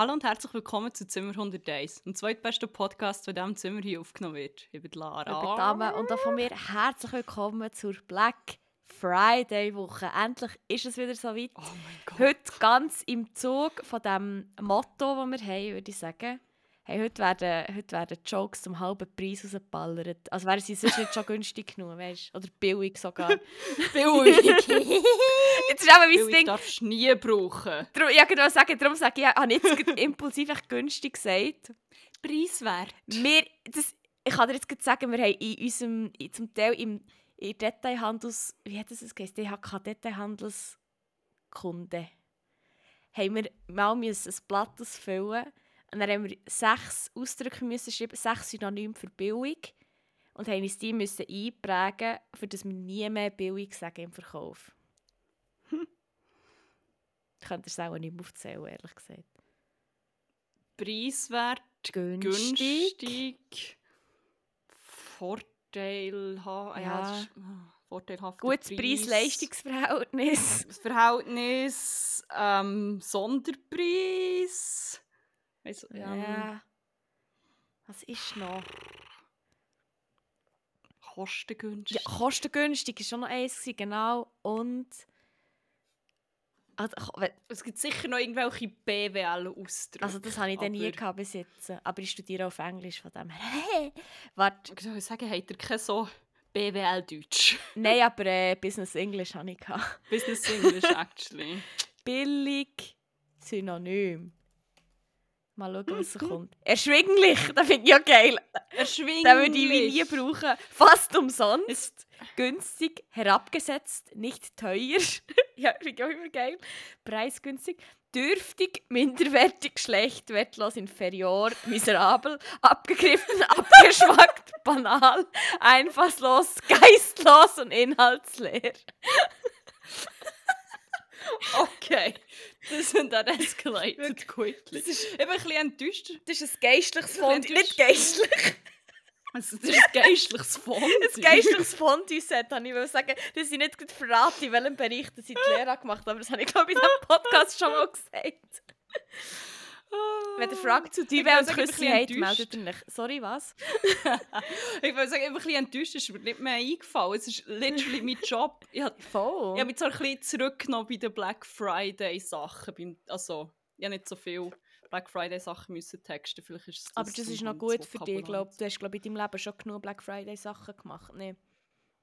Hallo und herzlich willkommen zu Zimmer 101, dem zweitbesten Podcast, der in diesem Zimmer hier aufgenommen wird. Ich bin Lara. Ich bin Dame und auch von mir herzlich willkommen zur Black Friday Woche. Endlich ist es wieder so weit. Oh. Heute ganz im Zug von dem Motto, das wir haben, würde ich sagen. Hey, heute, werden, heute werden Jokes zum halben Preis rausgeballert. Also wären sie sonst nicht schon günstig genug, weißt Oder billig sogar. Billig. Jetzt ist aber mein Billig Ding. darfst du nie brauchen. Darum, ja, genau, sagen, darum sage ich, ich habe jetzt impulsiv echt günstig gesagt. Preiswert. Wir, das, ich kann dir jetzt gerade sagen, wir haben in unserem, zum Teil im in Detailhandels, wie hat das geheißen, DHK Detailhandelskunde, haben wir mal müssen ein Blatt ausfüllen und dann haben wir sechs Ausdrücke müssen schreiben, sechs Synonyme für billig und haben uns die müssen einprägen, für dass wir nie mehr billig sagen im Verkauf. Ich könnte es auch nicht mehr aufzählen, ehrlich gesagt. Preiswert. Günstig. Günstig. Vorteilhaft. Ja. Ja. ist, ah, vorteilhaft. Gutes Preis-Leistungsverhältnis. Das Verhältnis. Ähm, Sonderpreis. Weiss, Ja. ähm, Was ist noch? Kostengünstig. Ja, kostengünstig war schon noch eins, genau. Und. Also, Es gibt sicher noch irgendwelche BWL-Ausdrücke. also das habe ich dann nie aber- gehabt bis jetzt. Aber ich studiere auf Englisch, von dem her. Warte, Ich soll sagen, habt ihr kein so BWL-Deutsch? nein, aber äh, Business English habe ich gehabt. Business English, actually. Billig, Synonym. Mal schauen, was kommt. Erschwinglich, das finde ich ja geil. Erschwinglich. Den würde ich nie brauchen. Fast umsonst. Günstig, herabgesetzt, nicht teuer. ja, finde ich auch immer geil. Preisgünstig. Dürftig, minderwertig, schlecht, wertlos, inferior, miserabel, abgegriffen, abgeschmackt, banal, einfallslos, geistlos und inhaltsleer. Okay. Das sind dann escalated quickly. Das ist- bin ein bisschen enttäuscht. Das ist ein geistliches Fondue. Nicht geistlich. Also, das ist ein geistliches Fondue. Ein geistliches Fondue-Set, habe ich wollte sagen. Das ich nicht gut verraten, in welchem Bereich das ich die Lehre gemacht habe. Aber das habe ich, glaube ich, in diesem Podcast schon mal gesagt. Wenn ihr Fragt zu sagen, ich bin Küsse bisschen meldet euch. Sorry, was? Ich will sagen, ich bin ein bisschen enttäuscht, es ist mir nicht mehr eingefallen. Es ist literally mein Job. Ich habe Voll. ich habe mich zwar ein bisschen zurückgenommen bei den Black Friday-Sachen. Also, ich habe nicht so viel Black Friday-Sachen müssen texten. Vielleicht ist es aber das ist noch gut für dich, glaube Du hast, glaube ich, in deinem Leben schon genug Black Friday-Sachen gemacht. Nee.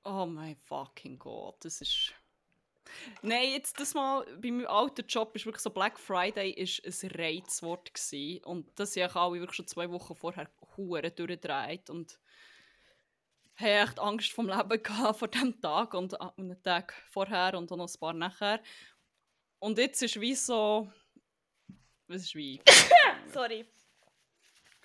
Oh mein fucking Gott, das ist... Nein, jetzt das mal, bei meinem alten Job ist wirklich so, Black Friday ist ein Reizwort gewesen. Und das habe ich alle wirklich schon zwei Wochen vorher hure durchgedreht und habe echt Angst vom Leben gehabt vor diesem Tag und an- einen Tag vorher und dann noch ein paar nachher. Und jetzt ist wie so... Was ist wie? Sorry.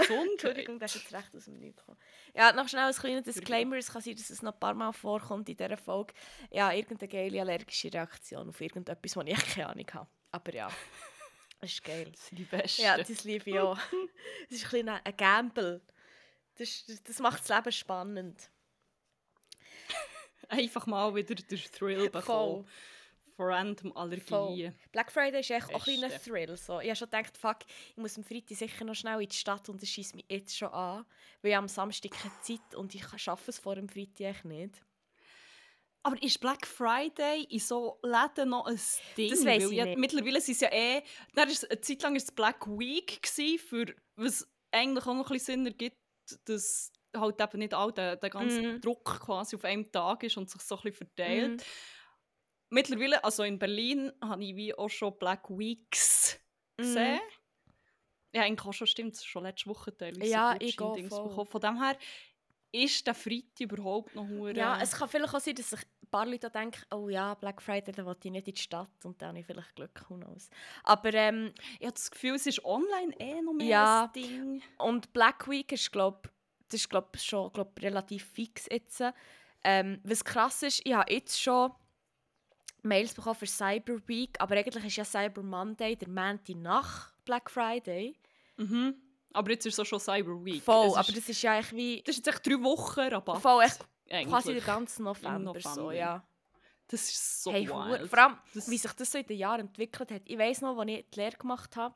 Gesundheit. Entschuldigung, das ist jetzt recht aus dem Nichts gekommen. Ja, noch schnell ein kleines Disclaimer. Es kann sein, dass es noch ein paar Mal vorkommt in dieser Folge. Ja, irgendeine geile allergische Reaktion auf irgendetwas, wo ich keine Ahnung habe. Aber ja, das ist geil. Das sind die Besten. Ja, das liebe ich auch. Das ist ein bisschen ein Gamble. Das, das, das macht das Leben spannend. Einfach mal wieder den Thrill bekommen. Vor random Allergien. Black Friday ist echt auch ein. Thrill. So. Ich habe schon gedacht, fuck, ich muss am Freitag sicher noch schnell in die Stadt und das schießt mich jetzt schon an. Weil ich am Samstag keine Zeit und ich schaffe es vor dem Freitag echt nicht. Aber ist Black Friday in so Läden noch ein Ding? Das Weil ich ja, nicht. Mittlerweile sind es ja eh... Dann ist, eine Zeit lang war es Black Week, gewesen, für, was eigentlich auch noch ein bisschen Sinn ergibt, dass halt eben nicht all der, der ganze Mhm. Druck quasi auf einem Tag ist und sich so ein bisschen verteilt. Mhm. Mittlerweile, also in Berlin, habe ich wie auch schon Black Weeks Mhm. gesehen. Ja, eigentlich auch schon, stimmt, schon letzte Woche teilweise. Ja, ich gehe voll. bekommen. Von dem her ist der Freitag überhaupt noch hure- Ja, es kann vielleicht auch sein, dass sich ein paar Leute denken, oh ja, Black Friday, da will ich nicht in die Stadt und dann habe ich vielleicht Glück, who knows. Aber ähm, Ich habe das Gefühl, es ist online eh noch mehr Ja. ein Ding. Und Black Week ist, glaube das ist glaub, schon glaub, relativ fix jetzt. Ähm, was krass ist, ich habe jetzt schon Mails bekommen für Cyber Week, aber eigentlich ist ja Cyber Monday der Montag nach Black Friday. Mhm. Aber jetzt ist es schon Cyber Week. Voll, es aber ist, das ist ja eigentlich wie das ist jetzt echt drei Wochen Rabatt. voll echt eigentlich. quasi den ganzen November, so, November. ja. Das ist so Hey, wild. vor allem, Das- wie sich das so in den Jahren entwickelt hat. Ich weiß noch, als ich die Lehre gemacht habe,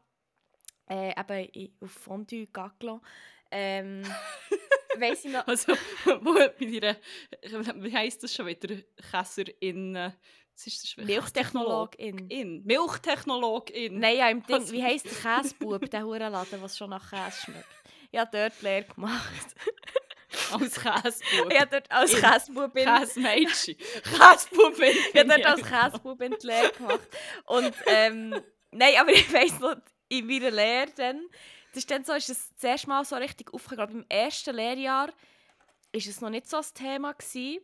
Äh, eben auf Fondue Gaglo. Ähm, weiss ich noch... Also, wo bei ihrer, wie heisst das schon wieder? Käserin, was ist das? Milchtechnologin. In. Milchtechnologin. Nein, ja, im Ding, wie heisst der Käsebub, der Hurenladen, was schon nach Käse schmeckt? Ich habe dort Lehre gemacht. Als Käsebub. Ich habe dort als In- Käsebubin... Käsemädchen. Käsebubin. Ich habe dort als Käsebubin die Lehre gemacht. Und, ähm, nein, aber ich weiss noch, in meiner Lehre dann, das ist dann so, ist es das erste Mal so richtig aufgegangen. Im ersten Lehrjahr war es noch nicht so ein Thema. Gewesen.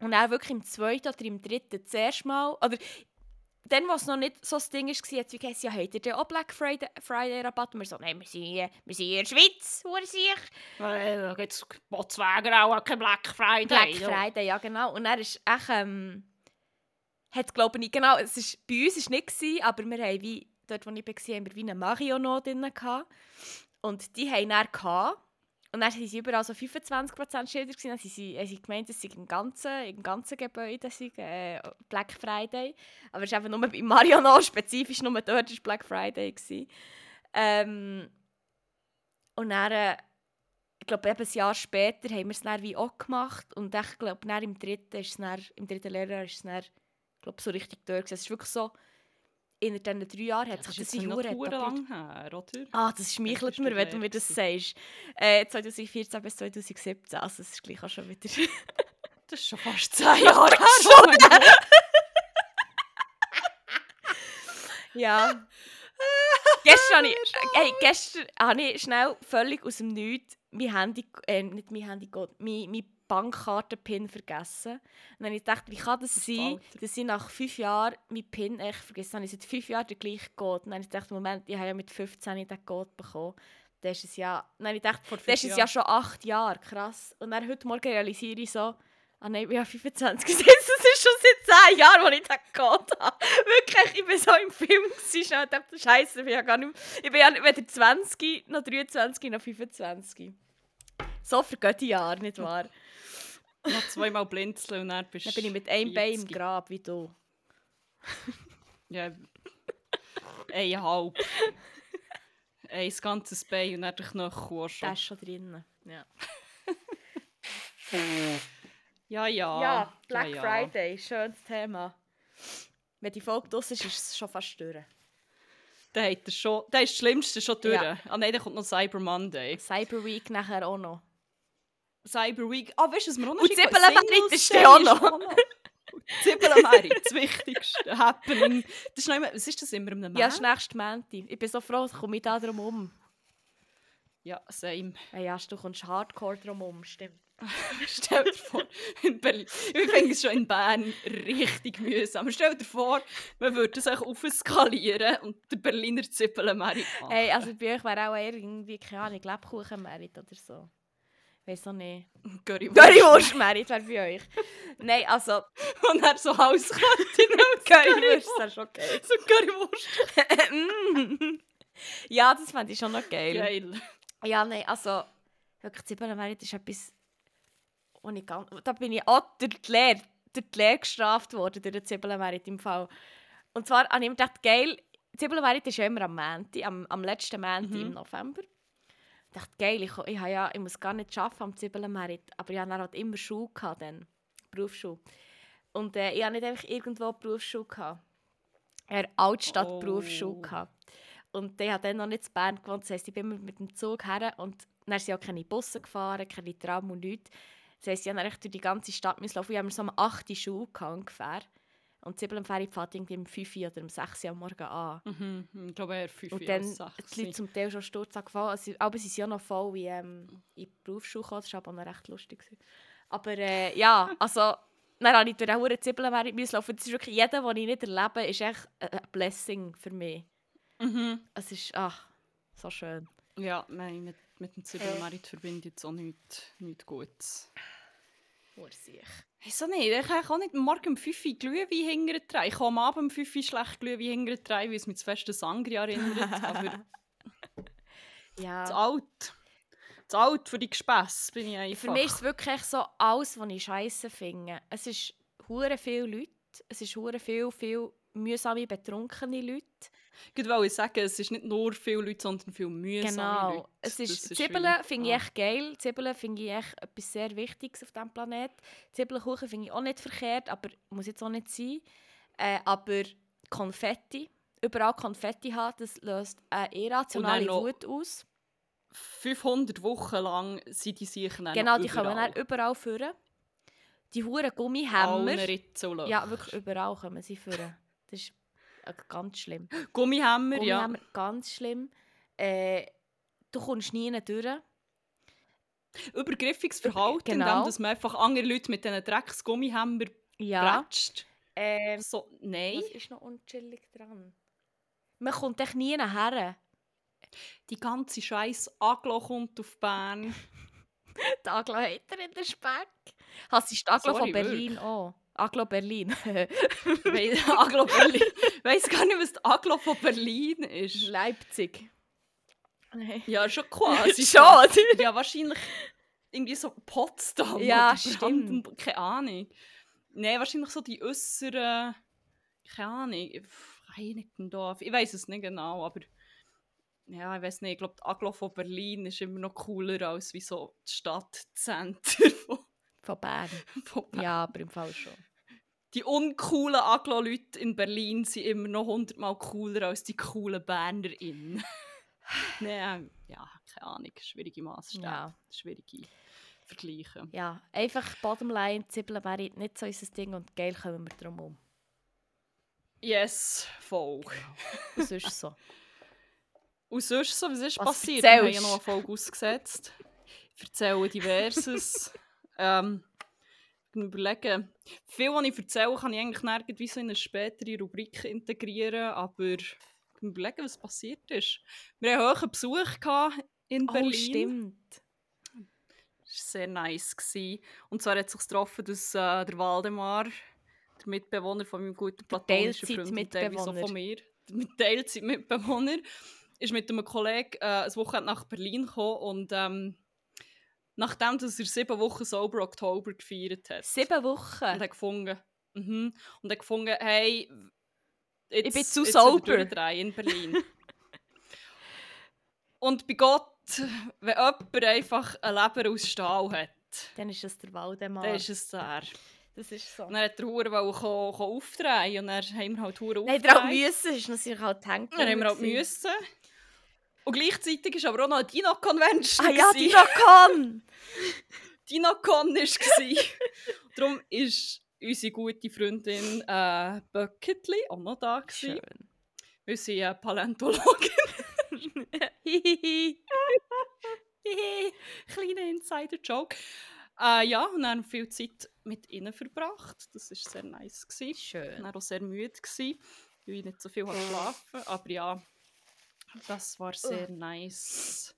Und auch wirklich im zweiten oder im dritten das erste Mal, oder dann, was noch nicht so das Ding war, hat es wie gesagt, ja, habt ihr denn auch Black Friday, Friday Rabatt? Und wir so, nein, wir sind, hier- wir sind hier in der Schweiz, wo sich. Da gibt es Botswagen auch kein Black Friday. Black. Friday, ja genau. Und er ist echt, ähm, hat glaube ich, genau, es ist, bei uns war es nicht, gewesen, aber wir haben wie, dort wo ich war, haben wir wie eine Mario noch drin gehabt. Und die haben dann gehabt. Und dann waren sie überall so 25% Schilder. Gewesen. Dann haben sie, haben sie gemeint, es sei im ganzen, im ganzen Gebäude sei, äh, Black Friday. Aber es ist einfach nur bei Mario noch, spezifisch nur dort war Black Friday. Ähm, und dann, äh, ich glaube, ein Jahr später haben wir es dann wie auch gemacht. Und ich glaube, im dritten, dritten Lehrjahr ist es dann, glaube, so richtig durch. Es ist wirklich so, in diesen drei Jahren hat sich ist das verdammt etabliert. lang her, oder? Ah, das schmeichelt mir, wenn du mir das sagst. Äh, 2014 bis 2017, also das ist gleich auch schon wieder... Das ist schon fast zehn Jahre her. Gott. ja. gestern habe ich, hey, gestern habe ich schnell völlig aus dem Nichts mein Handy, äh, nicht mein Handy, Gott, mein, mein Bankkarten-Pin vergessen. Und dann habe ich gedacht, wie kann das Das sein, dass ich nach fünf Jahren meinen Pin echt vergessen habe. Ich seit fünf Jahren den gleichen Code. Und dann habe ich gedacht, Moment, ich habe ja mit 15 den Code bekommen. Das ist es ja, dann habe ich gedacht, Vor das ist es ja schon acht Jahre, krass. Und dann heute Morgen realisiere ich so, ah nein, ich bin ja 25 gewesen. Das ist schon seit 10 Jahren, als ich den Code habe. Wirklich, ich war so im Film gewesen, und dachte, Scheiße, ich bin ja gar nicht mehr, ich bin ja weder 20, noch 23, noch 25. So vergehen die Jahre, nicht wahr? Noch zweimal blinzeln und dann bist Dann bin ich mit einem Bein im 40. Grab, wie du. Ja. Eineinhalb. Ein ganzes Bein und dann auch schon. Der ist schon drin. Ja, Ja, ja. ja Black ja, ja. Friday, schönes Thema. Wenn die Folge draus ist, ist es schon fast durch. Der, hat er schon, der ist das Schlimmste schon durch. Ja. Ah nein, dann kommt noch Cyber Monday. Cyber Week nachher auch noch. Cyber Week. Ah, weißt du, was wir Und? Zwiebelmerit Singles ist dann auch noch. Zwiebelmerit, das wichtigste Happening. Das ist noch immer, was ist das immer im Ja, das ist nächstes Montag. Ich bin so froh, komme ich da drum um. Ja, same. Ja, ja, du kommst hardcore drum um, stimmt. Stell dir vor, in Berlin. Ich finde es schon in Bern richtig mühsam. Stell dir vor, man würde es auch aufskalieren und der Berliner Zwiebelmerit machen. Hey, also bei euch wäre auch eher irgendwie, keine Ahnung, Lebkuchen-Merit oder so. Weiß auch nicht. Currywurst. Currywurst-Merit wäre bei euch. Nein, also, Und er so Hauskante. Currywurst wäre schon geil. So Currywurst. Mm. ja, das fände ich schon noch geil. Geil. Ja, nein, also, wirklich, Zwiebelmerit ist etwas, wo ich ganz, da bin ich auch durch die Lehre, durch die Lehre gestraft worden, durch den Zwiebelmerit im Fall. Und zwar habe ich mir gedacht, geil, Zwiebelmerit ist ja immer am Montag, am, am letzten Montag Mhm. im November. Ich dachte, geil, ich, ich, ja, ich muss gar nicht arbeiten am Zwiebelmerit, aber ich hatte halt immer Schule, gehabt, dann, Berufsschule. Und äh, ich hatte nicht einfach irgendwo Berufsschule. Gehabt. Ich hatte Altstadt Oh. Berufsschule. Gehabt. Und ich habe dann noch nicht in Bern gewohnt. Das heisst, ich bin immer mit dem Zug her und dann sind auch keine Busse gefahren, keine Tram und nichts. Das heisst, ich musste durch die ganze Stadt laufen. Ich habe so um 8 Uhr Schule gehabt, ungefähr. Und Zwiebelnferie fährt irgendwie um 5 Uhr oder um 6 Uhr am Morgen an. Mhm. Ich glaube, er fünf Und Jahre dann sechs. die Leute zum Teil schon Sturz angefallen. Also, aber sie sind ja noch voll in, ähm, in die Berufsschule gekommen. Das war aber noch recht lustig. gewesen. Aber äh, ja, also... Dann habe ich durch eine hohe Zwiebelmerit müssen laufen. Das ist wirklich, jeder, den ich nicht erlebe, ist echt ein Blessing für mich. Mhm. Es ist, ach, so schön. Ja, nein, mit, mit dem Zwiebelmerit verbinde ich jetzt auch nichts, nichts Gutes. Ursich. Wieso nicht? Ich kann auch nicht morgen um 5 Uhr Glühwein hinterher. Ich komme am Abend um 5 Uhr schlecht Glühwein hinterher weil es mich zu fest an Sangria erinnert. Aber zu Ja. alt. Zu alt für die Gespässe bin ich einfach. Für mich ist es wirklich so alles, was ich scheiße finde. Es ist hure viele Leute, es ist hure viel, viel mühsame, betrunkene Leute. Ich wollte sagen, es ist nicht nur viele Leute, sondern viele mühsame Genau. Leute. Es ist, Zwiebeln wie- finde ich ah. echt geil. Zwiebeln finde ich echt etwas sehr Wichtiges auf diesem Planeten. Zwiebelkuchen finde ich auch nicht verkehrt, aber muss jetzt auch nicht sein. Äh, aber Konfetti, überall Konfetti haben, das löst eine irrationale Wut aus. 500 Wochen lang sind die sicher Genau, die kommen überall. dann überall führen. Die huren Gummihämmer. Ja, wirklich überall kommen sie führen. Das ist äh, ganz schlimm. Gummihämmer, ja. Gummihämmer, ganz schlimm. Äh, du kommst nie durch. Übergriffiges Verhalten, Genau. indem dass man einfach andere Leute mit diesen Drecksgummihämmer Ja. bretscht. Ähm, So, nein. was ist noch unchillig dran? Man kommt echt nie her. Die ganze scheiß Aglo kommt auf Bern. Die Aglo hat er in der Speck. Hast du die Aglo Sorry, von Berlin auch? Aglo Berlin. Aglo Berlin. Ich weiss gar nicht, was die Aglo von Berlin ist. Leipzig. Nein. Ja, schon quasi. Schon, Ja, wahrscheinlich irgendwie so Potsdam. Ja, oder stimmt. Keine Ahnung. Nein, wahrscheinlich so die äußeren. Keine Ahnung. Reinickendorf. Ich weiß es nicht genau, aber. Ja, ich weiß nicht. Ich glaube, die Aglo von Berlin ist immer noch cooler als wie so das Stadtcenter von, Von Bern. von Bern. Ja, aber im Fall schon. Die uncoolen Aglo-Leute in Berlin sind immer noch hundertmal cooler als die coolen BernerInnen. Nein, ja, keine Ahnung. Schwierige Maßstäbe. Ja. Schwierige Vergleiche. Ja, einfach Bottomline, Zwiebeln wäre nicht so unser Ding und geil kommen wir drum um. Yes, voll. Und sonst so. Und sonst so, was ist Was passiert? Wir haben ja erzählst? noch eine Folge ausgesetzt. Ich erzähle diverses. ähm, überlegen. Viel, was ich erzähle, kann ich eigentlich irgendwie so in eine spätere Rubrik integrieren, aber ich überlegen, was passiert ist. Wir hatten hohen Besuch gehabt in Berlin. Oh, stimmt. Das war sehr nice. Gewesen. Und zwar hat es sich getroffen, dass äh, der Waldemar, der Mitbewohner von meinem guten platonischen Freund und teilweise auch von mir, der Teilzeit-Mitbewohner, ist mit einem Kollegen äh, ein Wochenende nach Berlin gekommen und ähm, nachdem dass er sieben Wochen Sober Oktober gefeiert hat. Sieben Wochen. Und hat gefunden, mhm, und hat gefunden, hey, jetzt, bin zu jetzt sober. durchdrehen in Berlin. und bei Gott, wenn jemand einfach ein Leber aus Stahl hat, Dann ist es der Waldemar. dann ist es der. das ist so. Und dann hat der Hure wollte ko- ko aufdrehen und dann haben wir halt Hure Nein, der auch müssen, ist natürlich halt hängt. Dann haben wir halt müssen. Und gleichzeitig war aber auch noch eine Dino-Convention. Ah ja. Dinocon! Dinocon war. Darum ist unsere gute Freundin äh, Bucketli auch noch da. Gewesen. Schön. Wir sind äh, Paläontologin. Kleiner Insider-Joke. Äh, ja, und dann viel Zeit mit ihnen verbracht. Das war sehr nice. Gewesen. Ich Schön. war auch sehr müde, gewesen, weil ich nicht so viel habe geschlafen Aber ja, das war sehr nice.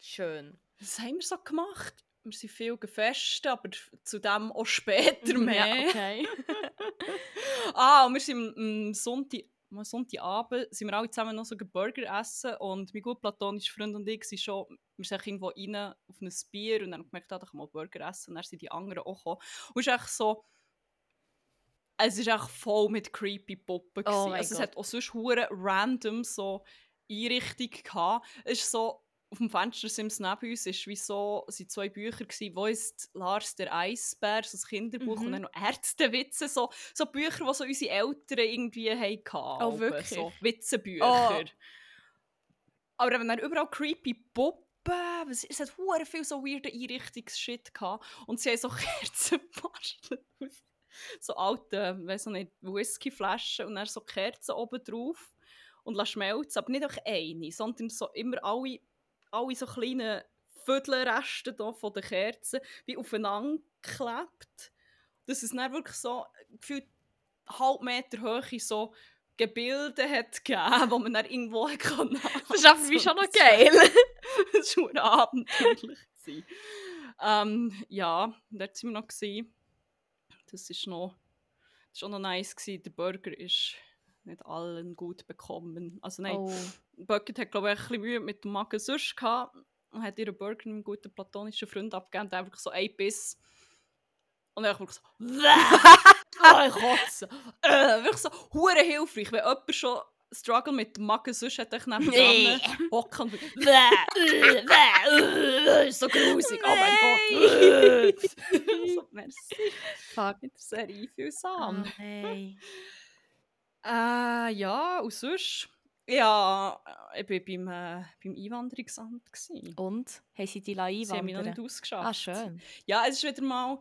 Schön. Was haben wir so gemacht? Wir sind viel gefestet, aber zu dem auch später mehr. Ja, okay. Ah, und wir sind am Sonntag, am Sonntagabend sind wir alle zusammen noch so Burger essen und mein gut platonischer Freund und ich sind schon, wir sind irgendwo rein auf ein Bier und dann haben wir gemerkt, ah, da kann man Burger essen und dann sind die anderen auch gekommen. Und es ist echt so, es ist echt voll mit creepy Puppen. Oh also es hat auch sonst hure random so Einrichtung gehabt. Es ist so, auf dem Fenstersims neben uns ist wie so, sind zwei Bücher gewesen, wo ist Lars der Eisbär, so ein Kinderbuch Mhm. und dann noch Ärztewitze, so, so Bücher, die so unsere Eltern irgendwie hatten. Oh, wirklich? So Witzebücher. Oh. Aber dann überall creepy Puppen, es hat hure viel so weirden Einrichtungsshit gehabt und sie haben so Kerzen gebastelt so alten, weiß nicht, Whiskyflaschen und dann so Kerzen oben drauf und schmelzen, aber nicht einfach eine, sondern so immer alle, alle so kleine Viertelreste da von den Kerzen wie aufeinander geklebt, dass es dann wirklich so gefühlt halb Meter hohe so Gebilde hat gegeben, wo man dann irgendwo kann Das ist aber wie schon noch geil. das war schon abenteuerlich. ähm, ja, dort waren wir noch. Gewesen. Das ist noch, das ist auch noch nice. Gewesen. Der Burger ist nicht allen gut bekommen. Also nein, Oh. Bucket hat glaube ich ein bisschen Mühe mit dem Magen sonst gehabt und hat ihren Burger einem guten platonischen Freund abgegeben und einfach so ein Biss. Und dann einfach so Ah, ich kotze. Äh, wirklich so, hure hilfreich, wenn jemand schon Struggle mit dem Magen sonst hätte ich neben Nee. dran hocken und so grusig, oh mein Gott. so, merci. Fuck. Mit der Serie einfühlsam. Ah, nein. Äh, ja, und sonst... Ja, ich war beim, äh, beim Einwanderungsamt. Gewesen. Und? Haben sie die Sie haben mich noch einwandern? nicht ausgeschafft. Ah, schön. Ja, es ist wieder mal...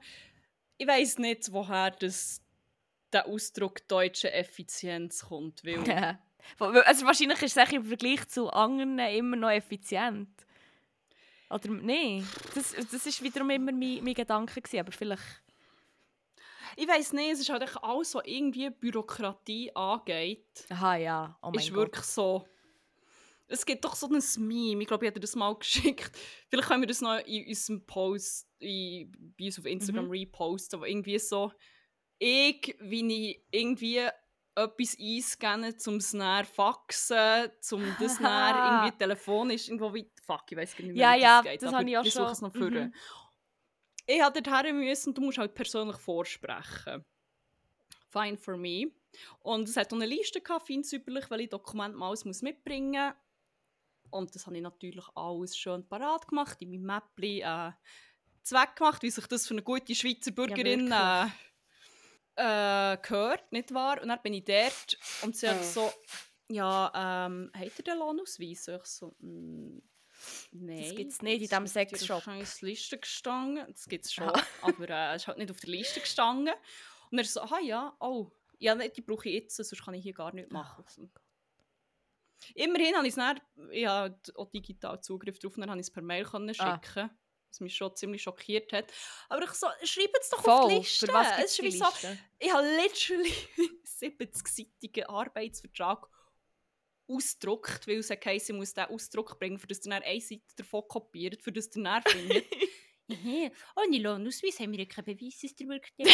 Ich weiß nicht, woher das, der Ausdruck «deutsche Effizienz» kommt, weil... also wahrscheinlich ist es im Vergleich zu anderen immer noch effizient. Oder nein, das, das ist wiederum immer mein, mein Gedanke gewesen, aber vielleicht... Ich weiß nicht, es ist halt alles, was irgendwie Bürokratie angeht, Aha, ja, oh mein ist Gott. wirklich so... Es gibt doch so ein Meme, ich glaube, ich dir das mal geschickt. Vielleicht können wir das noch in unserem Post, in, bei uns auf Instagram Mhm. reposten, aber irgendwie so... Ich, wie ich irgendwie etwas einscannen, um es näher faxen, um das näher irgendwie telefonisch irgendwo wie... Fuck, ich weiß gar nicht mehr, Ja, wie ja, das geht, das aber habe ich auch suchen schon. es noch. Mhm. Ich hatte dorthin müssen und du musst halt persönlich vorsprechen. Fine for me. Und es hat auch eine Liste gehabt, feinsäuberlich, welche Dokumente man alles mitbringen muss. Und das habe ich natürlich alles schön parat gemacht, in meinem Mäppli äh, Zweck gemacht, wie sich das für eine gute Schweizer Bürgerin äh, äh, gehört, nicht wahr? Und dann bin ich dort und sie hat Oh. so, ja, ähm, habt ihr den Lohnausweis? Ich so, «Mm, nein. gibt's nicht in das diesem ist auf Sexshop.» der scheiß Liste gestanden. Das gibt es schon, Ah. aber äh, es ist halt nicht auf der Liste gestanden. Und er so, ah ja, oh, ja, die brauche ich jetzt, sonst kann ich hier gar nicht machen. So. Immerhin habe ich es dann, ich habe auch digital Zugriff drauf, dann habe ich es per Mail können Ah. schicken was mich schon ziemlich schockiert hat. Aber ich so, schreibt es doch auf Voll, die Liste. für was es ist wie so, ich habe literally 70-seitigen Arbeitsvertrag ausgedruckt, weil es heisst, ich muss diesen Ausdruck bringen, für das ihr dann eine Seite davon kopiert, für das ihr dann findet. «Hehe, Ohne Lohnausweis haben wir ja keinen Beweis, dass der wirklich ich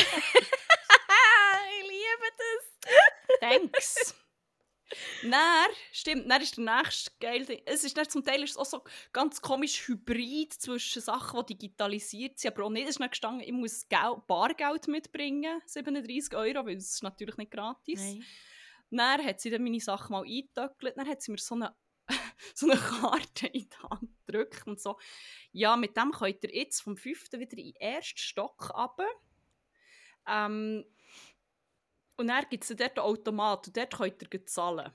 liebe das! Thanks. Dann, stimmt, dann ist der nächste geil. Es ist dann zum Teil ist es auch so ganz komisch hybrid zwischen Sachen, die digitalisiert sind, aber auch nicht. Es ist dann gestanden, ich muss Gel Bargeld mitbringen, 37 Euro, weil es ist natürlich nicht gratis. Nein. Dann hat sie dann meine Sachen mal eingetöckelt, dann hat sie mir so eine, so eine Karte in die Hand gedrückt und so, ja, mit dem könnt ihr jetzt vom fünften wieder in den ersten Stock runter. Ähm, und dann gibt es dort einen Automat und dort könnt ihr zahlen.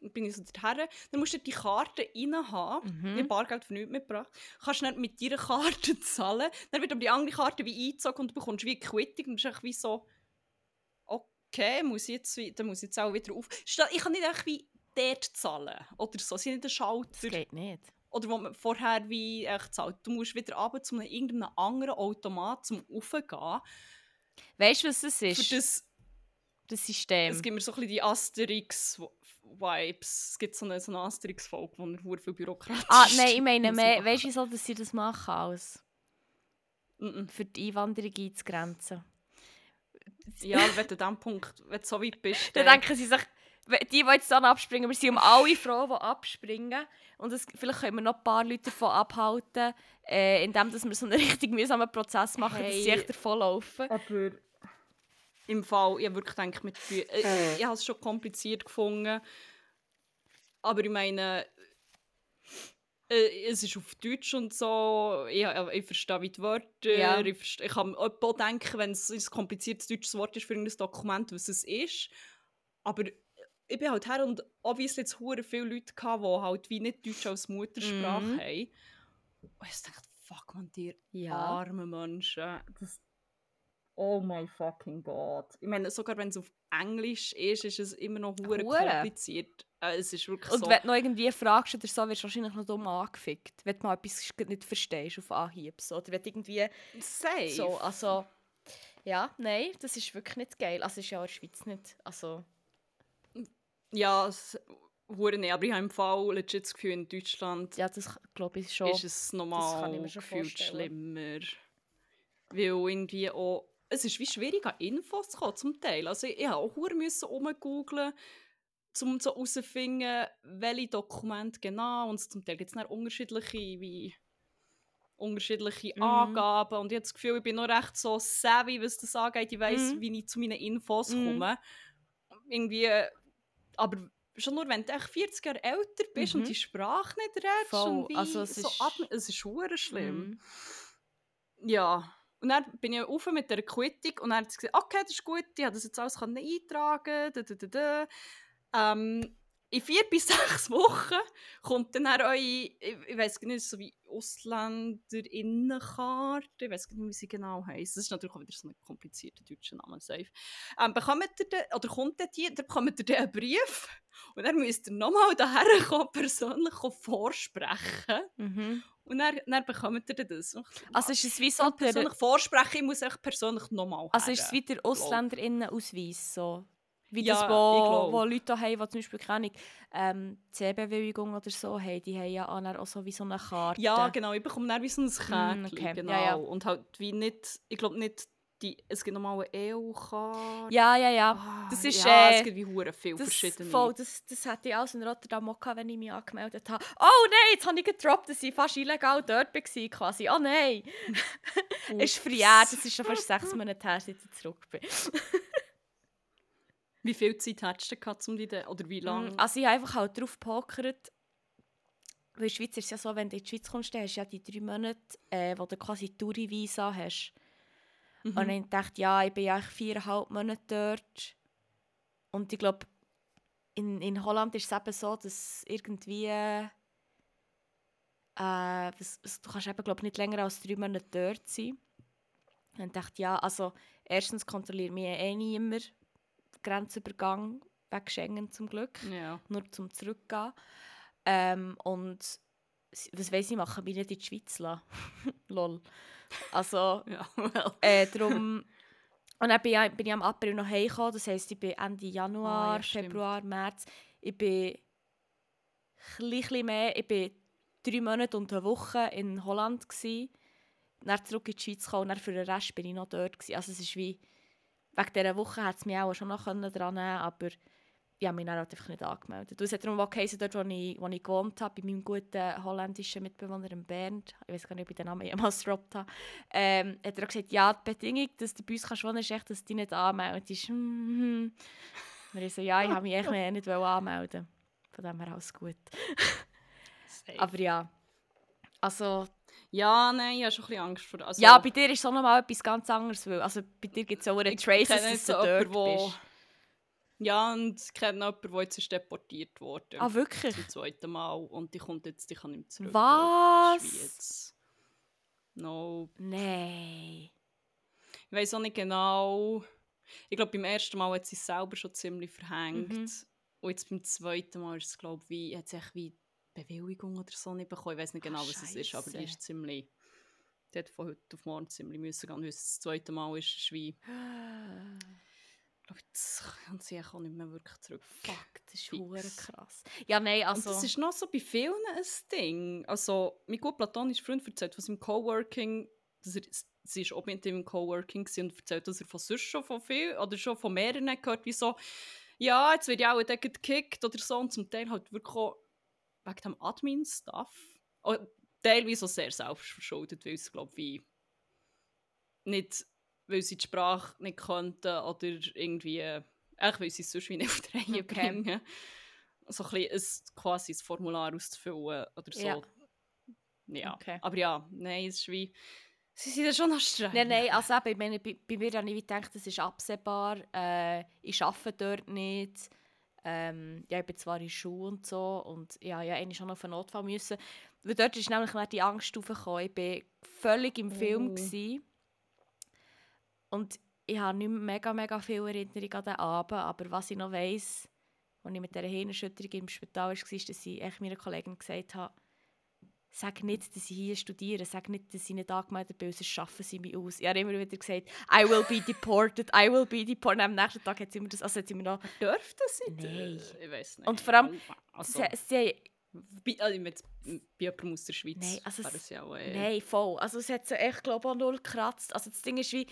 Dann bin ich so dorthin. Dann musst du die Karte rein haben. Mhm. Ich habe Bargeld für nichts mitgebracht. Kannst du nicht mit deiner Karte zahlen. Dann wird aber die andere Karte wie eingezogen und du bekommst wie Quittung. Und bist wie so, okay, muss jetzt, dann muss ich jetzt auch wieder auf... Ich kann nicht einfach wie dort zahlen. Oder so. Sie nicht Das Schalter. geht nicht. Oder wo man vorher wie echt zahlt. Du musst wieder runter zu einem, irgendeinem anderen Automat zum Raufgehen. Weißt du, was das Für ist? das das System. Es gibt mir so ein bisschen die Asterix-Vibes. Es gibt so eine, so eine Asterix-Folge, wo er viel Bürokratie ah, nein, ich meine, mehr, weißt du, wieso dass sie das machen als Mhm. für die Einwanderung einzugrenzen? Ja, wenn du an Punkt, wenn du so weit bist, Dann denken sie sich, die, die jetzt dann abspringen, wir sind um alle froh, die abspringen. Und es, vielleicht können wir noch ein paar Leute davon abhalten, äh, indem dass wir so einen richtig mühsamen Prozess machen, dass sie Hey. echt davonlaufen. Aber im Fall, ich wirklich gedacht, mit, Bü- äh, ich habe es schon kompliziert gefunden. Aber ich meine, äh, es ist auf Deutsch und so. Ich, ich verstehe wie die Wörter. Ja. Ich, verste- ich kann auch denken, wenn es ein kompliziertes deutsches Wort ist für ein Dokument, was es ist. Aber ich bin halt her und obviously jetzt hure viele Leute gehabt, die halt wie nicht Deutsch als Muttersprache Mhm. haben. Und ich dachte, fuck man, dir Ja. arme Menschen. Das oh my fucking God. Ich meine, sogar wenn es auf Englisch ist, ist es immer noch Hure. kompliziert. Äh, es ist wirklich Und so. wenn du noch irgendwie fragst oder so, wirst du wahrscheinlich noch dumm angefickt. Wenn du mal etwas nicht verstehst auf Anhieb. So. Oder wenn du irgendwie Safe. so, also... Ja, nein, das ist wirklich nicht geil. Also ist ja auch in der Schweiz nicht. Also, Ja, es hure nicht. Aber ich habe im Fall legit das Gefühl, in Deutschland ja, das glaube ich schon. ist es schon gefühlt schlimmer. Weil irgendwie auch... Es ist wie schwierig, an Infos zu kommen, zum Teil. Also ich, ich habe auch hure müssen rumgooglen, um so herauszufinden, welche Dokumente genau. Und zum Teil gibt es unterschiedliche, wie... unterschiedliche Mhm. Angaben und ich habe das Gefühl, ich bin noch recht so savvy, was das angeht. Ich weiss, Mhm. wie ich zu meinen Infos Mhm. komme. Irgendwie, äh, aber schon nur, wenn du echt 40 Jahre älter bist Mhm. und die Sprache nicht redest Voll, und wie also es so ist- ab, es ist hure schlimm. Mhm. Ja. Und dann bin ich auf mit der Quittung und dann hat sie gesagt, okay, das ist gut, ich habe das jetzt alles können eintragen da, da, da, da. Ähm, in vier bis sechs Wochen kommt dann eure, ich, ich weiß nicht, so wie Ausländerinnenkarte, ich weiß nicht, wie sie genau heisst. Das ist natürlich auch wieder so ein komplizierter deutscher Name, safe. Ähm, bekommt ihr den, oder kommt dann die, dann bekommt ihr einen Brief und dann müsst ihr nochmal daher kommen, persönlich vorsprechen. Mhm. Und dann, dann bekommt ihr das. Also ist es wie so persönlich vorsprechen, ich muss echt persönlich nochmal also ist es wie der Ausländerinnenausweis so? Wie Ja, das, wo, wo Leute haben, die zum Beispiel keine ähm, C-Bewilligung oder so haben, die haben ja auch auch so wie so eine Karte. Ja, genau. Ich bekomme dann wie so ein Kärtchen. Mm, okay. Genau. Ja, ja. Und halt wie nicht, ich glaube nicht, die, es gibt nochmal eine EU-Karte. ja, ja. ja. Ah, das ist, ja, äh, es gibt wie hure viele Das, verschiedene. voll, das, das hatte ich alles in Rotterdam auch gehabt, wenn ich mich angemeldet habe. Oh nein, jetzt habe ich gedroppt, dass ich fast illegal dort war. Quasi. Oh nein, ist verjährt. Das ist schon fast sechs Monate her, seit ich zurück bin. Wie viel Zeit hättest du gehabt, um die, de- oder wie lange? Also ich habe einfach halt drauf gepokert. Weil in der Schweiz ist es ja so, wenn du in die Schweiz kommst, dann hast du ja die drei Monate, äh, wo du quasi Touri-Visa hast. Mhm. Und dann dachte ich, ja, ich bin ja viereinhalb Monate dort. Und ich glaube, in, in Holland ist es eben so, dass irgendwie... Äh, was, was, du kannst eben, glaub, nicht länger als drei Monate dort sein. Und dann dachte ich, ja, also erstens kontrolliert mich eh niemand Grenzübergang wegen Schengen zum Glück ja. nur zum Zurückgehen. Ähm, und was weiss ich, machen wir nicht in die Schweiz lassen. Lol. Also, Ja, well. äh, darum... Und dann bin ich, bin ich am April noch heimgekommen, das heisst, ich bin Ende Januar, Ah, ja. Februar, März. Ich bin ein mehr, ich bin drei Monate und eine Woche in Holland gsi. Dann zurück in die Schweiz gekommen und dann für den Rest bin ich noch dort gsi. Also es ist wie, wegen dieser Woche hat es mich auch schon noch dran nehmen aber ich habe mich dann halt einfach nicht angemeldet. Und es hat darum auch geheißen, dort, wo ich, wo ich gewohnt habe, bei meinem guten holländischen Mitbewohner in Bernd, ich weiß gar nicht, ob ich den Namen jemals gedroppt habe, ähm, hat er auch gesagt, ja, die Bedingung, dass du bei uns kannst wohnen, ist echt, dass du dich nicht anmeldest. Hm, hm. Und ich so, ja, ich habe mich echt nicht anmelden Von dem her alles gut. Aber ja, also, ja, nein, ich habe schon ein bisschen Angst vor also, ja, bei dir ist es auch noch mal etwas ganz anderes, weil also bei dir gibt es auch Traces, kenne dass du dort wo- bist. Ja, und ich kenne jemanden, der jetzt ist deportiert wurde. Ah, wirklich? Zum zweiten Mal. Und die kommt jetzt, die kann nicht mehr zurück. Was? No. Nein. Ich weiß auch nicht genau. Ich glaube, beim ersten Mal hat sie es selber schon ziemlich verhängt. Mhm. Und jetzt beim zweiten Mal ist es, glaube ich, wie, hat sie echt wie Bewilligung oder so nicht bekommen. Ich weiß nicht genau, Ah, was es ist, aber die ist ziemlich. Die hat von heute auf morgen ziemlich müssen gehen. Und es das zweite Mal ist, ist wie. Das kann sie auch nicht mehr wirklich zurück. Fuck, das ist hure krass. Ja, nein, also... Und das ist noch so bei vielen ein Ding. Also, mein gut platonischer Freund erzählt von seinem Coworking, dass er, sie ist auch mit ihm im Coworking und erzählt, dass er von sonst schon von viel oder schon von mehreren gehört, wie so, ja, jetzt wird ja auch gekickt oder so und zum Teil halt wirklich auch wegen dem Admin-Stuff. Oh, Teilweise auch sehr selbstverschuldet, weil es, glaube ich, wie nicht, weil sie die Sprache nicht könnten oder irgendwie, eigentlich weil sie es sonst wie nicht auf die Reihe Okay. bringen. So ein bisschen ein, quasi ein Formular auszufüllen oder so. Ja. Ja. Okay. Aber ja, nein, es ist wie, sie sind ja schon noch streng. Nein, nein, also eben, ich meine, bei, bei mir habe ich gedacht, das ist absehbar. Äh, ich arbeite dort nicht. Ähm, ja, ich bin zwar in Schule und so und ja, ja, eigentlich schon auf einen Notfall müssen. Weil dort ist nämlich die Angst aufgekommen. Ich war völlig im Film. Gewesen. Und ich habe nicht mehr mega, mega viel Erinnerung an den Abend, aber was ich noch weiss, als ich mit dieser Hirnerschütterung im Spital war, ist, dass ich echt meiner Kollegin gesagt habe, sag nicht, dass ich hier studiere, sag nicht, dass ich nicht angemeldet bin, sonst schaffen sie mich aus. Ich habe immer wieder gesagt, I will be deported, I will be deported. Und am nächsten Tag hat sie mir das, also hat sie mir noch, Dürfte sie? Nein. Ich weiß nicht. Und vor allem, also, sie, sie, bei, also mit, bei jemandem aus der Schweiz Nein, also wäre es- ja auch, äh, Nein, voll. Also es hat so echt, glaube ich, null gekratzt. Also das Ding ist wie,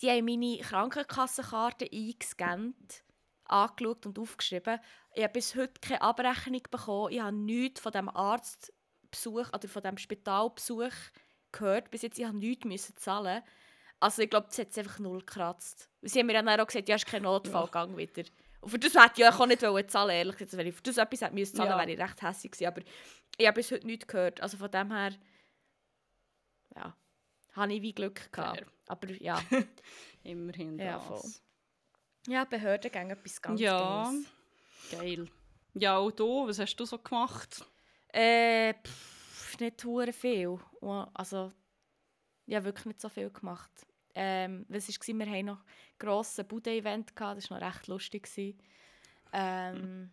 die haben meine Krankenkassenkarte eingescannt, angeschaut und aufgeschrieben. Ich habe bis heute keine Abrechnung bekommen. Ich habe nichts von dem Arzt Besuch oder von diesem Spitalbesuch gehört. Bis jetzt, ich habe nichts müssen zahlen. Also ich glaube, das hat es einfach null gekratzt. Sie haben mir dann auch gesagt, ja, ist kein Notfall, ja. wieder. Und für das hätte ich auch nicht zahlen ehrlich gesagt. Wenn ich für das etwas hätte müssen zahlen, ja. wäre ich recht hässlich gewesen. Aber ich habe bis heute nichts gehört. Also von dem her, ja, habe ich wie Glück gehabt. Fair. Aber ja. Immerhin ja, voll. Ja, Behörden gehen etwas ganz Ja, geil. Ja, und du, was hast du so gemacht? Äh, pff, nicht hure viel. Also, ja, wirklich nicht so viel gemacht. Ähm, was war, wir hatten noch ein grosses Bude-Event, das war noch recht lustig. Ähm,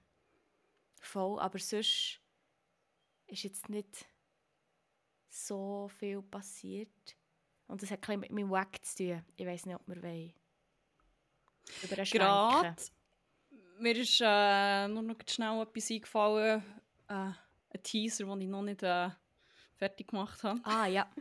voll, aber sonst ist jetzt nicht so viel passiert. Und das hat ein mit meinem Wack zu tun. Ich weiß nicht, ob wir wollen. Über Gerade. Mir ist äh, nur noch schnell etwas eingefallen. Äh, ein Teaser, den ich noch nicht äh, fertig gemacht habe. Ah, ja.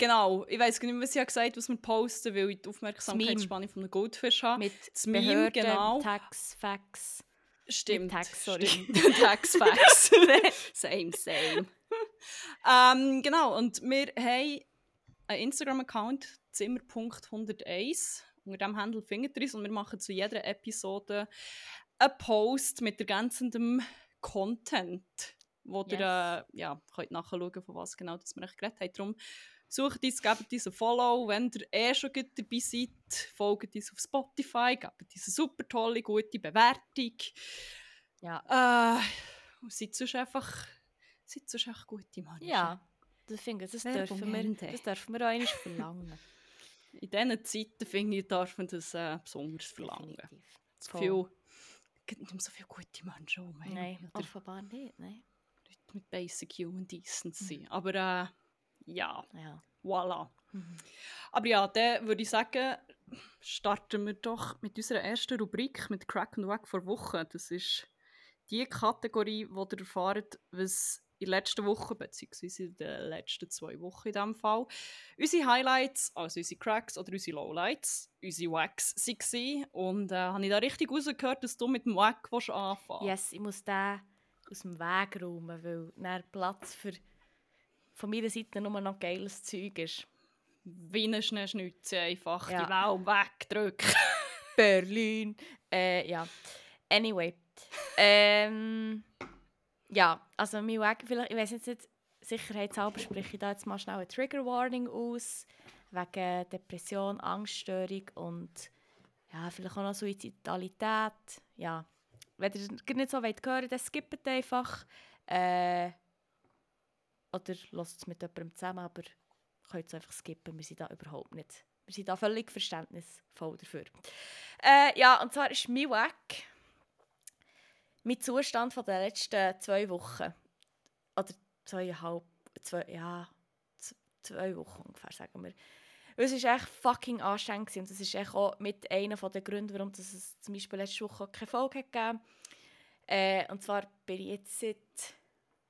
Genau, ich weiß nicht mehr, was ich gesagt habe, was wir posten, weil ich die Aufmerksamkeitsspanne von einem Goldfisch habe. Mit das Behörden, genau. Tax, Facts. Stimmt. Tax, sorry. Tax, Facts. same, same. ähm, genau, und wir haben einen Instagram-Account, Zimmer.101. Unter diesem Handel findet ihr uns und wir machen zu jeder Episode einen Post mit ergänzendem Content, wo yes. ihr äh, ja, könnt nachschauen von was genau das wir geredet haben. Darum Sucht uns, gebt uns ein Follow. Wenn ihr eh schon dabei seid, folgt uns auf Spotify, gebt uns eine super tolle, gute Bewertung. Ja. Äh, und seid sonst einfach, seid sonst einfach gute Menschen. Ja, das, finde ich, das, dürfen wir, das dürfen wir auch einmal verlangen. In diesen Zeiten, finde ich, darf man das äh, besonders verlangen. Zu viel, nicht mehr so viele gute Menschen um. Nein, offenbar nicht. Nein. Leute mit Basic Human Decency. Mhm. Aber äh, ja, ja. voilà. Mhm. Aber ja, dann würde ich sagen, starten wir doch mit unserer ersten Rubrik, mit Crack and Wack vor Woche. Das ist die Kategorie, wo ihr erfahrt, was in der letzten Woche, beziehungsweise in den letzten zwei Wochen in diesem Fall, unsere Highlights, also unsere Cracks oder unsere Lowlights, unsere Wacks waren. Und äh, habe ich da richtig rausgehört, dass du mit dem Wack anfangen willst? Yes, ich muss den aus dem Weg räumen, weil dann Platz für von meiner Seite nur noch geiles Zeug ist. Wie eine Schneeschnitze einfach ja. die Welt wegdrücken. Berlin. Äh, ja. Anyway. ähm, ja, also mein Weg, vielleicht, ich weiß jetzt nicht, sicherheitshalber spreche ich da jetzt mal schnell eine Trigger Warning aus, wegen Depression, Angststörung und ja, vielleicht auch noch Suizidalität. Ja, wenn ihr nicht so weit hören dann skippt einfach. Äh, oder lasst es mit jemandem zusammen, aber könnt es einfach skippen. Wir sind da überhaupt nicht. Wir sind da völlig verständnisvoll dafür. Äh, ja, und zwar ist mein Weg mein Zustand von den letzten zwei Wochen. Oder zweieinhalb, zwei, ja, zwei Wochen ungefähr, sagen wir. es war echt fucking anstrengend und das ist echt auch mit einer der Gründe, warum es zum Beispiel letzte Woche keine Folge gegeben äh, Und zwar bin ich jetzt seit,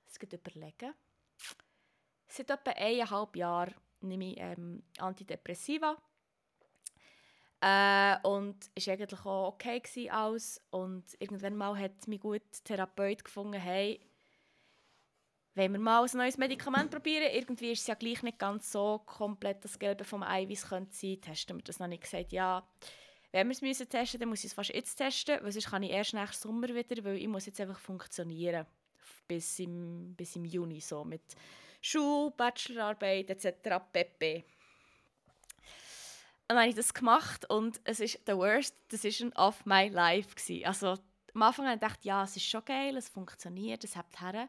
es geht überlegen, Seit etwa eineinhalb Jahren nehme ich ähm, Antidepressiva. Äh, und es war eigentlich auch okay gewesen alles. Und irgendwann mal hat mein guter Therapeut gefunden, hey, wenn wir mal ein neues Medikament probieren, irgendwie ist es ja gleich nicht ganz so komplett das Gelbe vom Eiweiß könnte sein, testen wir das noch nicht gesagt, ja, wenn wir es müssen testen, dann muss ich es fast jetzt testen, weil sonst kann ich erst nach Sommer wieder, weil ich muss jetzt einfach funktionieren bis im, bis im Juni so mit Schule, Bachelorarbeit etc. pp. Dann habe ich das gemacht und es war the worst decision of my life. Gewesen. Also am Anfang habe ich gedacht, ja, es ist schon geil, es funktioniert, es hat her.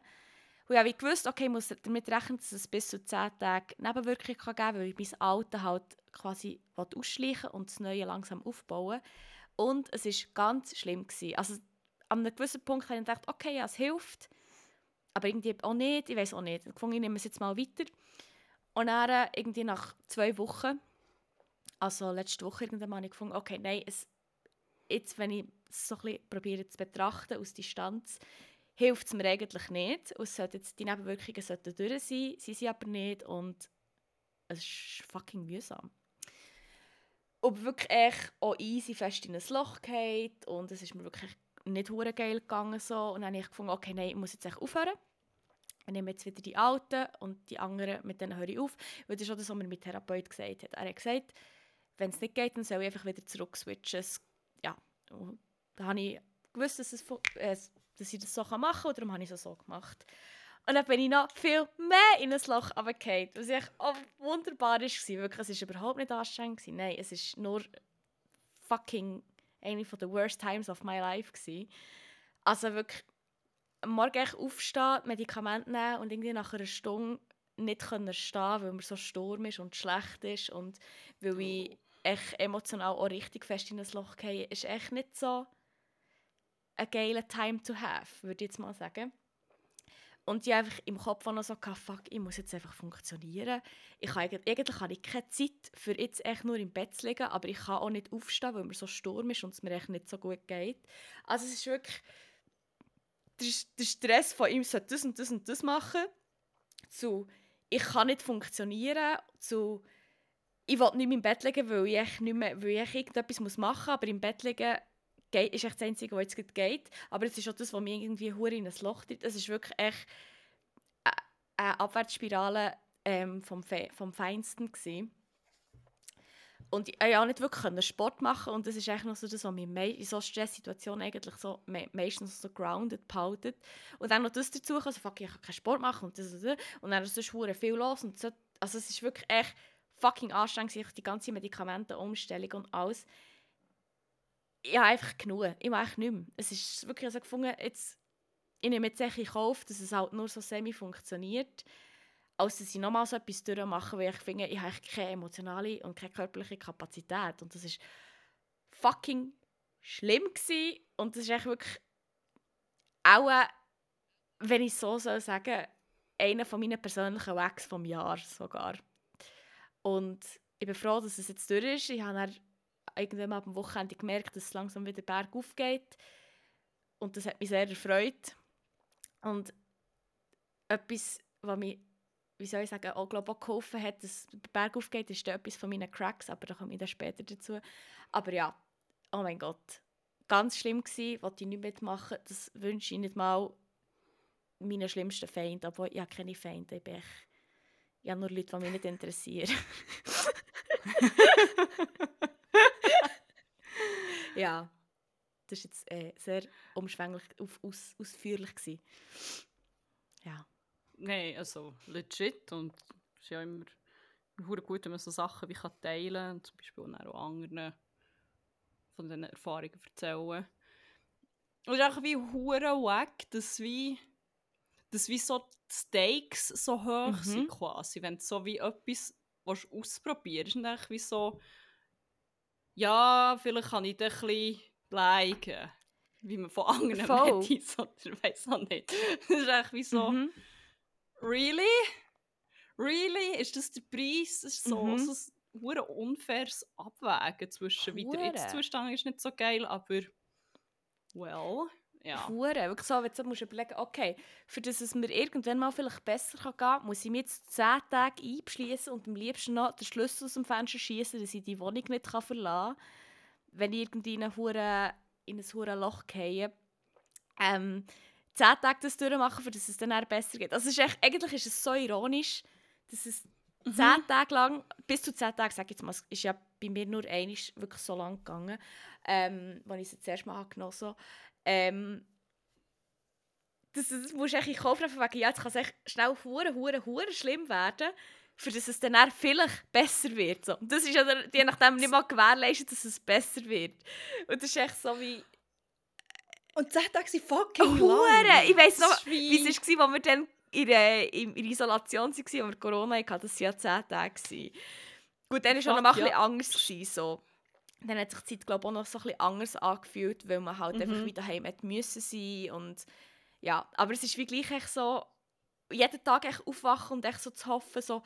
Und ich habe gewusst, okay, ich muss damit rechnen, dass es bis zu 10 Tage Nebenwirkungen geben kann, weil ich mein Alte halt quasi ausschleichen und das Neue langsam aufbauen Und es war ganz schlimm. Gewesen. Also an einem gewissen Punkt habe ich gedacht, okay, ja, es hilft aber irgendwie auch nicht, ich weiß auch nicht. Ich fand, ich nehme es jetzt mal weiter. Und dann äh, irgendwie nach zwei Wochen, also letzte Woche irgendwann habe ich gefunden, okay, nein, es, jetzt, wenn ich es so ein bisschen probiere zu betrachten aus Distanz, hilft es mir eigentlich nicht. Und jetzt, die Nebenwirkungen sollten durch sein, sie sind aber nicht und es ist fucking mühsam. Und wirklich auch easy fest in ein Loch geht und es ist mir wirklich nicht hure geil gegangen so und dann habe ich gefunden, okay, nein, ich muss jetzt echt aufhören. ich nehme jetzt wieder die Alten und die anderen, mit denen höre ich auf. Weil das ist auch das, was mir mein Therapeut gesagt hat. Er hat gesagt, wenn es nicht geht, dann soll ich einfach wieder zurück switchen. Ja, und da habe ich gewusst, dass, es, äh, dass ich das so machen kann und darum habe ich es so gemacht. Und dann bin ich noch viel mehr in ein Loch runtergefallen, was echt auch wunderbar war. Wirklich, es war überhaupt nicht anstrengend. Nein, es war nur fucking eine der worst times of my life. Gewesen. Also wirklich, am Morgen aufstehen, Medikamente nehmen und irgendwie nach einer Stunde nicht können stehen, weil mir so Sturm ist und schlecht ist und weil ich echt emotional auch richtig fest in ein Loch gehe, ist echt nicht so ein geiler Time to have, würde ich jetzt mal sagen. Und ich einfach im Kopf noch so, fuck, ich muss jetzt einfach funktionieren. Ich habe, eigentlich habe ich keine Zeit, für jetzt echt nur im Bett zu liegen, aber ich kann auch nicht aufstehen, weil mir so Sturm ist und es mir echt nicht so gut geht. Also es ist wirklich, der, Stress von ihm sollte das und das und das machen, zu ich kann nicht funktionieren, zu ich will nicht mehr im Bett liegen, weil ich, nicht mehr, weil ich irgendetwas machen muss, aber im Bett liegen geht, ist echt das Einzige, was jetzt geht. Aber es ist auch das, was mich irgendwie hure in ein Loch treibt. Es ist wirklich echt eine Abwärtsspirale ähm, vom, Fe vom Feinsten gewesen. Und ich konnte auch nicht wirklich Sport machen und das ist eigentlich noch so das, was mich in so Stresssituationen eigentlich so me meistens so grounded behalten. Und dann noch das dazu, also fuck, ich kann keinen Sport machen und und das. Und dann ist es viel los und so. Also es ist wirklich echt fucking anstrengend, die ganze Medikamentenumstellung und alles ich habe einfach genug. Ich mache nicht mehr. Es ist wirklich also gefunden, jetzt, ich nehme jetzt in Kauf, dass es halt nur so semi funktioniert, als dass ich nochmal so etwas durchmache, weil ich finde, ich habe keine emotionale und keine körperliche Kapazität. Und das war fucking schlimm gewesen. Und das ist echt wirklich auch, wenn ich so soll sagen, einer von meinen persönlichen Wags vom Jahr sogar. Und ich bin froh, dass es jetzt durch ist. Ich habe irgendwann am Wochenende gemerkt, dass es langsam wieder bergauf geht. Und das hat mich sehr erfreut. Und etwas, was mich, wie soll ich sagen, auch, glaube geholfen hat, dass es bergauf geht, ist etwas von meinen Cracks, aber da komme ich dann später dazu. Aber ja, oh mein Gott, ganz schlimm gewesen, wollte ich nicht mitmachen. Das wünsche ich nicht mal meinen schlimmsten Feind, aber ich habe keine Feinde, ich, bin echt, habe nur Leute, die mich nicht interessieren. ja, das war jetzt äh, sehr umschwänglich, auf, aus, ausführlich. Gewesen. Ja. Nein, also legit und es ist ja immer gut, wenn man so Sachen wie kann teilen kann, zum Beispiel auch anderen von diesen Erfahrungen erzählen. Und es ist einfach wie hure wack, dass wie dass wie so die Stakes so hoch mhm. sind quasi, wenn du so wie etwas ausprobierst und wie so ja, vielleicht kann ich dann ein bisschen bleiben. Wie man von anderen. Metis oder ich weiß auch nicht. Das ist echt wie so, mhm. really? Really? Ist das der Preis? Das ist so, mhm. so ein unfaires Abwägen zwischen, wie der Ist-Zustand ist nicht so geil, aber well ja. Hure. Wirklich so, wenn du musst überlegen okay, für das es mir irgendwann mal vielleicht besser gehen kann, muss ich mir jetzt 10 Tage einschließen und am liebsten noch den Schlüssel aus dem Fenster schießen, dass ich die Wohnung nicht kann verlassen kann, wenn ich irgendwie in, Hure, in ein hure Loch gehe. Ähm, 10 Tage das durchmachen, für das es dann besser geht. Also ist echt, eigentlich ist es so ironisch, dass es mhm. 10 Tage lang, bis zu 10 Tage, sage ich jetzt mal, ist ja bei mir nur einisch wirklich so lang gegangen, ähm, als ich es jetzt erst mal genossen habe. Ähm, das, das musst du eigentlich in Kauf nehmen, wegen, ja, jetzt kann es echt schnell hure, hure, hure schlimm werden, für dass es dann vielleicht besser wird. So. Und das ist ja je nachdem nicht mal gewährleistet, dass es besser wird. Und das ist echt so wie... Und 10 Tage sind fucking oh, lang. Ich weiss noch, wie es war, als wir dann in, der, in, in Isolation waren, und wir Corona hatten, das waren ja 10 Tage. Gut, dann war es noch mal ein bisschen anders. So dann hat sich die Zeit glaube ich, auch noch so ein bisschen anders angefühlt, weil man halt mhm. einfach wieder heim hätte müssen sein und ja, aber es ist wie gleich echt so, jeden Tag echt aufwachen und echt so zu hoffen, so,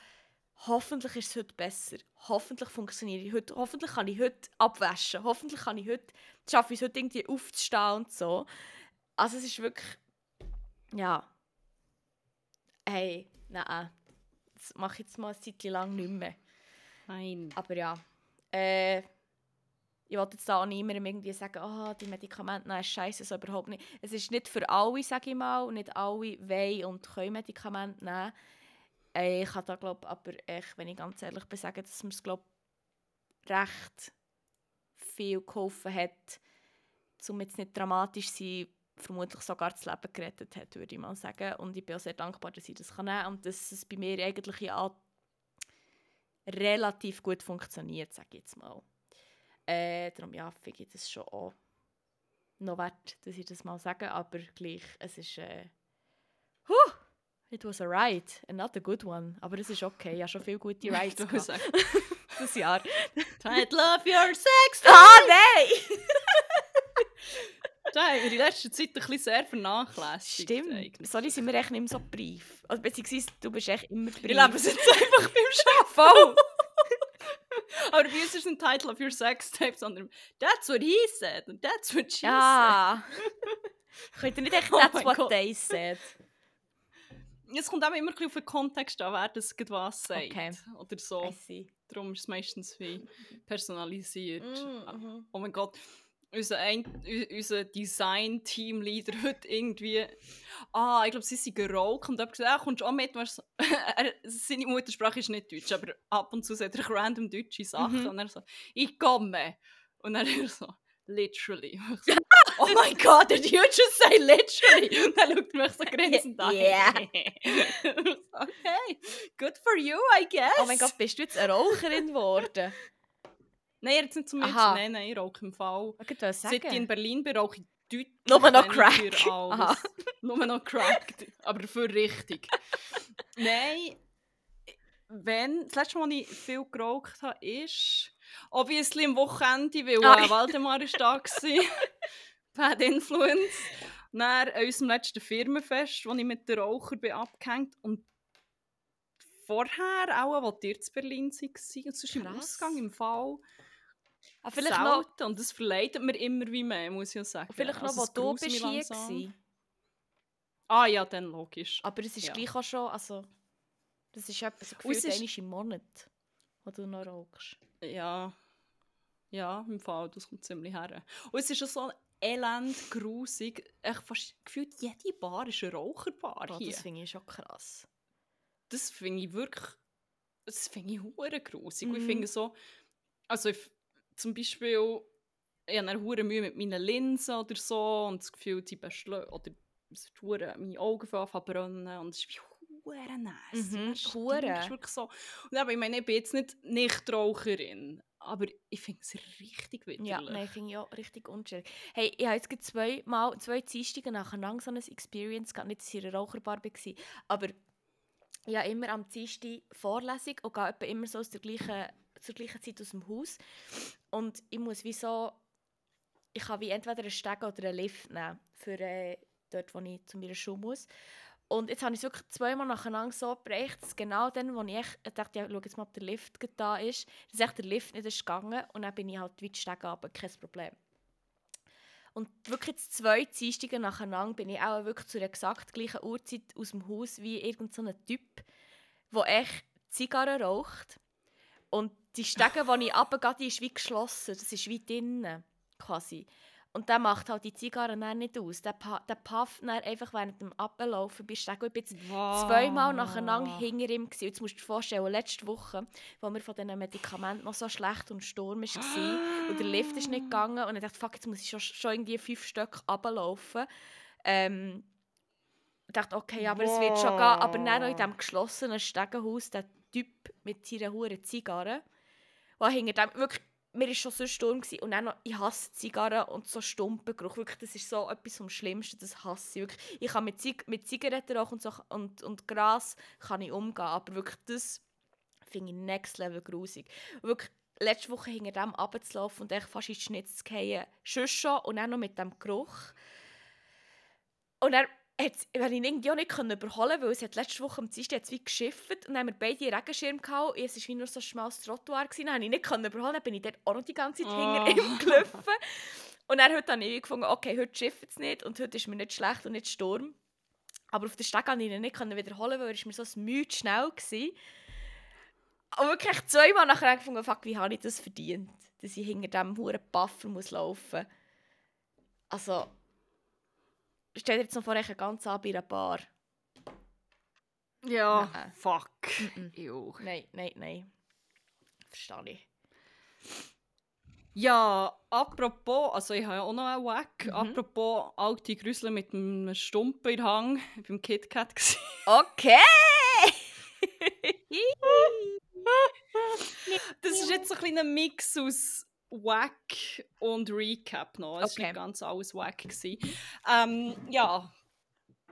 hoffentlich ist es heute besser, hoffentlich funktioniert ich heute, hoffentlich kann ich heute abwaschen, hoffentlich kann ich heute, schaffe ich es heute irgendwie aufzustehen und so. Also es ist wirklich, ja, hey, nein, das mache ich jetzt mal eine Zeit lang nicht mehr. Nein. Aber ja, äh, äh, ich wollte jetzt da auch niemandem irgendwie sagen, oh, die Medikamente ist scheiße, so überhaupt nicht. Es ist nicht für alle, sage ich mal, nicht alle wollen und können Medikamente nehmen. Äh, ich kann da, glaube aber echt, wenn ich ganz ehrlich bin, sagen, dass mir es, glaube recht viel geholfen hat, um jetzt nicht dramatisch zu sein, vermutlich sogar das Leben gerettet hat, würde ich mal sagen. Und ich bin auch sehr dankbar, dass ich das nehmen kann und dass es bei mir eigentlich ja relativ gut funktioniert, sage ich jetzt mal. Äh, darum ja, finde ich das schon auch noch wert, dass ich das mal sage, aber gleich, es ist äh, huh, it was a ride, and not a good one, aber es ist okay, ich habe schon viele gute Rides gehabt. das Jahr. Don't love your sex! Ah, nein! Da haben wir in letzter Zeit ein bisschen sehr vernachlässigt. Stimmt. eigentlich. Sorry, sind wir echt nicht mehr so brief. Also, beziehungsweise, du bist echt immer brief. Ich lebe es jetzt einfach beim Schaffen. Aber bei uns ist ein Title of your sex tape, sondern That's what he said and that's what she Ja. Könnt ihr nicht echt Oh that's mein what Gott. they said? said. Es kommt auch immer ein auf den Kontext an, wer das was sagt. Okay. Oder so. Darum ist es meistens wie personalisiert. Mhm. Oh mein Gott. Unser, unser Design-Teamleader heute irgendwie. Ah, ich glaube, sie sind geraucht und hat gesagt, ah, kommst du auch mit? Weißt, seine Muttersprache ist nicht Deutsch, aber ab und zu sagt er random deutsche Sachen. Mhm. Und er so, ich komme. Und dann er so, literally. So, oh mein Gott, did you just say literally? Und dann schaut er mich so grinsend an. Yeah. okay, good for you, I guess. Oh mein Gott, bist du jetzt eine Raucherin geworden? Nein, jetzt nicht zum. Aha. Nein, nein, ich rauche im Fall. Ich Seit ich in. Berlin bin, rauche ich deutlich Nur noch Crack. Nur noch Crack, aber dafür richtig. Nein, wenn, das letzte Mal, als ich viel geraucht habe, ist obviously am Wochenende, weil äh, Waldemar ist da war. Bad Influence. An unserem letzten Firmenfest, wo ich mit den Rauchern bin abgehängt und vorher auch, als ihr zu Berlin war, sonst im Krass. Ausgang im Fall Ah, vielleicht noch, selten. Und das verleitet mir immer wie mehr, muss ich ja sagen. vielleicht noch Also, wo du bist hier gewesen. Ah ja, dann logisch. Aber es ist Ja. gleich auch schon, also... Das ist etwa so gefühlt ist- im Monat, wo du noch rauchst. Ja. Ja, im Fall, das kommt ziemlich her. Und es ist schon so elend grusig. Echt fast gefühlt jede Bar ist eine Raucherbar Oh, hier. das finde ich schon krass. Das finde ich wirklich. Das finde ich hure grusig. Und ich Mhm. finde so. Also, ich, zum Beispiel. Ich habe hure Mühe mit meinen Linsen oder so. Und das Gefühl, die beschlö Oder hure meine Augen anfangen zu brennen. Und es ist wie hure nass. Mhm, hure. wirklich so. Und aber ich meine, ich bin jetzt nicht Nichtraucherin. Aber ich finde es richtig widerlich. Ja, nein, finde ich auch richtig unschön. Hey, ich habe jetzt zwei, Mal, zwei Dienstage nacheinander so ein Experience gehabt. Nicht, dass ich in einer Raucherbar war, aber ich habe immer am Dienstag Vorlesung und gehe immer so aus der gleichen, zur gleichen Zeit aus dem Haus. Und ich muss wie so... Ich kann wie entweder einen Steg oder einen Lift nehmen, für äh, dort, wo ich zu meiner Schule muss. Und jetzt habe ich es wirklich zweimal nacheinander so geprägt, dass genau dann, wo ich dachte, ja, schau jetzt mal, ob der Lift da ist, dass echt der Lift nicht ist gegangen und dann bin ich halt weit Stege runter, kein Problem. Und wirklich zwei Dienstage nacheinander bin ich auch wirklich zu exakt gleichen Uhrzeit aus dem Haus wie irgendein so Typ, der echt Zigarren raucht. Und die Stege, wo ich runtergehe, die ist wie geschlossen, das ist wie drinnen, quasi. Und der macht halt die Zigarren dann nicht aus. Der, der pufft dann einfach während dem Ablaufen bei Stege. Ich bin jetzt zweimal nacheinander hinter ihm. Gewesen. Jetzt musst du dir vorstellen, letzte Woche, wo mir von diesen Medikamenten noch so schlecht und Sturm war und der Lift ist nicht gegangen und ich dachte, fuck, jetzt muss ich schon, schon irgendwie fünf Stück runterlaufen. Ähm, ich dachte, okay, aber es wird schon gehen. Aber dann noch in diesem geschlossenen Stegenhaus, der Typ mit seiner hohen Zigarre, der hinter dem wirklich mir war schon so Sturm gewesen. und dann noch, ich hasse Zigarren und so Stumpengeruch. Wirklich, das ist so etwas vom Schlimmsten, das hasse ich wirklich. Ich kann mit, Zig mit Zigaretten und, so, und, und Gras kann ich umgehen, aber wirklich das finde ich next level grusig. Wirklich, letzte Woche hinter dem runterzulaufen und echt fast in die Schnitz zu fallen, schon und dann noch mit dem Geruch. Und dann hat's- ich ihn irgendwie auch nicht können überholen weil es hat letzte Woche am Dienstag wie geschifft und dann haben wir beide einen Regenschirm gehabt und es war wie nur so ein schmales Trottoir. Gewesen. Dann konnte ich nicht können überholen, dann bin ich dort auch noch die ganze Zeit Oh. hinter ihm gelaufen. Und dann heute habe ich gefunden, okay, heute schifft es nicht und heute ist mir nicht schlecht und nicht Sturm. Aber auf der Steg konnte ich ihn nicht können wiederholen, weil er mir so Mühe schnell war. Aber wirklich zweimal nachher gefunden, fuck, wie habe ich das verdient? Dass ich hinter diesem huren Buffer muss laufen. Also, stell dir jetzt noch vor, ich ganz an bei einer Bar. Ja, Nein. fuck. Mhm. Ew. Nein, nein, nein. Verstehe ich. Ja, apropos, also ich habe ja auch noch einen Wack. Mhm. Apropos alte Grüsel mit einem Stumpen in der Hang. Ich war beim KitKat. Okay! Das ist jetzt so ein kleiner Mix aus Wack und Recap noch. Es war Okay. nicht ganz alles Wack. gewesen. Ähm, ja,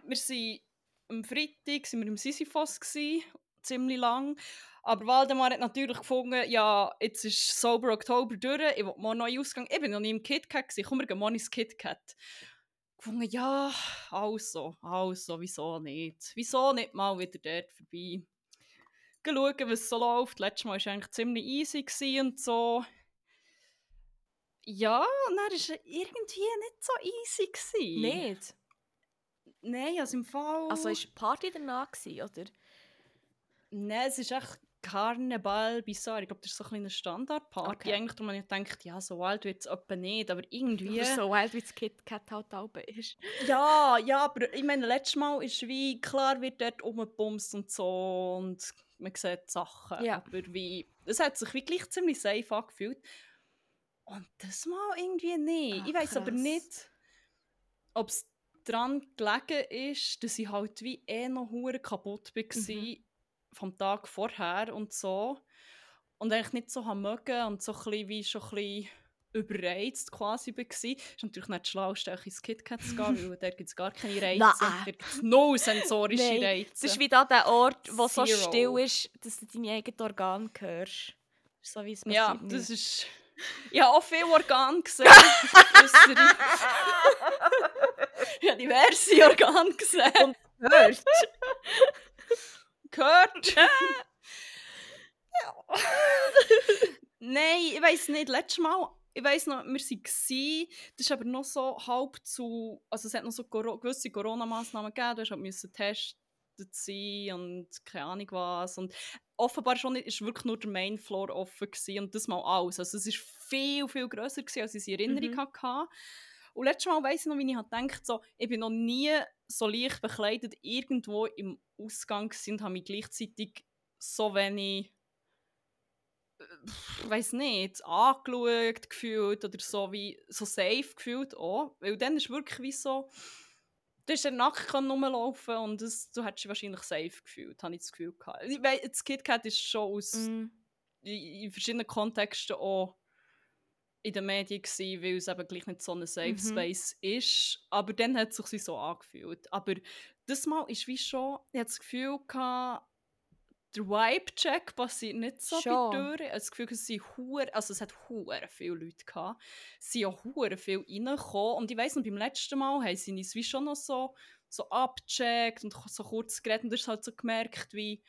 wir sind am Freitag sind wir im Sisyphos, gewesen, ziemlich lang. Aber Waldemar hat natürlich gefunden, ja, jetzt ist Sober Oktober durch, ich will morgen neu ausgehen. Ich bin noch nie im KitKat, gewesen. komm, wir gehen morgen ins KitKat. Gefunden, ja, also, also, wieso nicht? Wieso nicht mal wieder dort vorbei? Schauen, was so läuft. Letztes Mal war es eigentlich ziemlich easy und so. Ja, und dann war es irgendwie nicht so easy. Gewesen. Nicht? Nein, also im Fall... Also, war Party danach, gewesen, oder? Nein, es ist echt Karneval Bizarre. Ich glaube, das ist so ein kleiner Standardparty. Okay. Eigentlich darum habe ich gedacht, ja, so wild wird es etwa nicht, aber irgendwie... Oder so wild, wie das KitKat halt auch ist. Ja, ja, aber ich meine, letztes Mal ist wie, klar wird dort rumgebumst und so und man sieht Sachen, Ja. aber wie, es hat sich wirklich ziemlich safe angefühlt. Und das Mal irgendwie nicht. Ah, ich weiß aber nicht, ob es daran gelegen ist, dass ich halt wie eh noch hure kaputt war Mhm. vom Tag vorher und so. Und eigentlich nicht so haben mögen und so ein wie schon ein bisschen überreizt quasi war. Es ist natürlich nicht das Schlauste, auch ins KitKat zu gehen, weil dort gibt es gar keine Reize. Nein. Dort gibt es null sensorische Nein, Reize. Das ist wie da der Ort, wo so Zero. still ist, dass du deine eigenen Organe hörst. So wie es ja, das ist... Ich habe auch viele Organe gesehen. Ich habe diverse Organe gesehen. hört. gehört. Nein, ich weiß nicht. Letztes Mal, ich weiß noch, wir waren. Das ist aber noch so halb zu. Also, es hat noch so gewisse Corona-Massnahmen gegeben. Du hast halt getestet sein und keine Ahnung was. Und offenbar schon nicht, ist wirklich nur der Mainfloor offen gewesen und das mal alles. Also, es war viel, viel grösser, gewesen, als ich es in Erinnerung Mhm. hatte. Und letztes Mal weiss ich noch, wie ich gedacht so, ich bin noch nie so leicht bekleidet irgendwo im Ausgang und habe mich gleichzeitig so wenig, ich weiß nicht, angeschaut gefühlt oder so wie so safe gefühlt auch. Weil dann ist wirklich wie so, du hast Nacken rumlaufen und das, du hättest dich wahrscheinlich safe gefühlt, habe ich das Gefühl gehabt. Ich weiss, das KitKat ist schon aus Mm. in, verschiedenen Kontexten auch in den Medien gewesen, weil es eben gleich nicht so ein Safe Mhm. Space ist. Aber dann hat es sich so angefühlt. Aber das Mal ist wie schon, ich hatte das Gefühl gehabt, der Vibe-Check passiert nicht so Schon. bei Türen. Ich das Gefühl, es sind also es hat hure viele Leute gehabt. Es sind auch hure viel reingekommen. Und ich weiss noch, beim letzten Mal haben sie wie schon noch so, so abgecheckt und so kurz geredet. Und du hast halt so gemerkt, wie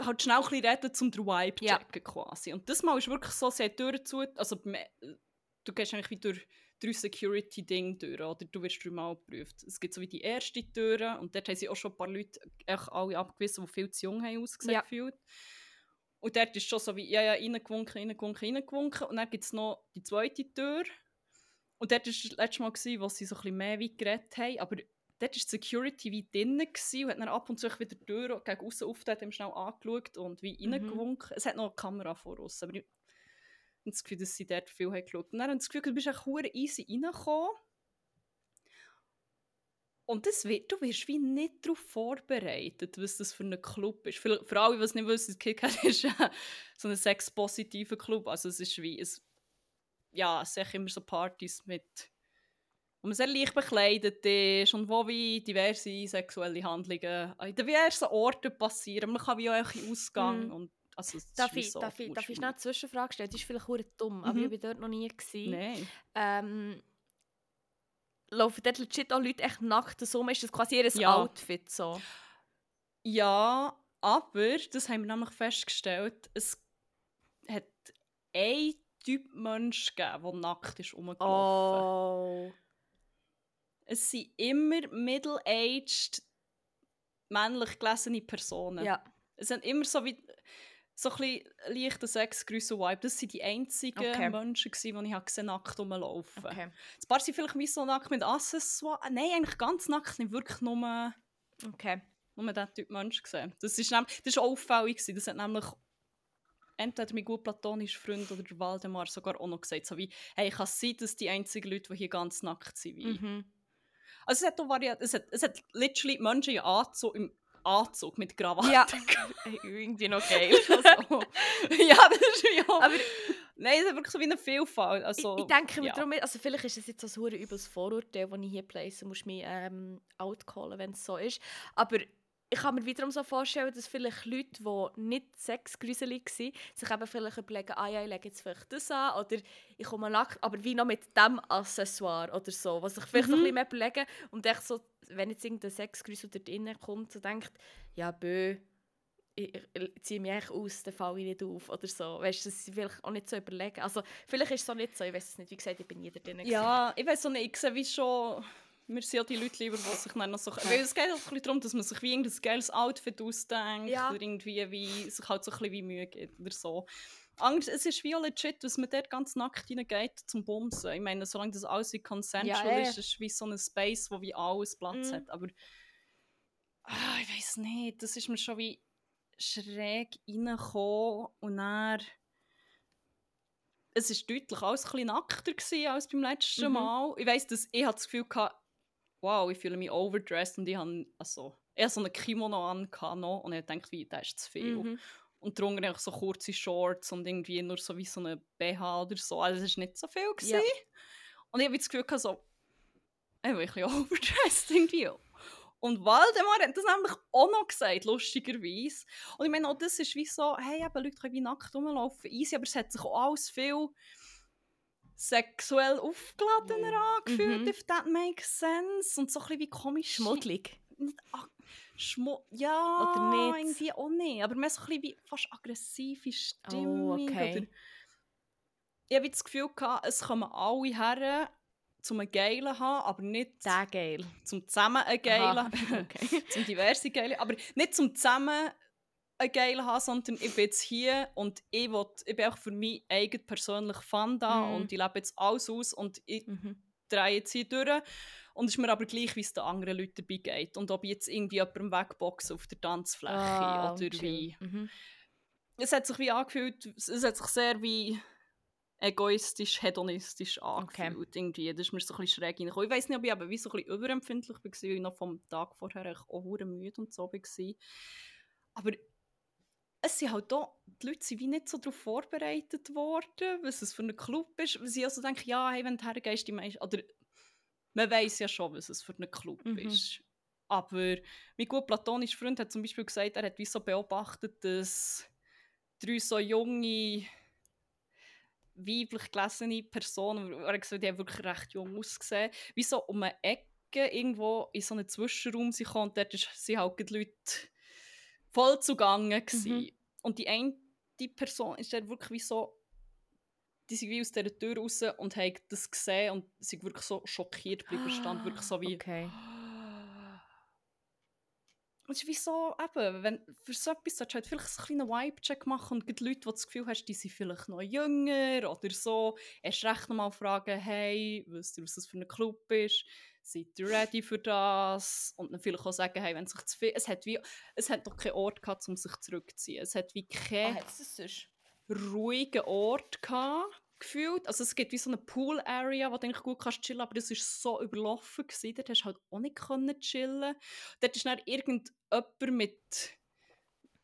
halt schnell ein bisschen reden, um den Vibe Ja. checken quasi. Und das Mal ist wirklich so, sie hat Türen zu, also du gehst eigentlich wie durch drei Security-Dinge durch, oder du wirst dreimal geprüft. Es gibt so wie die erste Tür und dort haben sie auch schon ein paar Leute echt alle abgewiesen, die viel zu jung haben ausgesehen Ja. gefühlt. Und dort ist schon so wie, ja, ja, reingewunken, reingewunken, reingewunken. Und dann gibt es noch die zweite Tür. Und dort war das letzte Mal, gewesen, wo sie so ein bisschen mehr wie geredet haben. Aber dort war die Security wie drinnen und hat dann ab und zu wieder die Tür gegen außen aufgetan, haben schnell angeschaut und wie Mhm. reingewunken. Es hat noch eine Kamera vor uns, aber ich habe das Gefühl, dass sie dort viel haben geschaut. Und dann haben sie das Gefühl, du bist hure easy reingekommen. Und das wird, du wirst wie nicht darauf vorbereitet, was das für ein Club ist. Für, für alle, die es nicht wissen, KitKat ist äh, so ein sexpositiver Club. Also es ist wie, es, ja, es sind immer so Partys mit, wo man sehr leicht bekleidet ist und wo wie diverse sexuelle Handlungen an diversen Orten passieren. Man kann wie auch einen Ausgang Mhm. und also Darf ich, so, darf ich, darf ich schnell eine Zwischenfrage stellen? Das ist vielleicht hure dumm, aber Mhm. ich war dort noch nie. Gewesen. Nein. Ähm, laufen dort legit auch Leute echt nackt so? Ist das quasi ihr Ja. Outfit so? Ja, aber, das haben wir nämlich festgestellt, es hat ein Typ Mensch gegeben, der nackt ist rumgelaufen. Oh. Es sind immer middle-aged, männlich gelesene Personen. Ja. Es sind immer so wie so ein bisschen leichter Sexgrüße-Vibe. Das waren die einzigen Okay. Menschen, gewesen, die ich gesehen nackt rumlaufen Okay. Ein paar sind vielleicht wie so nackt mit Accessoires. Nein, eigentlich ganz nackt, nicht wirklich nur, Okay. nur diesen Typ Mensch gesehen. Das ist auch auffällig. Gewesen. Das hat nämlich entweder mein gut platonischer Freund oder der Waldemar sogar auch noch gesagt. So wie, hey, kann es sein, dass die einzigen Leute, die hier ganz nackt sind, wie Mhm. Also es hat auch Varianten. Es hat, es hat literally Menschen in Anzug, im Anzug mit Krawatte. Ja. Irgendwie noch geil. also, ja, das ist ja. Aber Nein, es ist wirklich so wie eine Vielfalt. Also, ich, ich denke mir ja. darum, also vielleicht ist es jetzt so ein übles Vorurteil, das ich hier place, musst du mich ähm, outcallen, wenn es so ist. Aber ich kann mir wiederum so vorstellen, dass vielleicht Leute, die nicht sexgruselig waren, sich eben vielleicht überlegen, ah ja, ich lege jetzt vielleicht das an oder ich komme nackt, aber wie noch mit dem Accessoire oder so, was sich vielleicht noch ein Mhm. bisschen mehr überlegen und echt so, wenn jetzt irgendein Sexgrusel dort drinnen kommt, so denkt, ja, bö, ich, ich, ich ziehe mich eigentlich aus, dann falle ich nicht auf oder so. Weißt du, das sie vielleicht auch nicht so überlegen. Also vielleicht ist es so nicht so, ich weiß es nicht. Wie gesagt, ich bin nie da drin. gewesen. Ja, ich weiß auch nicht, ich sehe wie schon... Wir sind ja die Leute lieber, die sich dann noch so... Weil es geht auch ein bisschen darum, dass man sich wie irgendein geiles Outfit ausdenkt Ja. oder irgendwie wie, sich halt so ein bisschen wie Mühe gibt oder so. Anders, es ist wie auch legit, dass man dort ganz nackt hineingeht zum Bumsen. Ich meine, solange das alles wie consensual Ja, eh. ist, ist es wie so ein Space, wo wie alles Platz Mhm. hat. Aber ah, ich weiß nicht, das ist mir schon wie schräg reingekommen und dann es ist deutlich alles ein bisschen nackter gewesen als beim letzten Mhm. Mal. Ich weiss, dass ich hatte das Gefühl hatte, wow, ich fühle mich overdressed und ich habe also, ich habe so einen Kimono an und ich dachte, wie, das ist zu viel. Mhm. Und darunter einfach so kurze Shorts und irgendwie nur so wie so eine BH oder so. Also es war nicht so viel. Gewesen. Ja. Und ich habe das Gefühl, so, ich bin ein bisschen overdressed irgendwie. Und Waldemar hat das nämlich auch noch gesagt, lustigerweise. Und ich meine, auch das ist wie so, hey, eben, Leute können wie nackt rumlaufen, easy, aber es hat sich auch alles viel sexuell aufgeladener angefühlt, Mhm. if that makes sense. Und so ein bisschen wie komisch. Schmuddelig. Nicht, ach, Schmu ja, Oder nicht? irgendwie auch nicht. Aber mehr so ein bisschen wie fast aggressive Stimmung. Oh, okay. Oder ich habe das Gefühl, gehabt, es kommen alle her, zum einen Geilen haben, aber nicht Der geil. zum zusammen einen Geilen. Okay. zum diverse Geilen. Aber nicht zum zusammen einen Geilen haben, sondern ich bin jetzt hier und ich, will, ich bin auch für mich eigen persönlich Fun da Mhm. und ich lebe jetzt alles aus und ich Mhm. Drehe hier durch. Und es ist mir aber gleich, wie es den anderen Leuten dabei geht. Und ob ich jetzt irgendwie jemandem wegboxe auf der Tanzfläche Ah, oder wie. Mhm. Es hat sich wie angefühlt, es hat sich sehr wie egoistisch, hedonistisch angefühlt. Irgendwie. Das ist mir so ein bisschen schräg reingekommen. Ich weiß nicht, ob ich eben wie so ein bisschen überempfindlich war, weil ich noch vom Tag vorher auch müde und so war. Aber es sind halt auch, die Leute sind wie nicht so darauf vorbereitet worden, was es für ein Club ist. Weil sie also denken, ja, hey, wenn du hergehst, die meisten, oder man weiß ja schon, was es für ein Club Mhm. ist. Aber mein gut platonischer Freund hat zum Beispiel gesagt, er hat wie so beobachtet, dass drei so junge, weiblich gelesene Personen, er hat gesagt, die haben wirklich recht jung ausgesehen, wie so um eine Ecke irgendwo in so einen Zwischenraum sie kommen und dort sind halt die Leute voll zugange. Mhm. Und die eine die Person ist dann wirklich wie so die sind wie aus dieser Tür raus und haben das gesehen und sind wirklich so schockiert geblieben, stand wirklich so wie Okay. es ist wie so, eben, wenn für so etwas solltest du halt vielleicht so einen kleinen Vibe-Check machen und die Leute, die das Gefühl hast, die sind vielleicht noch jünger oder so, erst recht nochmal fragen, hey, wisst ihr, was das für ein Club ist? Seid ihr ready für das? Und dann vielleicht auch sagen, hey, wenn sich zu viel... Es hat, wie, es hat doch keinen Ort gehabt, um sich zurückzuziehen. Es hat wie Ah, keinen sonst? ruhigen Ort gehabt, gefühlt. Also es gibt wie so eine Pool-Area, wo du eigentlich gut kannst chillen, aber das war so überlaufen. Gewesen. Dort hast du halt auch nicht können chillen. Dort ist dann irgendjemand mit,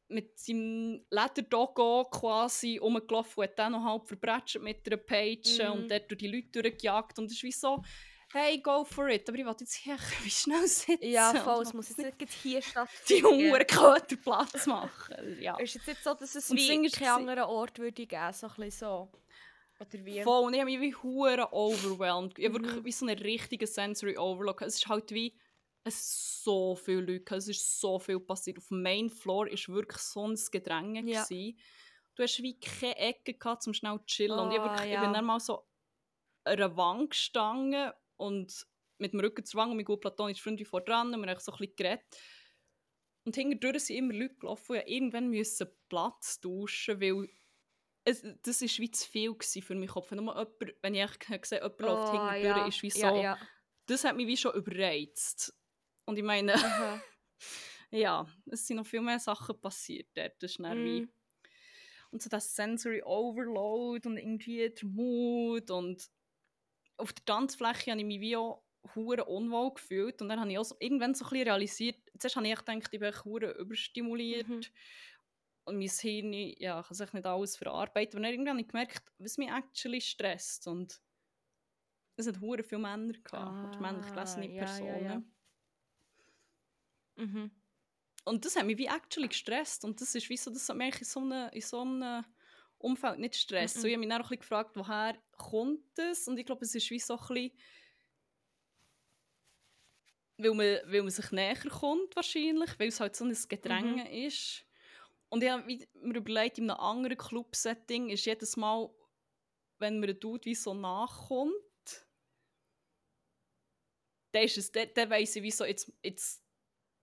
mit seinem Lederdoggo quasi rumgelaufen und hat dann noch halb verbretscht mit einer Peitsche Mhm. und dort durch die Leute durchgejagt. Und es ist wie so, hey, go for it. Aber ich will jetzt hier wie schnell sitzen. Ja, voll. Es muss jetzt nicht hier die stattfinden. hohen Köter Platz machen. Ja. Ist jetzt nicht so, dass es Und wie ist, keinen anderen Ort würde geben, so ein bisschen so. Oder wie? Voll, und ich habe mich wie hure overwhelmed. Ich habe Mhm. wirklich wie so einen richtigen Sensory gehabt. Es ist halt wie, es sind so viele Leute, es ist so viel passiert. Auf dem Main Floor war wirklich so ein Gedränge. Ja. gewesen. Du hast wie keine Ecke gehabt, um schnell zu chillen. und ich, Ah, wirklich, ich ja. bin dann mal so an einer Wand gestanden und mit dem Rücken zur Wand und mein gut platonischer Freund vor dran und wir haben so ein bisschen geredet. Und hinterher sind immer Leute gelaufen, die irgendwann müssen Platz tauschen weil es, das war wie zu viel für meinen Kopf. Nur jemand, wenn ich gesehen jemand läuft Oh, hinterher, ja. ist wie so... Ja, ja. Das hat mich wie schon überreizt. Und ich meine, ja, es sind noch viel mehr Sachen passiert dort. Das ist dann wie... Mm. Und so das Sensory Overload und irgendwie der Mut und auf der Tanzfläche habe ich mich wie auch hure unwohl gefühlt und dann habe ich auch so, irgendwann so ein bisschen realisiert, zuerst habe ich gedacht, ich bin hure überstimuliert Mhm. und mein Hirn ja, kann sich nicht alles verarbeiten und dann irgendwann habe ich gemerkt, was mich actually stresst und es hat hure viele Männer gehabt, oder männlich gelesene Ah, ja, ja, Personen. ja. Mhm. Und das hat mich wie actually gestresst. Und das ist wie so, das in so einem, in so einem Umfeld nicht gestresst. Mhm. So, ich habe mich dann auch ein bisschen gefragt, woher kommt das? Und ich glaube, es ist wie so ein bisschen, weil man, weil man sich näher kommt wahrscheinlich, weil es halt so ein Gedränge Mhm. ist. Und ich habe mir überlegt, in einem anderen Club-Setting ist jedes Mal, wenn ein Dude wie so nachkommt, dann ist es, dann, dann weiss ich, wie so, jetzt, jetzt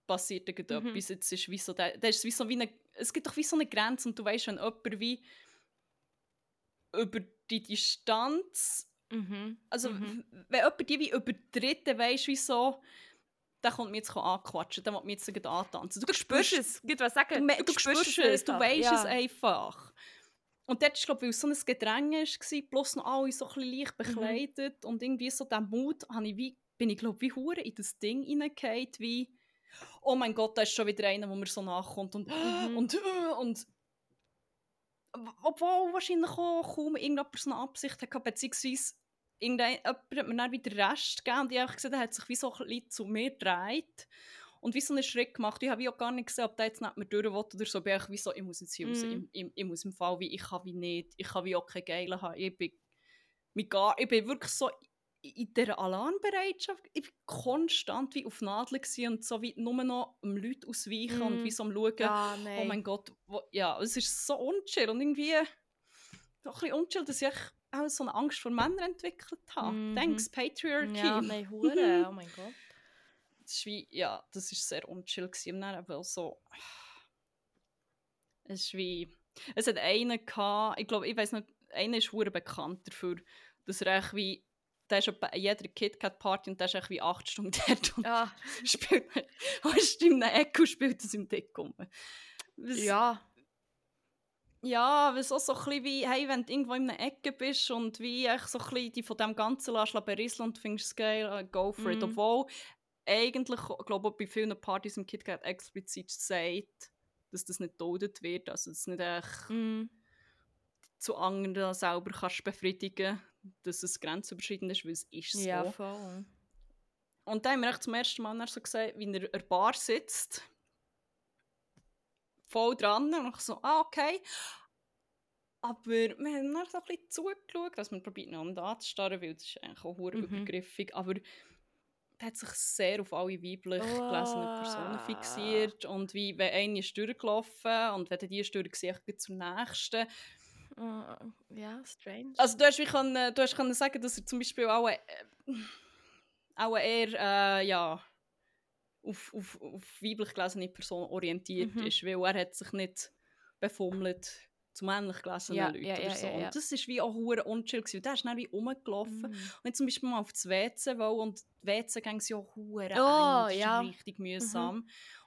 passiert da Mhm. etwas, jetzt ist wie so, da, da ist es wie so wie eine, es gibt doch wie so eine Grenze und du weißt, wenn jemand wie über die Distanz, Mhm. also Mhm. wenn jemand die wie übertritt, dann weisst du, wie so, der kommt mir jetzt anquatschen, der will mir jetzt antanzen. Du spürst es. Geht was Du, sagen? me- du spürst es, du weißt ja. es einfach. Und dort, glaube weil es so ein Gedränge war, plus noch alle so ein bisschen Mhm. leicht bekleidet und irgendwie so der Mut, habe ich wie, bin ich glaube wie hure in das Ding hineingefallen, wie «Oh mein Gott, da ist schon wieder einer, wo mir so nachkommt» und Mhm. und äh, und obwohl wahrscheinlich auch kaum irgendjemand so eine Absicht hatte, beziehungsweise irgendein, jemand hat mir dann wieder den Rest gegeben und ich habe gesehen, er hat sich wie so ein bisschen zu mir gedreht und wie so einen Schritt gemacht. Ich habe auch gar nicht gesehen, ob der jetzt nicht mehr durch will oder so. Bin ich wie so, ich muss jetzt hier raus. Mhm. Ich, ich, ich muss im Fall wie, ich kann wie nicht, ich kann wie auch keine Geile haben. Ich bin, gar, ich bin wirklich so in dieser Alarmbereitschaft, ich konstant wie auf Nadeln und so wie nur noch um Leute ausweichen und Mhm. wie so am Schauen, Ja, oh mein Gott, wo, ja, es ist so unchill und irgendwie so ein bisschen unchill, dass ich auch so eine Angst vor Männern entwickelt habe. Mhm. Thanks, Patriarchy. Ja, nein, hure. Oh mein Gott. Das ist wie, ja, das ist sehr unchill gewesen. Und dann auch so, es ist wie, es hat einen gehabt, ich glaube, ich weiß nicht, einer ist hure bekannt dafür, dass er echt wie, der ist an jeder KitKat-Party und der ist echt wie acht Stunden dort und Ja. spielt, ist in einer Ecke und spielt das im Deck rum. Was- ja. Ja, weil so, so ein bisschen wie, hey, wenn du irgendwo in einer Ecke bist und wie echt so ein bisschen die von dem Ganzen lässt berieseln und findest es geil, äh, go for it. Mhm. Obwohl eigentlich, ich glaube bei vielen Partys im KitKat explizit sagt, dass das nicht geduldet wird, also dass du nicht echt Mhm. zu anderen selber kannst befriedigen dass es grenzüberschreitend ist, weil es ist so. Ja, voll. Und dann haben wir zum ersten Mal so gesehen, wie er an der Bar sitzt. Voll dran. Und ich so, ah, okay. Aber wir haben dann so ein bisschen zugeschaut, dass man probiert, nicht anzustarren, weil das ist eigentlich auch Mhm. übergriffig. Aber er hat sich sehr auf alle weiblich gelesenen Personen fixiert. Und wie, wenn eine ist durchgelaufen und wenn die ist durchgesehen, geht zur nächsten. Äh, ja, strange. Also du hast, wie können, du hast können sagen, dass er zum Beispiel auch, äh, auch eher äh, ja, auf, auf, auf weiblich gelesene Personen orientiert Mhm. ist, weil er hat sich nicht befummelt zu männlich gelesenen Ja, Leuten ja, oder ja, so. ja, ja. Und das ist wie auch hure unchill gewesen. Der ist dann wie rumgelaufen. Mhm. Und zum Beispiel mal auf das WC wollte und die WC-Gänge sind ja hure eng. Oh, das ist richtig mühsam.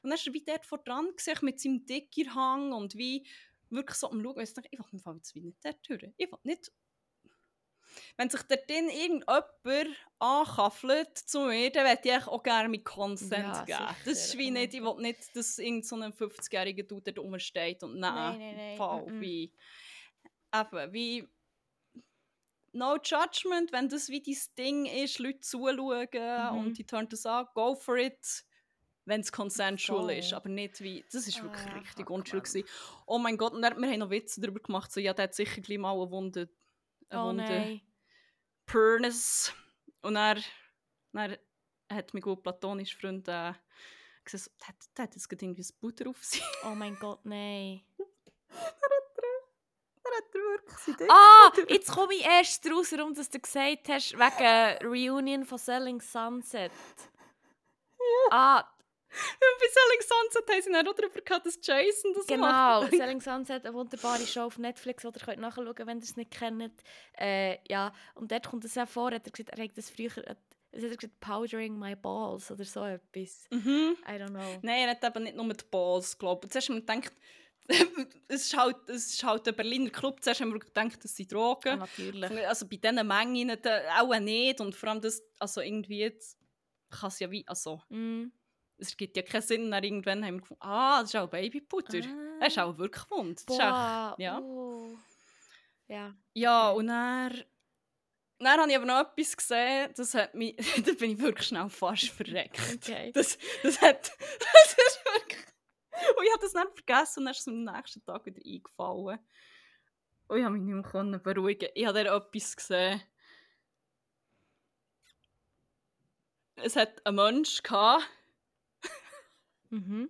Und dann ist er wie dort vor dran gesehen mit seinem Dickerhang und wie wirklich so am Schauen. Und ich dachte, ich will Fall jetzt wie nicht dort hören. Ich will nicht... Wenn sich dort irgendjemand ankaffelt zu mir, dann möchte ich auch gerne mit Consent Ja, geben. sicher. Das ist wie nicht, ich will nicht, dass irgend so ein 50-jähriger Dude dort rumsteht und nein, Nein, nein, nein, Fall, mm. wie... Eben, wie... No judgment, wenn das wie dein Ding ist, Leute zuschauen Mhm. und die turnen das an, go for it, wenn es consensual Voll. ist, aber nicht wie, das ist wirklich Ah, richtig unschön gewesen. Oh mein Gott, und dann, wir haben noch Witze darüber gemacht, so, ja, der hat sicher gleich mal eine Wunde, eine Oh Wunde nein. Purnes. Und er, dann hat mein gut platonischer Freund äh, gesagt, so, der, hat- der hat jetzt gerade irgendwie das Butter auf sich. Oh mein Gott, nein. Er er Ah, jetzt komme ich erst raus, warum dass du gesagt hast, wegen Reunion von Selling Sunset. Ah, Bei Selling Sunset haben sie dann auch darüber gehabt, dass Jason das Genau, macht. Selling Sunset, eine wunderbare Show auf Netflix, die ihr könnt nachschauen könnt, wenn ihr es nicht kennt. Äh, ja, und dort kommt es auch vor, hat er gesagt, er hat das früher, es hat er gesagt, powdering my balls oder so etwas. Mhm. I don't know. Nein, er hat eben nicht nur die Balls, ich. Zuerst haben wir gedacht, es ist, halt, es ist halt ein Berliner Club, zuerst haben wir gedacht, das sind Ja, Drogen. natürlich. Also bei diesen Mengen auch nicht und vor allem das, also irgendwie jetzt kann es ja wie, also Mm. Es gibt ja keinen Sinn, dann irgendwann haben wir gefunden, ah, das ist auch Babyputter. Das ist Ah. auch wirklich wund. Das ist echt, Boah, ja. oh. Ja. ja, und dann, dann habe ich aber noch etwas gesehen, das hat mich, da bin ich wirklich schnell fast verreckt. Okay. Das, das hat, das ist wirklich, und ich habe das nicht vergessen und dann ist es am nächsten Tag wieder eingefallen. Und ich habe mich nicht mehr beruhigen. Ich habe da etwas gesehen. Es hat einen Mensch gehabt, Mhm.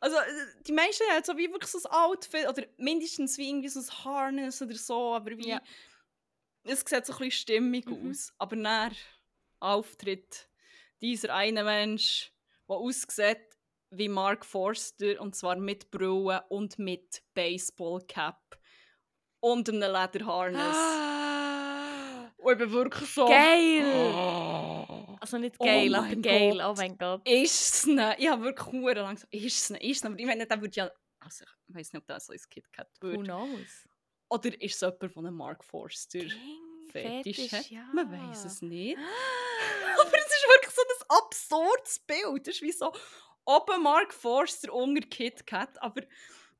Also, äh, die meisten haben so wie wirklich so ein Outfit oder mindestens wie irgendwie so ein Harness oder so, aber wie. Ja. Es sieht so ein bisschen stimmig Mhm. aus. Aber nach Auftritt dieser eine Mensch, der aussieht wie Mark Forster und zwar mit Brille und mit Baseballcap und einem Lederharness. Ah. Und ich bin wirklich so. Geil! Oh. Also nicht Oh geil, aber mein geil. Gott. Oh mein Gott. Ist es ne? Ich habe wirklich hure lang gesagt, ist es ne? Ist es ne? Aber ich meine, der würde ja. Also, ich weiß nicht, ob das so ins KitKat Who würde. knows? Oder ist es jemand, der einen Mark Forster Fetisch hat? ja. Man weiß es nicht. Aber es ist wirklich so ein absurdes Bild. Das ist wie so oben Mark Forster unter KitKat, aber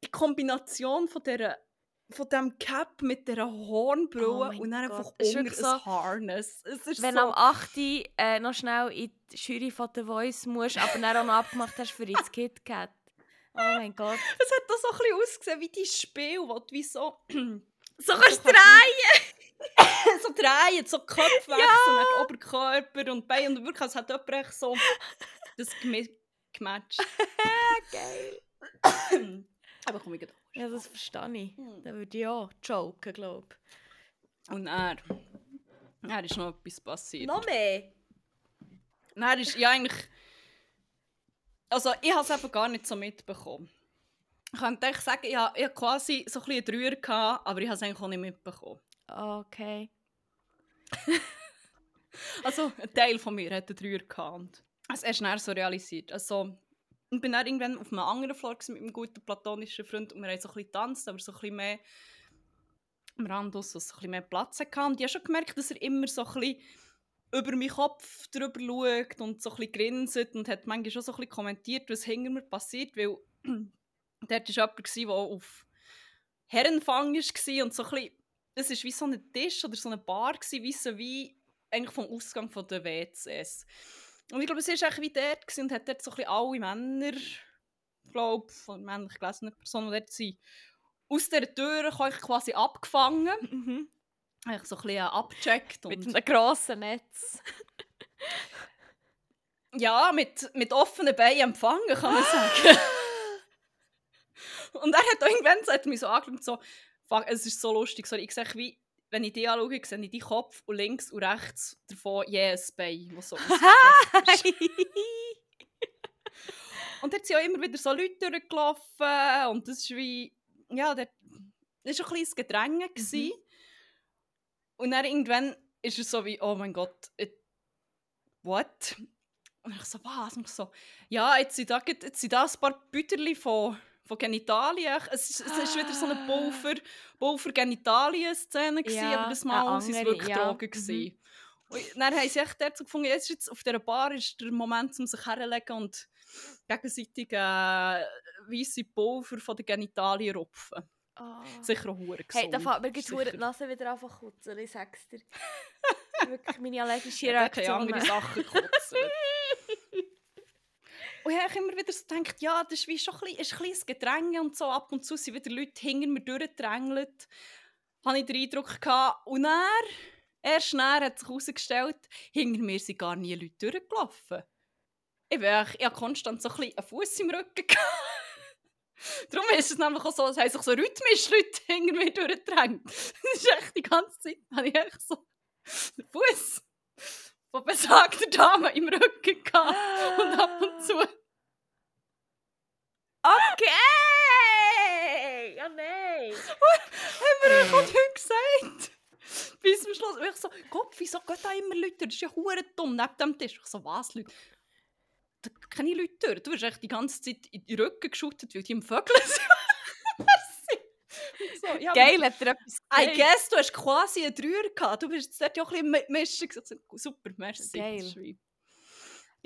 die Kombination von dieser von dem Cap mit dieser Hornbrille Oh und dann Gott. einfach unter wirklich ein so, Harness. Wenn so... am 8. Äh, noch schnell in die Jury von The Voice musst, aber dann auch noch abgemacht hast für ins KitKat. Oh mein Gott. Es hat da so ein bisschen ausgesehen wie die Spiel, wo du wie so... So kannst du drehen! so drehen, so Kopf weg, Ja! so nicht Oberkörper und Bein und wirklich, es hat jemand echt so das gematcht. Geil. Aber komm ich gleich. Ja, das verstehe ich. Hm. Dann würde ich auch joken, glaube Und er, er ist noch etwas ich. passiert. Noch mehr? Er ist ja eigentlich, also ich habe es eben gar nicht so mitbekommen. Ich könnte echt sagen, ich hatte, ich quasi so ein bisschen Dreier, gehabt, aber ich habe es eigentlich auch nicht mitbekommen. Okay. Also, ein Teil von mir hatte einen Dreier gehabt. Es ist dann so realisiert. Also, ich bin dann irgendwann auf einem anderen Floor mit einem guten platonischen Freund und wir haben so ein bisschen getanzt, aber so ein bisschen mehr am Rand aus, so ein bisschen mehr Platz hatte. Und ich habe schon gemerkt, dass er immer so ein bisschen über meinen Kopf drüber schaut und so ein bisschen grinset und hat manchmal schon so ein bisschen kommentiert, was hinter mir passiert, weil dort war jemand, der auf Herrenfang war und so ein bisschen, es war wie so ein Tisch oder so eine Bar, wie so wie eigentlich vom Ausgang von der WCS. Und ich glaube, sie war wie dort und hat dort so ein bisschen alle Männer, ich glaube, von männlich gelesenen Personen, die dort sind, aus dieser Tür ich quasi abgefangen. Mhm. Eigentlich so ein bisschen abgecheckt. Mit einem grossen Netz. ja, mit, mit offenen Beinen empfangen, kann man sagen. und er hat irgendwann hat mich so angeschaut, so, fuck, es ist so lustig, sorry, ich sehe wie, wenn ich dich anschaue, sehe ich deinen Kopf und links und rechts davon jedes Bein, das so. Und dort sind auch immer wieder so Leute durchgelaufen und das ist wie, ja, dort, das war ein kleines Gedränge. Mhm. Und dann irgendwann ist es so wie, oh mein Gott, it, what? Und ich so, was? Und ich so, ja, jetzt sind da, jetzt sind da ein paar Büterli von, von Genitalien. Es, ist- es ist wieder so eine Pulver, Pulver Genitalien-Szene, Ja, aber das Mal waren es andere, wirklich ja. Drogen. Mhm. Und dann haben sie echt so gefunden, jetzt jetzt auf dieser Bar ist der Moment, um sich herzulegen und gegenseitig äh, weisse Pulver von den Genitalien rupfen. Oh. Sicher auch hure Hey, da gesund. fällt mir Sicher. verdammt die Nase wieder an kutzen, ich sag's dir. Wirklich meine allergische Ja, der kann ja Reaktion. andere Sachen kotzen. und ich habe immer wieder so gedacht, ja, das ist wie schon ein, bisschen, ein Gedränge und so. Ab und zu sind wieder Leute hinter mir durchgedrängelt. Habe ich den Eindruck gehabt. Und dann, erst dann hat sich herausgestellt, hinter mir sind gar nie Leute durchgelaufen. Ich, echt- ich hatte konstant so ein bisschen einen Fuß im Rücken. Darum ist es nämlich auch so, haben sich so rhythmisch Leute hinter mir durchgedrängt. Das ist echt die ganze Zeit, habe ich echt so den Fuß von besagter Dame im Rücken gehabt und ab und zu. Okay! Ja, nein! Haben wir euch heute gesagt? Bis zum Schluss. Und ich so, Gott, wieso gehen da immer Leute? Das ist ja hure dumm neben dem Tisch. Ich so, was, Leute? Da gehen keine Leute durch. Du wirst echt die ganze Zeit in den Rücken geschüttet, weil die im Vögeln sind. So, ja, Geil, hat er etwas I gesagt? guess, du hast quasi einen Dreier gehabt. Du bist dort ja auch ein bisschen mischen. Ich so, Super, merci. Geil.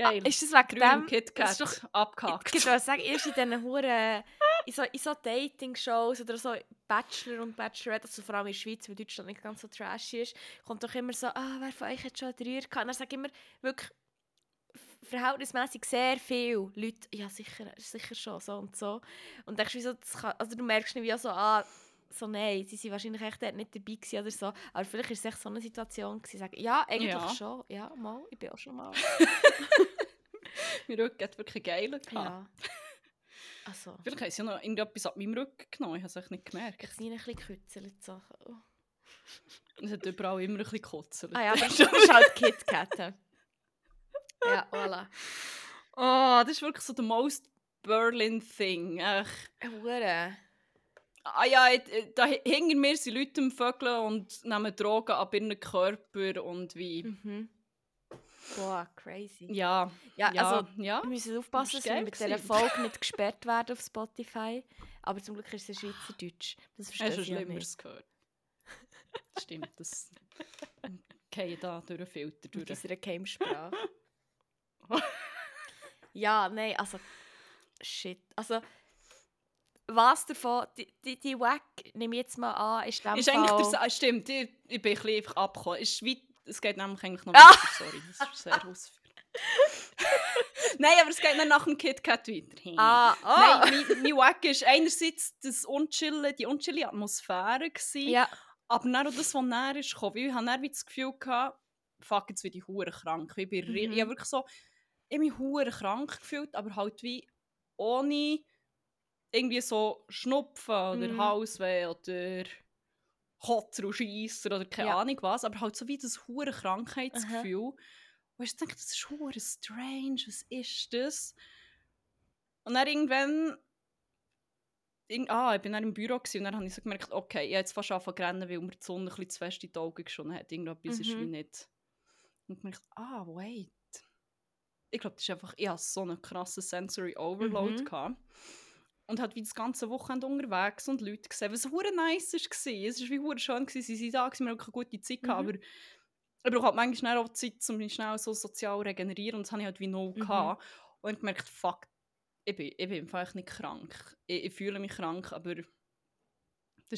Ah, Geil. ist das wegen Dreier im dem? KitKat ist doch- abgehakt. Ich wollte sagen, erst in diesen Huren, in so, in so Dating-Shows oder so Bachelor und Bachelorette, also vor allem in der Schweiz, weil Deutschland nicht ganz so trashy ist, kommt doch immer so, ah, wer von euch hat schon einen Dreier gehabt? Und dann sage ich immer, wirklich verhältnismäßig sehr viele Leute, ja sicher, sicher schon, so und so. Und denkst, wieso, das kann, also du merkst nicht wie so, ah, so nein, sie waren wahrscheinlich echt dort nicht dabei gewesen oder so. Aber vielleicht war es echt so eine Situation, gewesen, sagen, ja, eigentlich Ja. schon, ja, mal, ich bin auch schon mal. Mein Rücken hat wirklich geil ja. Also, Vielleicht haben sie ja noch irgendetwas ab meinem Rücken genommen. Ich habe es echt nicht gemerkt. ich bin ein bisschen gekützelt. So. Es hat überall immer ein bisschen gekotzt. Ah ja, das ist, das ist halt KitKat. Ja, voilà. Oh, das ist wirklich so der most Berlin thing. Ach. Hure. Ah ja, äh, da hinter mir sind Leute am Vögeln und nehmen Drogen ab ihren Körper und wie... Mhm. Boah, crazy. Ja, Ja, ja, also ja. wir müssen aufpassen, Das dass wir mit dieser. Folge nicht gesperrt werden auf Spotify. Aber zum Glück ist es Schweizerdeutsch. Das Hast verstehe du ich nicht. Schlimmeres gehört? Stimmt, das geht da durch den Filter Mit durch. unserer Keimsprache. ja, nein, also... Shit. Also... Was davon... Die, die, die Wack, nehme ich jetzt mal an, ist dem Ist Fall... eigentlich der, ah, stimmt, ich, ich bin ein bisschen einfach abgekommen. Ist wie, es geht nämlich eigentlich noch Ah! weiter, sorry, das ist sehr ausführlich. Nein, aber es geht dann nach dem KitKat weiter. Ah, ah. Nein, mein, mein Wack war einerseits das unchille, die unchillige Atmosphäre, gewesen, Ja. aber dann auch das, was näher ist gekommen. Weil ich habe dann das Gefühl gehabt, fuck, jetzt werde ich hure krank. Ich, bin Mhm. ich habe wirklich so, ich habe mich hure krank gefühlt, aber halt wie ohne irgendwie so Schnupfen oder Mhm. Halsweh oder Kotzer und Scheisser oder keine Ja. Ahnung was, aber halt so wie das hure Krankheitsgefühl. Und ich denke, das ist hure strange, was ist das? Und dann irgendwann Irgend, ah, ich bin dann im Büro gewesen, und dann habe ich so gemerkt, okay, ich habe jetzt fast angefangen zu rennen, weil mir die Sonne ein bisschen zu fest in die Augen geschonen hat. Irgendetwas ist wie Mhm. nicht. Und ich gemerkt, ah, wait. Ich glaube, das ist einfach, ich hatte so einen krassen Sensory Overload. Mhm. Gehabt. Und hat wie das ganze Wochenende unterwegs und Leute gesehen, was hure nice war. Es war wie hure schön, gewesen. sie waren da, wir hatten eine gute Zeit, Mhm. aber ich brauche halt manchmal schnell auch Zeit, um mich schnell so sozial zu regenerieren und das habe ich halt wie null Mhm. gehabt. Und ich gemerkt, fuck, ich bin, ich bin einfach nicht krank. Ich, ich fühle mich krank, aber das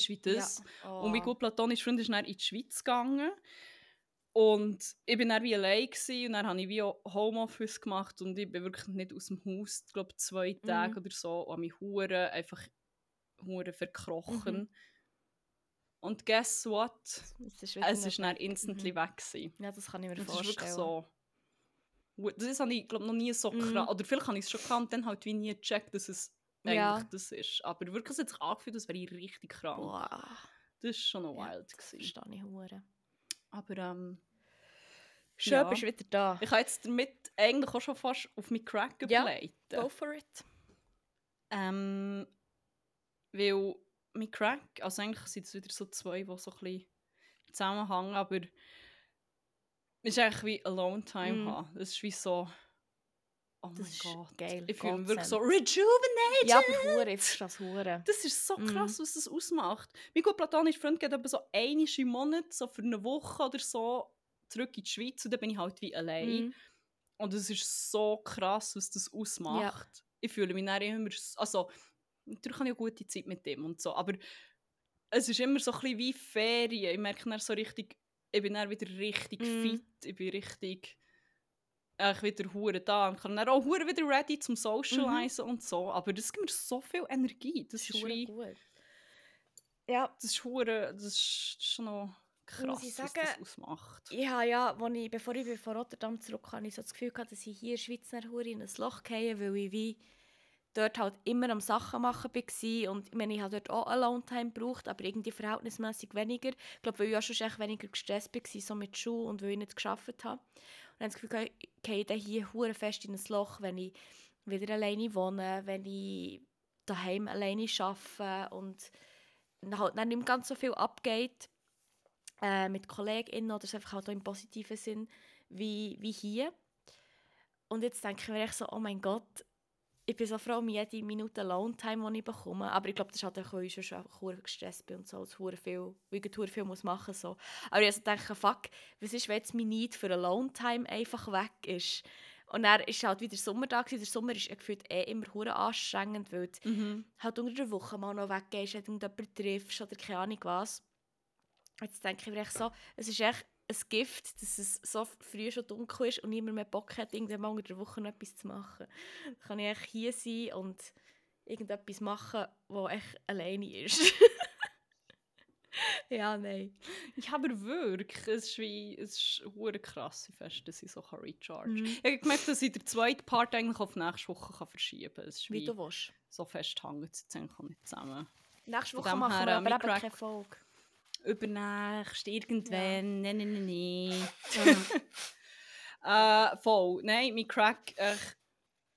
ist wie das. Ja. Und mein Oh. gut platonischer Freund ist dann in die Schweiz gegangen. Und ich bin dann wie allein gewesen, und dann habe ich wie Homeoffice gemacht und ich bin wirklich nicht aus dem Haus, ich glaube zwei Tage Mhm. oder so, und habe mich hure einfach hure verkrochen. Mhm. Und guess what? Es ist, Es ist dann instantly Mhm. weg gewesen. Ja, das kann ich mir Das ist vorstellen. wirklich so. Das habe ich glaube noch nie so Mhm. krass. Oder vielleicht habe ich es schon gekannt, dann halt wie nie gecheckt, dass es Ja. eigentlich das ist. Aber wirklich es hat sich angefühlt, als wäre ich richtig krank. Boah, Das war schon noch Ja, wild. das Gewesen. verstehe ich hure. Aber ähm, Schön, Ja. bist du wieder da. ich habe jetzt damit eigentlich auch schon fast auf meinen Crack Ja, überleiten. Go for it. Ähm, weil mein Crack, also eigentlich sind es wieder so zwei, die so ein bisschen zusammenhängen, aber es ist eigentlich wie Alone Time Mm. haben. Das ist wie so, oh Das mein ist Gott. geil, Ich fühle mich wirklich so rejuvenated. Ja, aber hure, ich verstehe das hure. Das ist so Mm. krass, was das ausmacht. Mein gut platonischer Freund geht aber so einmal im Monat, so für eine Woche oder so, zurück in die Schweiz und dann bin ich halt wie allein. Mhm. Und es ist so krass, was das ausmacht. Ich fühle mich dann immer, s- also natürlich habe ich auch gute Zeit mit dem und so, aber es ist immer so ein bisschen wie Ferien. Ich merke dann so richtig, ich bin dann wieder richtig Mhm. fit, ich bin richtig äh, wieder hure da und kann dann auch hure wieder ready zum Socializen und so, aber das gibt mir so viel Energie. Das, Das ist ist wie, gut. Ja, das ist hure, das ist schon noch krass, ich was das ausmacht. habe ja, als ich, bevor ich von Rotterdam zurück habe, ich so das Gefühl gehabt, dass ich hier in der Schweiz nachher hure in ein Loch gehe, weil ich wie dort halt immer am Sachen machen war. Und ich meine, ich habe dort auch Alone-Time gebraucht, aber irgendwie verhältnismäßig weniger. Ich glaube, weil ich auch schon echt weniger gestresst war, so mit Schuh und weil ich nicht gearbeitet habe. Und dann das Gefühl, ich gehe dann hier hure fest in ein Loch, wenn ich wieder alleine wohne, wenn ich daheim alleine arbeite und halt dann nicht mehr ganz so viel abgeht äh, mit KollegInnen oder es einfach halt auch im positiven Sinn wie, wie hier. Und jetzt denke ich mir echt so, oh mein Gott, ich bin so froh um jede Minute Alone-Time, die ich bekomme. Aber ich glaube, das ist halt auch, weil ich schon gestresst bin und so, dass ich viel, weil ich viel muss machen muss. So. Aber ich also denke, fuck, was ist, wenn jetzt mein Need für Alone-Time einfach weg ist? Und dann war halt wieder Sommer da. Der Sommer ist gefühlt eh immer hure anstrengend, weil mhm. halt unter der Woche mal noch weggehst, wenn du jemanden triffst oder keine Ahnung was. Jetzt denke ich mir echt so, es ist echt ein Gift, dass es so früh schon dunkel ist und niemand mehr Bock hat, irgendwann mal unter der Woche noch etwas zu machen. Dann kann ich echt hier sein und irgendetwas machen, wo echt alleine ist. ja, nein. Ich habe wirklich, es ist wie, es ist eine krasse Fest, dass ich so recharge mhm. Ich habe gemerkt, dass ich den zweiten Part eigentlich auf nächste Woche kann verschieben kann. wie, wie du willst. So fest hängt es jetzt eigentlich nicht zusammen. Nächste Woche machen her, wir aber eben keine Folge übernächst, irgendwann, ja. nein, nein, nein. äh, voll. Nein, mein Crack, äh,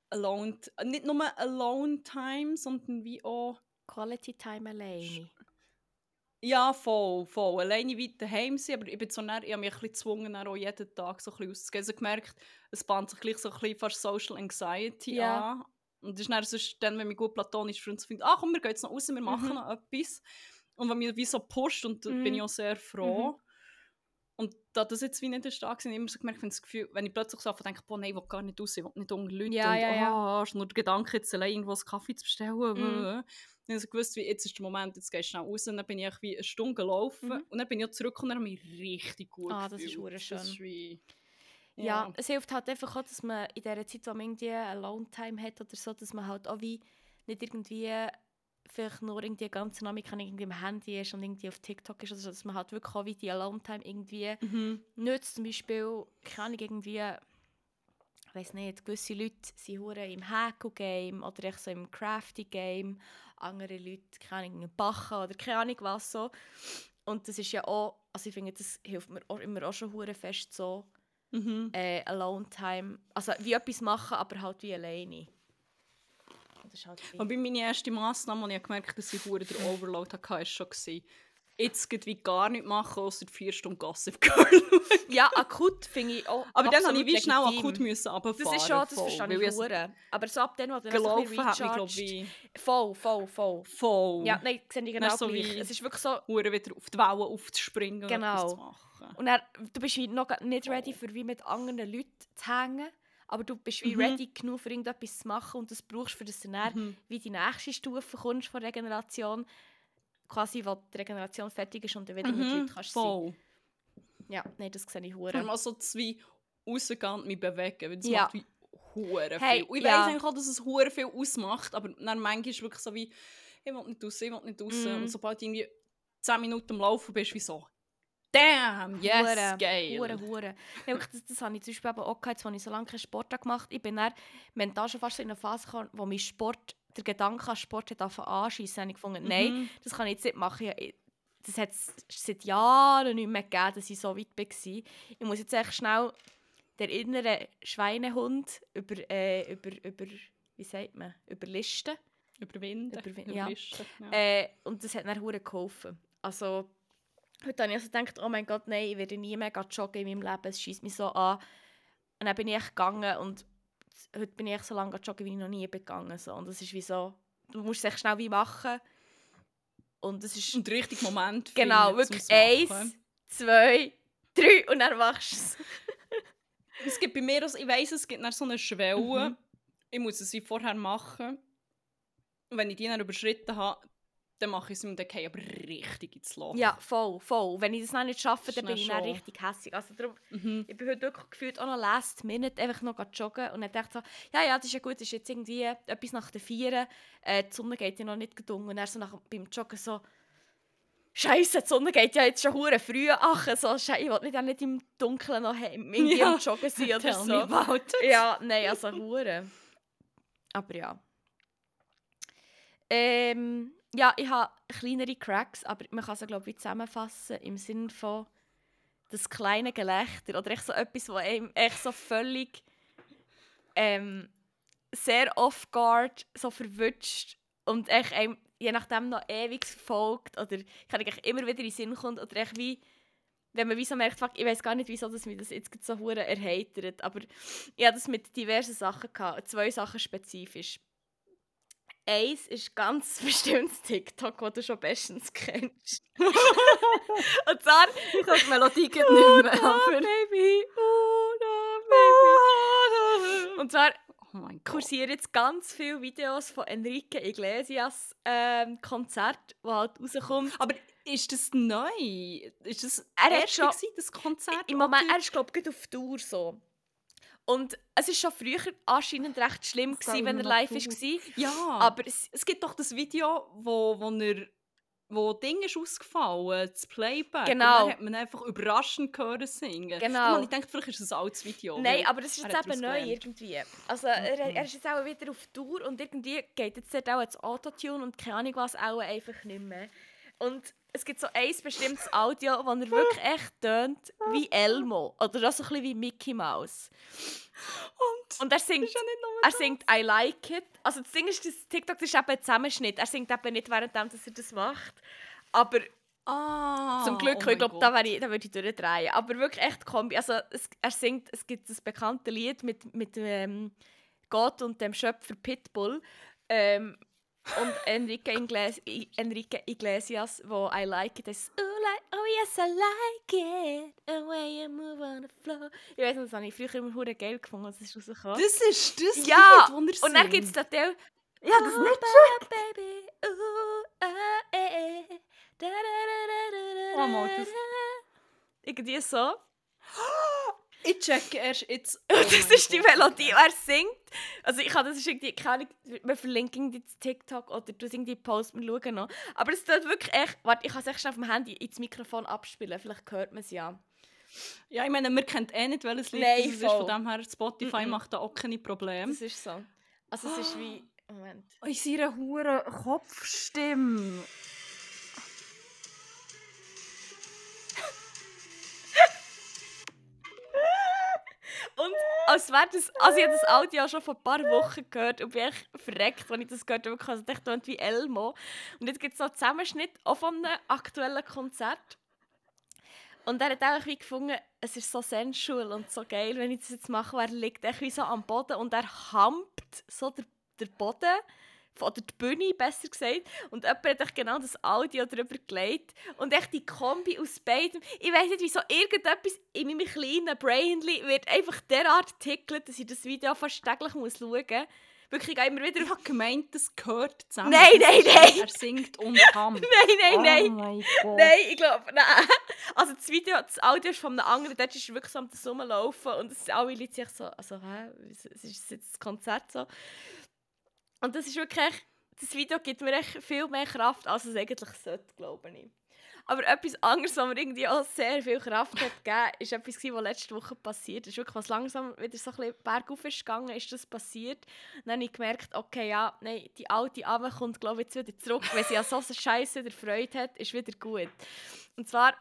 alone, nicht nur Alone Time, sondern wie auch... Quality Time alleine. Ja, voll, voll. Alleine wie daheim sein, aber ich bin so näher, ich habe mich ein bisschen gezwungen, auch jeden Tag so ein bisschen auszugehen. Also gemerkt, es bahnt sich gleich so ein bisschen fast Social Anxiety ja. an. Und das ist dann, sonst, dann, wenn mein gut platonisch Freund findet, ach komm, wir gehen jetzt noch raus, wir machen mhm. noch etwas und was mich wie so pusht und da mm. bin ich mhm. auch sehr froh. Mm. Und da das jetzt wie nicht der Stag sind, immer so gemerkt, wenn, das Gefühl, wenn ich plötzlich so denke, boah, nein, ich will gar nicht raus, ich will nicht unter Leute ja, und ja, ja. Oh, hast nur den Gedanken, jetzt allein irgendwo einen Kaffee zu bestellen. Mm. Dann habe ich gewusst, wie, jetzt ist der Moment, jetzt gehst du schnell raus und dann bin ich wie eine Stunde gelaufen mm. und dann bin ich zurück und dann habe ich mich richtig gut Ah, das gefühlt. ist schön. Das ist wie, ja. ja. es hilft halt einfach auch, dass man in dieser Zeit, wo man irgendwie eine Alone-Time hat oder so, dass man halt auch wie nicht irgendwie vielleicht nur irgendwie die ganze Dynamik irgendwie am Handy ist und irgendwie auf TikTok ist, also dass man halt wirklich auch wie die Alarmtime irgendwie mhm. nützt. Zum Beispiel, kann ich irgendwie, ich weiß nicht, gewisse Leute sind hure im Haku-Game oder echt so im Crafty-Game, andere Leute kann ich backen oder keine Ahnung was so. Und das ist ja auch, also ich finde, das hilft mir auch, immer auch schon hure fest so, mhm. äh, Alone-Time, also wie etwas machen, aber halt wie alleine. Das ist halt Wobei meine erste Massnahme, die ich gemerkt habe, dass ich den Overload hatte, war schon gewesen. Jetzt geht wie gar nicht machen, außer vier Stunden Gossip Girl. ja, akut finde ich auch Aber dann musste ich wie schnell akut müssen runterfahren. Das ist schon, das verstehe ich hure. Aber so ab dann, wo du gelaufen so hat mich, glaube ich... Voll, voll, voll. Voll. Ja, nein, sehe ich genau so gleich. Es ist wirklich so... Hure wieder auf die Wellen aufzuspringen genau. und zu machen. Und dann, du bist noch nicht ready, für wie mit anderen Leuten zu hängen aber du bist wie mhm. ready genug für irgendetwas zu machen und das brauchst für das du dann mhm. wie die nächste Stufe kommst von Regeneration, quasi, wo die Regeneration fertig ist und dann wieder mhm. mit Leuten kannst voll. sein. Ja, nein, das sehe ich hure. Vor allem so zwei rausgehen mich bewegen, weil das ja. macht wie hure hey, viel. Und ich ja. weiss eigentlich auch, dass es hure viel ausmacht, aber dann manchmal ist wirklich so wie, ich will nicht raus, ich will nicht raus. Mhm. Und sobald du irgendwie 10 Minuten am Laufen bist, wie so, Damn, yes, hure, geil. Hure, hure. Ja, das, das habe ich zum Beispiel auch gehabt, als ich so lange keinen Sport gemacht habe. Ich bin dann mental schon fast in einer Phase gekommen, wo mich Sport, der Gedanke an Sport hat anschießen habe ich gefunden, nein, mhm. das kann ich jetzt nicht machen. Das hat es seit Jahren nicht mehr gegeben, dass ich so weit war. Ich muss jetzt echt schnell den inneren Schweinehund über, äh, über, über, wie sagt man, überlisten. Überwinden. Überwinden, ja. ja. Äh, und das hat mir geholfen. Also, Heute habe ich also gedacht, oh mein Gott, nein, ich werde nie mehr joggen in meinem Leben, es schießt mich so an. Und dann bin ich echt gegangen und heute bin ich echt so lange joggen, wie ich noch nie gegangen so. Und das ist wie so, du musst es echt schnell wie machen. Und das ist... Und der richtige Moment Genau, wirklich eins, zwei, drei und dann machst du es. es gibt bei mir, also ich weiss, es gibt so eine Schwelle. Mhm. Ich muss es wie vorher machen. Und wenn ich die dann überschritten habe, dann mache ich es und dann gehe aber richtig ins Loch. Ja, voll, voll. Wenn ich das noch nicht schaffe, dann bin ich dann richtig hässlich. Also darum, mhm. ich bin heute wirklich gefühlt auch noch last minute einfach noch joggen und dann dachte so, ja, ja, das ist ja gut, das ist jetzt irgendwie etwas nach der Vieren, äh, die Sonne geht ja noch nicht gedungen und dann so nach, beim Joggen so, Scheiße, die Sonne geht ja jetzt schon hure früh. Ach, so, ich will nicht, nicht im Dunkeln noch irgendwie ja. Joggen sein oder so. Ja, nein, also hure. Aber ja. Ähm, ja, ich habe kleinere Cracks, aber man kann sie glaube ich zusammenfassen im Sinne von das kleine Gelächter oder echt so etwas, was einem echt so völlig ähm, sehr off-guard, so verwünscht und echt einem, je nachdem noch ewig folgt oder kann ich immer wieder in den Sinn kommt oder echt wie wenn man wie so merkt, fuck, ich weiß gar nicht, wieso das mich das jetzt so erheitert, aber ich hatte das mit diversen Sachen gehabt, zwei Sachen spezifisch. Eins ist ganz bestimmtes TikTok, das du schon bestens kennst. Und zwar, ich kann die Melodie nicht mehr. Oh, baby, oh, no, baby. Und zwar Oh kursieren jetzt ganz viele Videos von Enrique Iglesias ähm, Konzert, wo halt rauskommt. Aber ist das neu? Ist das Er hat schon- gewesen, das Konzert? Im Moment, er ist glaube ich auf Tour so. Und es ist schon früher anscheinend recht schlimm Das gewesen, wenn er live war. Ja, Aber es, es gibt doch das Video, wo, wo er wo Ding ist ausgefallen, das Playback. Genau. Und dann hat man einfach überraschend hören singen. Genau. Habe ich dachte, vielleicht ist es ein altes Video. Nein, aber es ist jetzt eben neu ausgelernt. irgendwie. Also er, Mhm. er ist jetzt auch wieder auf Tour und irgendwie geht jetzt dort auch das Autotune und keine Ahnung was auch einfach nicht mehr. Und es gibt so ein bestimmtes Audio, wo er wirklich echt tönt wie Elmo oder auch so ein bisschen wie Mickey Mouse. Und, Und er singt, er singt I like it. Also das Ding ist, das TikTok ist eben ein Zusammenschnitt. Er singt eben nicht während dass er das macht. Aber Ah, zum Glück, oh ich glaube, da, ich- da würde ich durchdrehen. Aber wirklich echt Kombi. Also es, er singt, es gibt das bekannte Lied mit, mit ähm, Gott und dem Schöpfer Pitbull. Ähm, und Enrique, Ingles Enrique Iglesias, wo I like it, ist oh, like, oh yes, I like it, the way you move on the floor. Ich weiß nicht, das habe ich früher immer hure geil gefunden, als es rausgekommen. Das ist das Ja, Lied, Und dann gibt es den Teil, Ja, das ist nicht Oh, baby, ooh, ah, eh, eh, da, da, da, da, da, da, Oh, mal, das- Irgendwie so. Ich checke erst jetzt. Oh das ist die. Melodie, wer singt. Also ich habe das ist irgendwie, keine Ahnung, wir verlinken die TikTok oder du irgendwie Post, wir schauen noch. Aber es tut wirklich echt, warte, ich kann es echt auf dem Handy ins Mikrofon abspielen, vielleicht hört man es ja. Ja, ich meine, man kennt eh nicht, welches Lied Nein, das ist. Von dem her, Spotify Mhm. macht da auch keine Probleme. Das ist so. Also es ist wie, Moment. In seiner hohen Kopfstimme. Als wäre das, also ich habe das Audio schon vor ein paar Wochen gehört und bin echt verreckt, als ich das gehört habe. Ich habe gedacht, das wie Elmo. Und jetzt gibt es noch einen Zusammenschnitt auch von einem aktuellen Konzert. Und er hat auch wie gefunden, es ist so sensual und so geil, wenn ich das jetzt mache. Er liegt echt wie so am Boden und er hampt so der, der Boden, oder die Bühne, besser gesagt. Und jemand hat echt genau das Audio darüber gelegt. Und echt die Kombi aus beidem. Ich weiß nicht, wieso irgendetwas in meinem kleinen Brainly wird einfach derart tickelt, dass ich das Video fast täglich muss schauen muss. Wirklich, ich immer wieder... Ich habe gemeint, das gehört zusammen. Nein, nein, nein. Er singt und. Nein, nein, nein. Oh. Nein, ich glaube, nein. Also das Video, das Audio ist von einem anderen, dort ist wirklich so am Rumlaufen und es alle Leute sich so, also hä, es ist jetzt das Konzert so. Und das ist wirklich, das Video gibt mir echt viel mehr Kraft, als es eigentlich sollte, glaube ich. Aber etwas anderes, was mir irgendwie auch sehr viel Kraft hat gegeben, ist etwas, was letzte Woche passiert ist. Wirklich, was langsam wieder so ein bisschen bergauf ist gegangen, ist das passiert. Dann habe ich gemerkt, okay, ja, nein, die alte Ave kommt, glaube ich, jetzt wieder zurück. Wenn sie an so Scheiße wieder Freude hat, ist wieder gut. Und zwar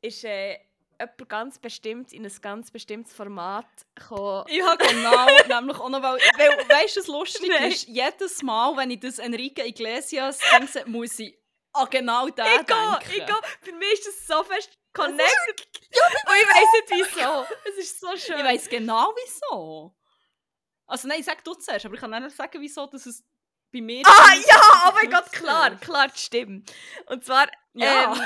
ist äh, jemand ganz bestimmt in ein ganz bestimmtes Format gekommen. Ich habe genau, nämlich auch noch, weil, weil weißt du, was lustig Nein. ist? Jedes Mal, wenn ich das Enrique Iglesias denke, muss ich an genau den Ich gehe, denken. ich gehe. Für mich ist das so fest connected. Und ich weiß nicht wieso. Es ist so schön. Ich weiss genau wieso. Also nein, sag du zuerst, aber ich kann nicht sagen, wieso dass es bei mir... Ah ja, oh mein Gott, klar, klar, das stimmt. Und zwar Ja. ähm,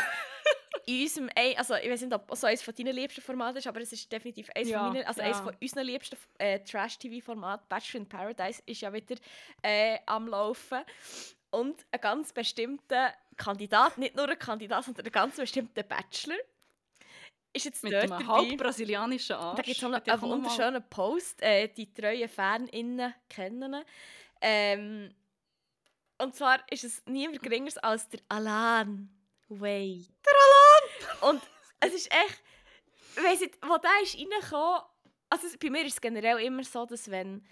in unserem, also ich weiß nicht, ob es eines von deinen liebsten Formaten ist, aber es ist definitiv eines Ja, von meinen, also ja. eines von unseren liebsten äh, Trash-TV-Formaten. Bachelor in Paradise ist ja wieder äh, am Laufen. Und ein ganz bestimmter Kandidat, nicht nur ein Kandidat, sondern ein ganz bestimmter Bachelor, ist jetzt Mit dort einem halb brasilianischen Arsch. Da gibt es einen mal- wunderschönen Post, äh, die treuen FanInnen kennen. Ähm, und zwar ist es niemand geringer als der Alan Way. Der Alan! Und es ist echt, weiss nicht, wo der ist reingekommen, also bei mir ist es generell immer so, dass wenn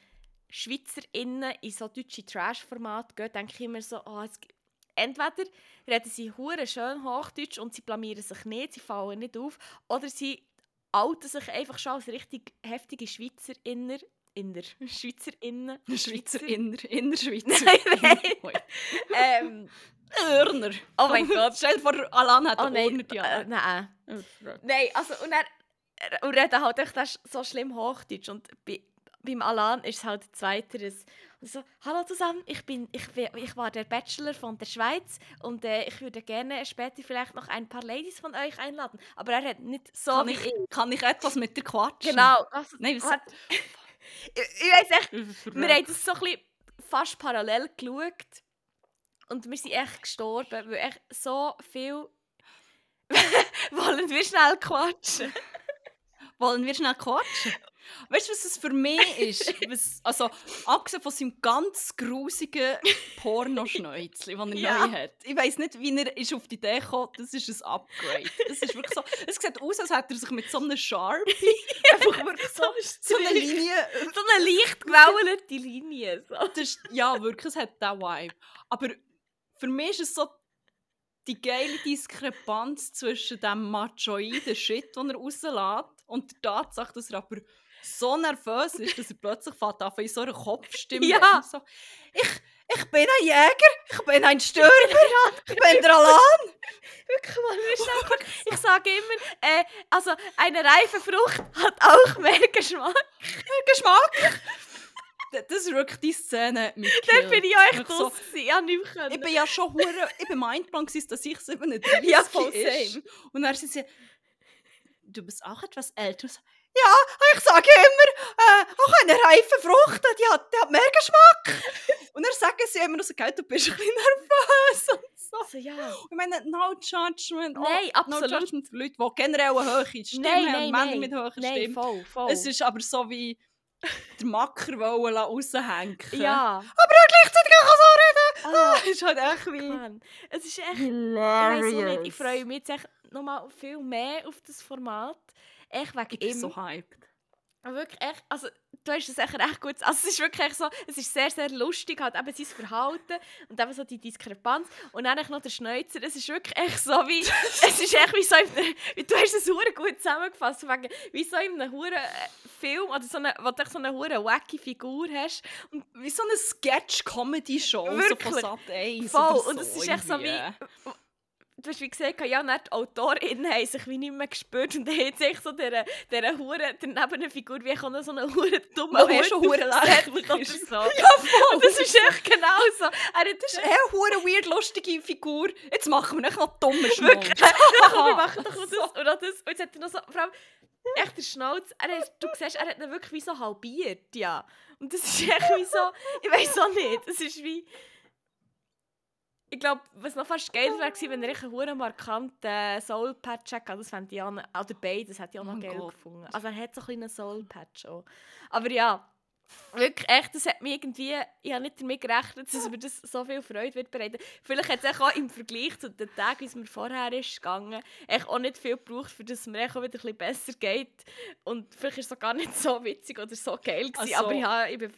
SchweizerInnen in so deutsche Trash-Formate gehen, denke ich immer so, oh, es gibt- entweder reden sie hure schön Hochdeutsch und sie blamieren sich nicht, sie fallen nicht auf, oder sie outen sich einfach schon als richtig heftige Schweizer Inner. Inner. Schweizer. Schweizer Inner, Innerschweizer. Nein, nein. ähm, Örner. oh mein Gott. Stell dir vor, Alan hat Oh nein. Äh, nein. Oh, Nein, also und er und reden halt echt so schlimm Hochdeutsch und bei, beim Alan ist es halt zweiteres. Und so, hallo zusammen, ich bin ich, ich war der Bachelor von der Schweiz und äh, ich würde gerne später vielleicht noch ein paar Ladies von euch einladen. Aber er hat nicht so Kann ich, kann ich etwas mit dir quatschen? Genau. Also, Nein, was- ich, ich weiß echt, wir Wir haben das so ein bisschen fast parallel geschaut und wir sind echt gestorben, weil echt so viel wollen wir schnell quatschen. Wollen wir schnell quatschen? Weißt du, was es für mich ist? Was, also, abgesehen von seinem ganz grusigen Pornoschnäuzchen, das er Ja. neu hat. Ich weiss nicht, wie er ist auf die Idee gekommen das ist ein Upgrade. Es ist wirklich so, es sieht aus, als hätte er sich mit so einem Sharpie einfach wirklich so, so eine Linie... so eine leicht gewauerte Linie. So. Das ist, ja, wirklich, es hat diesen Vibe. Aber für mich ist es so die geile Diskrepanz zwischen dem machoiden Shit, den er rauslässt, und der Tatsache, dass er aber so nervös ist, dass er plötzlich fährt an in so einer Kopfstimme Ja. so, ich, ich bin ein Jäger, ich bin ein Stürmer, ich bin der Alarm. Wirklich, kurz- Ich sage immer, äh, also eine reife Frucht hat auch mehr Geschmack. Geschmack. Das ist wirklich die Szene mit Dann bin ich auch echt so. Ich habe nicht Ich bin ja schon hure, ich bin gewesen, dass ich 37 Ja, voll ist. same. Und dann sind sie, du bist auch etwas älter. Ja, ich sage immer, äh, auch eine reife Frucht, die hat, die hat mehr Geschmack. Und dann sagen sie immer so, «Gell, du bist ein bisschen nervös und so. Also, ja. Ich meine, no judgment. Nein, No absolut. judgment für Leute, die generell eine hohe Stimme Nein, haben, nein, Männer nein. mit hoher Nein, Stimme. voll, voll. Es ist aber so wie der Macker wollen raushängen. ja. Aber er gleichzeitig auch so reden. Ah, Es ist halt echt wie... Mann. Es ist echt... Ich weiß Hilarious. nicht, ich freue mich jetzt echt nochmal viel mehr auf das Format. Echt wegen Ich bin ihm. so hyped. Wirklich echt, also du hast es echt recht gut, also es ist wirklich so, es ist sehr, sehr lustig, halt eben sein Verhalten und eben so die Diskrepanz und dann noch der Schnäuzer, es ist wirklich echt so wie, es ist echt wie so, in du hast es hure gut zusammengefasst, wegen, wie so in einem hure äh, Film oder so eine, wo du so eine hure wacky Figur hast und Wie so eine Sketch-Comedy-Show so von. Sat 1 voll, so und es ist echt so wie. Du hast wie gesagt, ja, die AutorInnen haben sich wie nicht mehr gespürt und dann hat sich so dieser, dieser hure, daneben eine Figur, wie auch noch so eine hure dumme Wo eh schon hure lächerlich oder so. Ja, voll. Und das ist echt genau so. Er hat eine hure weird lustige Figur. Jetzt machen wir nicht noch wirklich. Schmuck. Komm, wir machen doch das oder das. Und jetzt hat er noch so, vor allem, echt der Schnauz. Er hat, du siehst, er hat ihn wirklich wie so halbiert, ja. Und das ist echt wie so, ich weiß auch nicht, es ist wie... Ich glaube, was noch fast geil wäre, wenn er einen hure markanten Soul-Patch hatte. Das fände ich auch, oder beides hätte ich auch Oh noch mein geil Gott. gefunden. Also er hat so ein kleinen Soul-Patch auch. Aber ja, wirklich echt, das hat mich irgendwie, ich habe nicht damit gerechnet, dass mir das so viel Freude wird bereiten. Vielleicht hat es auch im Vergleich zu den Tagen, wie es mir vorher ist gegangen, echt auch nicht viel gebraucht, für dass es mir auch wieder ein bisschen besser geht. Und vielleicht ist es auch gar nicht so witzig oder so geil gewesen, Also- aber ja, ich, bin,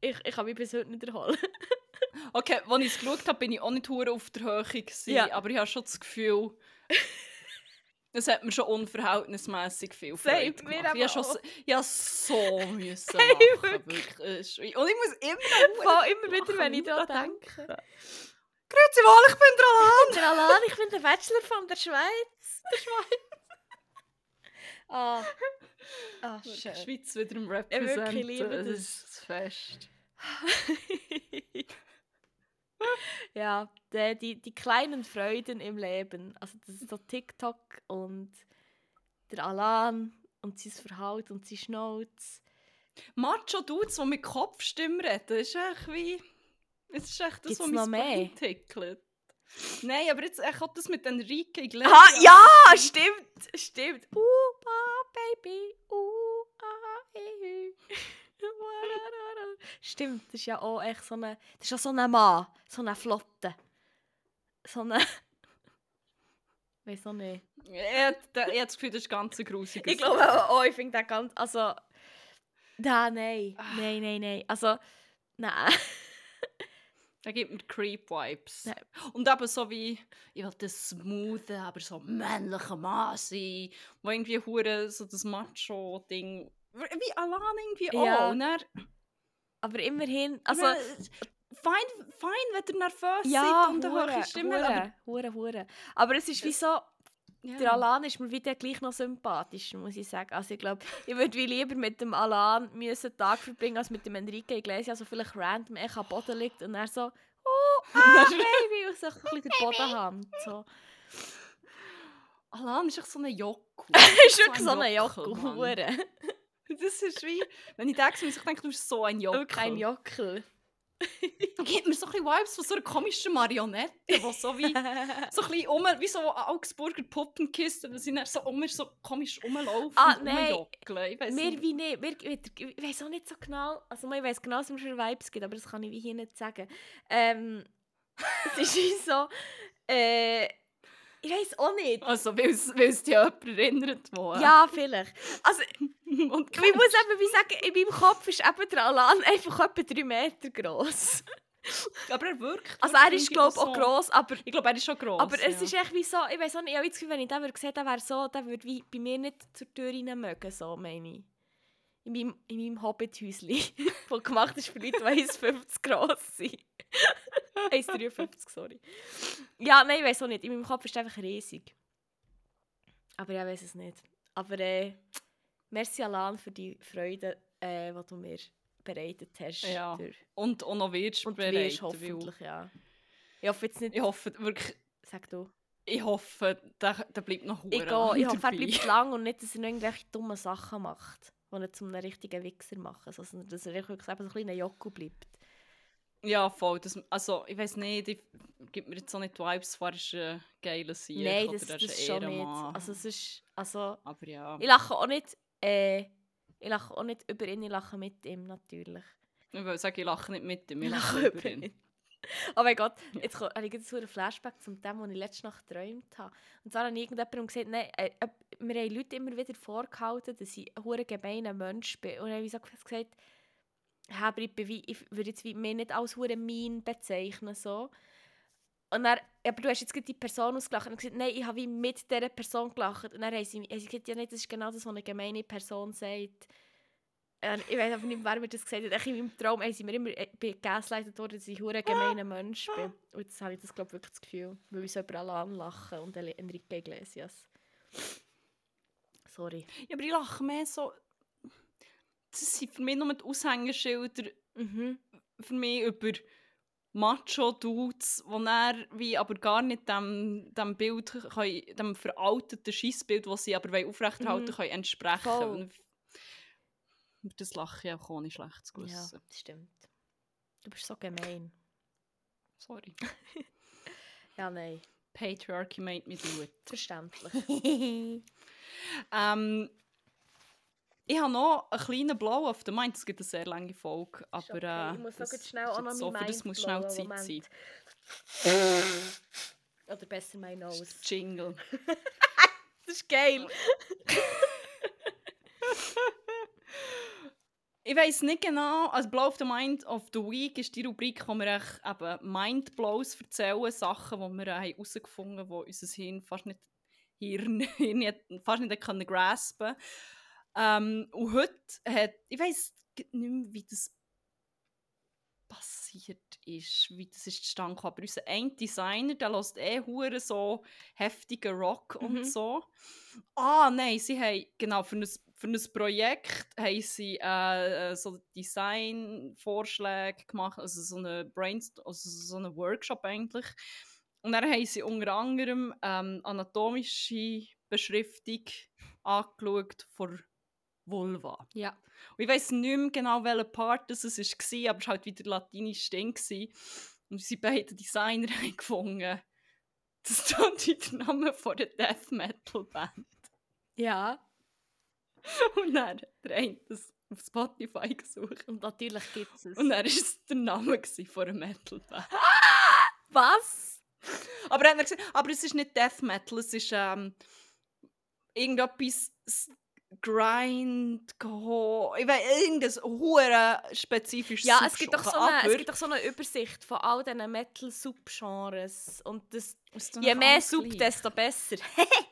ich, ich kann mich bis heute nicht erholen. Okay, als ich es geschaut habe, bin ich auch nicht hure auf der Höhe gewesen, Ja. aber ich habe schon das Gefühl, es hat mir schon unverhältnismäßig viel Freude gemacht. Ich habe schon so, ich habe so müssen Hey, lachen, wirklich. wirklich. Und ich muss immer noch immer wieder, wenn ich daran denke. Grüezi wohl, ich bin der Alan. Der Alan, ich bin der Bachelor von der Schweiz. Der Schweiz. Ah, ah Die schön. Schweiz wieder im wirklich, Representen. ich liebe das das. ist das Fest. ja, die, die, die kleinen Freuden im Leben. Also das ist so TikTok und der Alan und sein Verhalten und sein Schnauz. Macho-Dudes, die mit Kopfstimmen reden, ist echt wie... Es ist echt das, Gibt's was mein mehr? Tickelt. Nein, aber jetzt echt auch das mit Enrique Iglesias. Ah, ja, stimmt, stimmt. Uh, ah, Baby, uh, ah, eh. Stimmt, das ist ja auch echt so eine, das ist ja so ein Mann, so eine Flotte. So eine... Weiß auch nicht. Ich habe ich hab das Gefühl, das ist ganz ein grusiger Ich glaube auch, oh, ich finde das ganz, also... Nein, nein, nein, nein, nein, also... Nein. Der gibt mir Creep-Vibes. Ja. Und eben so wie, ich will das smoothen, aber so männlicher Mann sein, wo irgendwie hure so das Macho-Ding, wie Alan irgendwie Ja. auch. Und dann, Aber immerhin, also... also, fein, fein, wenn ihr nervös Ja, seid und eine hohe Stimme hure, aber, hure, hure. Aber es ist wie so, ja. der Alan ist mir wieder gleich noch sympathischer, muss ich sagen. Also ich glaube, ich würde lieber mit dem Alan müssen Tag verbringen, als mit dem Enrique Iglesias, so vielleicht random echt am Boden liegt und er so, oh, ah, Baby, und so ein bisschen den Boden haben. So. Alan ist echt so ein Jocko. ist wirklich so ein Jockel, Jockel. Das ist wie, wenn ich denke, ich denke, du bist so ein Jockel. Wirklich ein Jockel. Gibt mir so ein Vibes von so einer komischen Marionette, die so wie, so ein um, wie so Augsburger Puppenkiste, die sind dann so, um, so komisch rumlaufen Ah, und nein. rumjockeln. Ich weiss nicht. wie nicht. Mir, ich weiß auch nicht so genau. Also ich weiß genau, was es für Vibes gibt, aber das kann ich wie hier nicht sagen. Ähm, es ist wie so. Äh, ich weiß auch nicht. Also, weil es es dich an jemanden erinnert, wo... Ja, vielleicht. Also und ich muss eben wie sagen, in meinem Kopf ist eben der Alan einfach etwa drei Meter gross. aber er wirkt. Also er ist glaube ich auch so. gross, aber, Ich glaube, er ist schon gross. aber es ja. ist echt wie so, ich weiß auch nicht, ich habe das Gefühl, wenn ich den würde sehen, der wäre so, der würde wie bei mir nicht zur Tür rein mögen, so meine ich. In meinem, in meinem Hobbit-Häuschen, das gemacht ist für Leute, die 1,50 gross sind. 1,53, sorry. Ja, nein, ich weiß auch nicht. In meinem Kopf ist er einfach riesig. Aber ich weiß es nicht. Aber äh, merci Alan für die Freude, äh, die du mir bereitet hast. Ja, durch- Und auch noch wirst Und bereit, wirst weil- hoffentlich, ja. Ich hoffe jetzt nicht... Ich hoffe wirklich... Sag du. Ich hoffe, der, der bleibt noch Ich, gehe, ich hoffe, er bleibt lang und nicht, dass er noch irgendwelche dummen Sachen macht, die ihn zum einem richtigen Wichser machen. Also, dass er wirklich so ein kleiner Jocko bleibt. Ja, voll. Das, also, ich weiß nicht, ich gibt mir jetzt auch nicht die Vibes, zwar ist ein geiler Sieg Nein, oder das, er das ist schon nicht. Also, es ist... Also, Aber ja, ich lache auch nicht... Äh, ich lache auch nicht über ihn, ich lache mit ihm, natürlich. ich will sagen, ich lache nicht mit ihm, ich Ich lache lache über ihn. Oh mein Gott, jetzt ko- habe ich jetzt so einen Flashback zum dem, was ich letzte Nacht geträumt habe. Und zwar habe ich irgendjemandem gesagt, nein, äh, mir haben Leute immer wieder vorgehalten, dass ich ein hure gemeiner Mensch bin. Und dann habe ich gesagt, «Hä, aber ich, bin ich würde jetzt mich nicht als hure mean bezeichnen. So. Und dann, aber du hast jetzt die Person ausgelacht. Und gesagt, nein, ich habe wie mit dieser Person gelacht. Und dann haben sie, gesagt, ja nicht, das ist genau das, was eine gemeine Person sagt. Und ich weiß einfach nicht, wer mir das gesagt hat. Echt In meinem Traum haben sie mir immer äh, gaslightet worden, dass ich ein gemeiner Mensch bin. Und jetzt habe ich das, glaube wirklich das Gefühl, weil ich so über alle anlachen und Enrique Iglesias. Sorry. Ja, aber ich lache mehr so... Das sind für mich nur die Aushängeschilder Mhm. für mich über Macho-Dudes, die dann wie aber gar nicht dem, dem Bild, können, dem veralteten Scheissbild, das sie aber aufrechterhalten Mhm. können, entsprechen. Voll. Das lache ich auch ohne schlechtes Ja, Gewissen. das stimmt. Du bist so gemein. Sorry. Ja, nein. Patriarchy made me do it. Verständlich. Ähm, ich habe noch einen kleinen Blow auf der Mind. Es gibt eine sehr lange Folge, aber okay. äh, Ich muss noch das grad schnell auch noch so, für das muss schnell Zeit Moment. sein. Oder besser mein Das Nose. ist Jingle. Das ist geil. Ich weiß nicht genau, also Blow of the Mind of the Week ist die Rubrik, wo wir echt eben Mindblows erzählen, Sachen, die wir äh, herausgefunden haben, die unser Hirn fast nicht, Hirn, Hirn fast nicht können graspen ähm, Und heute hat, ich weiß nicht mehr, wie das passiert ist, wie das ist zustande gekommen, aber unser ein Designer, der lässt eh hure so heftigen Rock Mhm. und so. Ah, nein, sie haben, genau, für ein, für ein Projekt haben sie äh, äh, so Designvorschläge gemacht, also so eine Brainst also so einen Workshop eigentlich. Und dann haben sie unter anderem ähm, anatomische Beschriftung angeschaut von Vulva. Ja. Und ich weiß nicht mehr genau, welcher Part das es war, aber es war halt wieder latinisch Ding. Und unsere beiden Designer haben gefunden, das wie der Name von der Death Metal Band. Ja. Und dann hat der eine das auf Spotify gesucht. Und natürlich gibt es es. Und dann war es der Name von einer Metal Band. Was? Aber, er hat gesagt, aber es ist nicht Death Metal, es ist ähm, irgendetwas Grind, Go, ich weiß, irgendein hure spezifisches Ja, es gibt, doch so eine, es gibt doch so eine Übersicht von all diesen Metal-Subgenres. Und das, je mehr Sub, gleich. desto besser.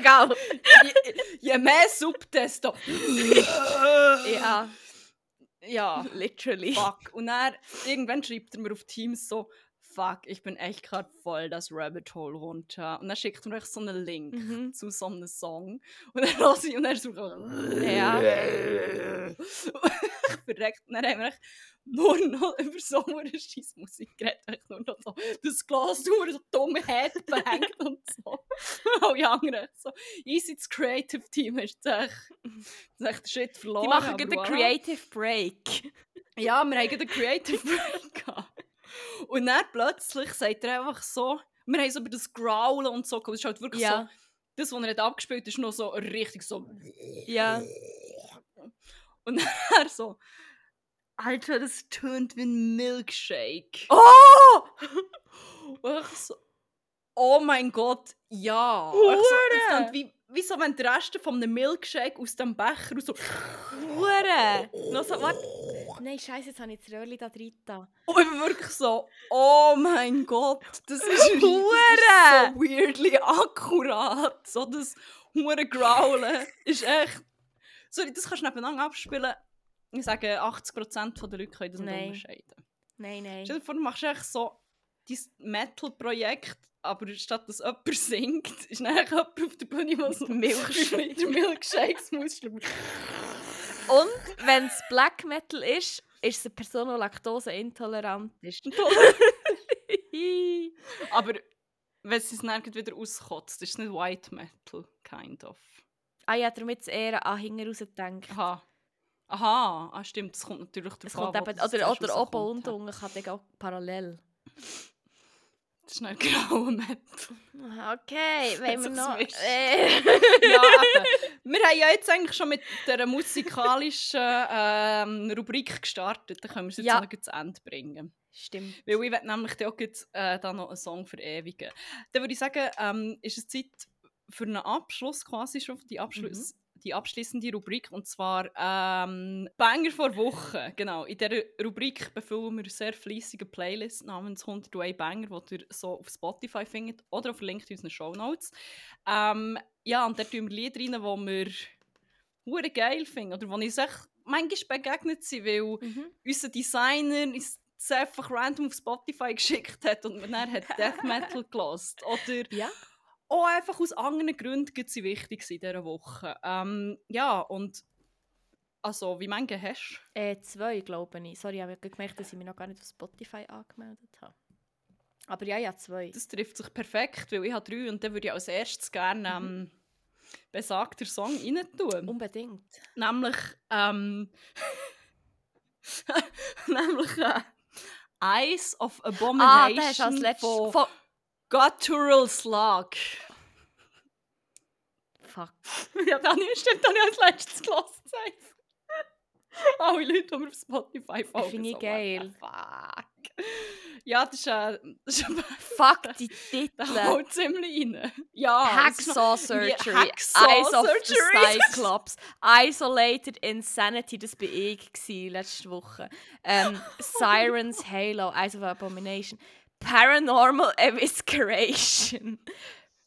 Egal. je, je mehr Sub, desto... Ja, Ja, literally. fuck. Und dann, irgendwann schreibt er mir auf Teams so, fuck, ich bin echt gerade voll das Rabbit Hole runter. Und dann schickt er mir echt so einen Link Mhm. zu so einem Song. Und dann höre ich und dann so... Ja. verreckt. Und dann haben wir echt nur noch über so eine scheiß Musik geredet. Echt nur noch so, das Glas nur so dumm Headbang und so. Alle anderen so, easy, das Creative Team ist echt, das echt Shit verloren. Die machen gerade einen. Creative Break. Ja, wir haben gerade einen Creative Break gehabt. Und dann plötzlich sagt er einfach so, wir haben so über das Growlen und so, es ist halt wirklich Ja. so, das, was er nicht abgespielt hat, ist noch so richtig so... Ja. Und er so, Alter, das tönt wie ein Milkshake. Oh! Und ich so, oh mein Gott, ja. So, Hure! tönt wie, wie so, wenn die Reste von einem Milkshake aus dem Becher und so... Hure! So, warte. Nein, scheiße, jetzt habe ich das Röhrchen da drin. Und ich bin wirklich so, oh mein Gott, das ist, das ist Hure! so weirdly akkurat. So das hure Growlen ist echt... Sorry, das kannst du nebeneinander abspielen. Ich sage, 80% der Leute können das nicht unterscheiden. Nein, nein. Stell dir vor, du machst echt so dein Metal-Projekt, aber statt dass jemand singt, ist dann echt jemand auf der Bühne, der so der Milkshakes muss. Und wenn es Black Metal ist, ist es eine Person, die laktoseintolerant ist. Aber wenn sie es dann gleich wieder auskotzt, ist es nicht White Metal, kind of. Ah ja, darum jetzt eher an hinten raus gedacht. Aha. Aha, ah, stimmt, das kommt natürlich Es darauf kommt an, eben, das oder, oder oben und unten kann dann auch parallel. Das ist nicht grauer Metal. Okay, wenn wir sich's noch... Äh. ja, eben. Wir haben ja jetzt eigentlich schon mit dieser musikalischen ähm, Rubrik gestartet. Dann können wir es jetzt Ja. noch zu Ende bringen. Stimmt. Weil ich nämlich auch gleich, äh, da noch einen Song verewigen. Dann würde ich sagen, ähm, ist es Zeit für einen Abschluss quasi schon, die, Abschluss, die abschließende Rubrik. Und zwar ähm, Banger vor Woche. Genau, in dieser Rubrik befüllen wir eine sehr fleissige Playlist namens 101 Banger, die ihr so auf Spotify findet oder verlinkt in unseren Shownotes. Ähm, ja, und da tun wir Lieder rein, die wir hure geil finden oder die echt manchmal begegnet sind, weil Mhm. unser Designer das einfach random auf Spotify geschickt hat und man dann hat Death Metal gelost oder Ja. Auch einfach aus anderen Gründen gibt sie wichtig in dieser Woche. Ähm, ja, und also, wie mange hast du? Äh, zwei, glaube ich. Sorry, ich habe gemerkt, dass ich mich noch gar nicht auf Spotify angemeldet habe. Aber ja, ja, zwei. Das trifft sich perfekt, weil ich habe drei und dann würde ich als erstes gerne ähm, besagter Song rein tun. Unbedingt. Nämlich, ähm, nämlich äh, Eyes of Ah, Abomination der ist als letztes... von Von... Guttural Slug. Fuck. ja, dann stimmt, dann habe ich als letztes gelassen. Alle Leute, die mir auf Spotify folgen. Finde ich so, geil. Fuck. Ja, das ist, äh, das ist Fuck, die da Titel. haut ziemlich rein. Ja, Hacksaw Surgery, Hacksaw Eyes of the. Cyclops, Isolated Insanity, das war ich letzte Woche. Ähm, Sirens Halo, Eyes of Abomination, Paranormal Evisceration,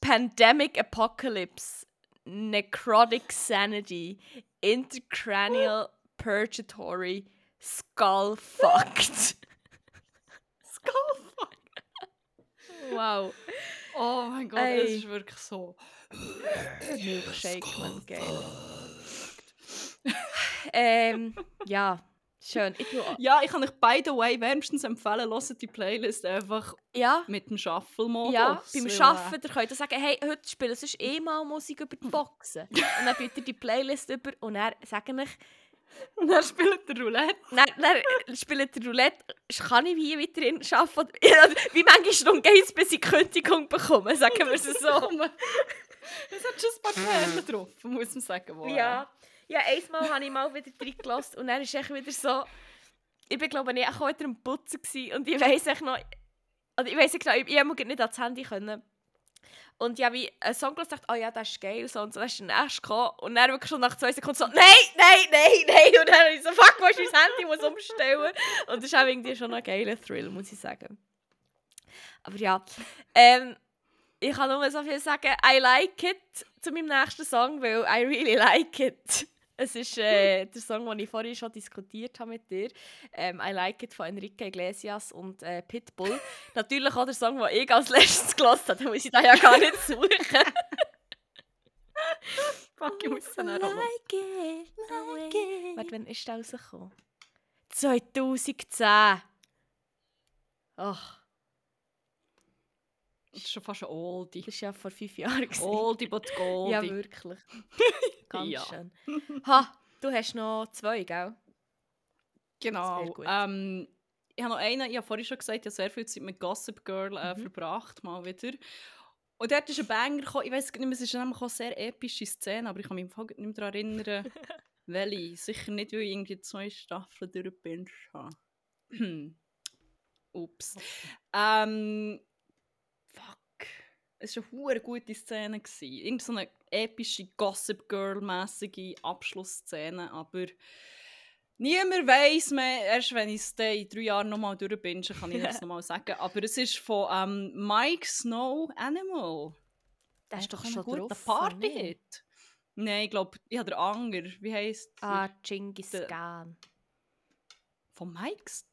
Pandemic Apocalypse, Necrotic Sanity, intracranial Purgatory, Skull Fucked. Skullfuck. Wow. Oh mein Gott, Ey. es ist wirklich so. Milkshake, man, geil. ähm, ja, schön. Ich Ja, ich kann euch by the way wärmstens empfehlen, hört die Playlist einfach ja, mit dem Shuffle-Modus. ja, beim weil, Arbeiten, ihr könnt ihr sagen, hey, heute spielen sonst eh mal Musik über die Boxen. und dann ihr die Playlist über und sagen ich, Äh, und dann spielt der Roulette. dann, dann spielt der Roulette, kann ich hier weiterhin arbeiten? Wie manche Stunden geht es, bis ich Kündigung bekomme, sagen wir es so. Es hat schon ein paar Perlen drauf, muss man sagen. Wo, Ja, ja einmal habe ich mal wieder reingelassen und dann ist es wieder so, ich bin glaube ich auch wieder am Putzen gewesen, und ich weiss echt noch, also ich nicht genau, ich, ich nicht ans Handy können. Und ja, wie ein Song gehört, dachte, oh ja, das ist geil, so, und so, dann ist der nächste gekommen. Und dann wirklich schon nach zwei Sekunden so, nein, nein, nein, nein. Und dann habe ich so, fuck, wo ist mein Handy, muss umstellen. Und das ist auch irgendwie schon ein geiler Thrill, muss ich sagen. Aber ja, ähm, ich kann nur so viel sagen, I like it zu meinem nächsten Song, weil I really like it. Es ist äh, der Song, den ich vorhin schon diskutiert habe mit dir. Ähm, I Like It von Enrique Iglesias und äh, Pitbull. Natürlich auch der Song, den ich als letztes gehört habe. Da muss ich da ja gar nicht suchen. Fuck, ich muss dann auch noch. like it, like it. Warte, wann ist der rausgekommen? 2010. Ach, Das ist schon fast ein Oldie. das war ja vor fünf Jahren. Oldie but goldie. Ja, wirklich. Ganz Ja. schön. Ha, du hast noch zwei, gell? Genau. Ähm, ich habe noch einen, ich habe vorhin schon gesagt, ich habe sehr viel Zeit mit Gossip Girl äh, Mhm. verbracht, mal wieder. Und dort ist ein Banger gekommen, ich weiß nicht mehr, es ist nämlich eine sehr epische Szene, aber ich kann mich nicht mehr daran erinnern, welche. Sicher nicht, weil ich irgendwie zwei Staffeln habe. Hm. Ups. Ähm, fuck. Es war eine hure gute Szene. gewesen. Irgend so eine epische Gossip Girl-mäßige Abschlussszene, aber niemand weiß mehr, erst wenn ich es in drei Jahren nochmal durchbinge, kann ich das nochmal sagen. Aber es ist von ähm, Mike Snow Animal. Der ist doch schon guter drauf. Party-Hit. Nein, ich glaube, ich habe den Anger. Wie heisst Ah? Genghis Khan. Von Mike Snow?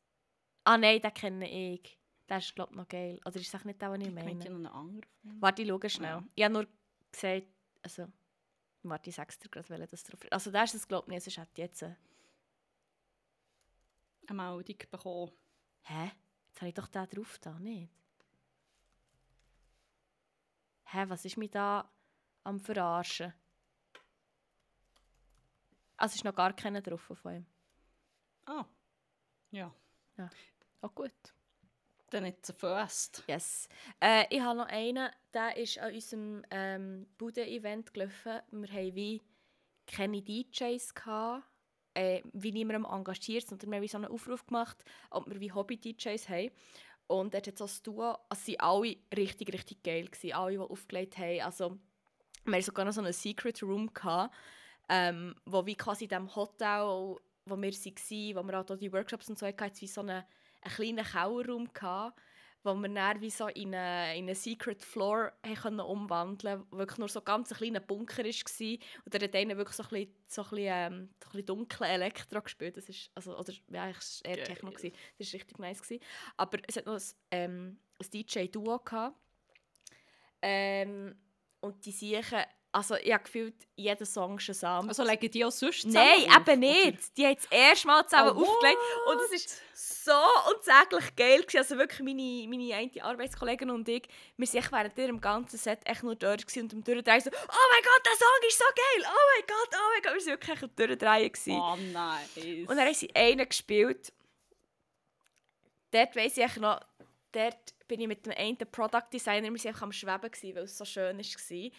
Ah nein, den kenne ich. Der ist, glaube ich, noch geil. Oder ist das nicht der, den ich Ich meine? ja noch einen Anger. von- Warte, ich schaue schnell. Ja. Ich habe nur gesagt, also... Warte, ich sag's dir gerade, welcher das drauf ist. Also der ist es, glaube ich, nicht. Sonst hätte ich jetzt... Eine Meldung bekommen. hä? Jetzt habe ich doch den drauf da, nicht? Hä, was ist mir da am Verarschen? Also es ist noch gar keiner drauf von ihm. Ah. Ja. Oh gut. Dann jetzt ein Fest. Yes. Äh, ich habe noch einen, der ist an unserem ähm, Bude-Event gelaufen. Wir hatten wie keine DJs, gehabt, äh, wie niemandem engagiert, sondern wir haben so einen Aufruf gemacht, ob wir wie Hobby-DJs haben. Und dort hat so ein Duo, also sie alle richtig, richtig geil, gewesen, alle, die aufgelegt haben. Also, wir hatten sogar noch so einen Secret Room, gehabt, ähm, wo wie quasi in diesem Hotel, wo wir waren, wo wir auch die Workshops und so hatten, wie so einen, einen kleinen Kellerraum gehabt, wo wir dann wie so in einen, in einen Secret Floor können umwandeln konnten, wirklich nur so ganz ein kleiner Bunker war. Und der hat einer wirklich so ein bisschen, so ein bisschen, ähm, so ein bisschen Elektro gespielt. Das ist, also, oder, ja, es war eher. Techno. Gewesen. Das war richtig nice. Gewesen. Aber es hat noch ein, ähm, ein DJ-Duo gehabt. Ähm, und die Siechen, also ich habe gefühlt, jeder Song Shazam. Also legen die auch sonst Nein, zusammen auf, eben oder? nicht. Die haben das erste Mal zusammen Oh, aufgelegt. Und es ist so unsäglich geil. Gewesen. Also wirklich meine, meine eine Arbeitskollegin und ich, wir waren während ihrem ganzen Set echt nur dort und am Durchdrehen so «Oh mein Gott, der Song ist so geil! Oh mein Gott, oh mein Gott!» Wir waren wirklich echt am Durchdrehen. Oh, nice. Und dann haben sie einen gespielt. Dort weiss ich noch, dort bin ich mit dem einen Product Designer, wir waren einfach am Schweben, gewesen, weil es so schön war.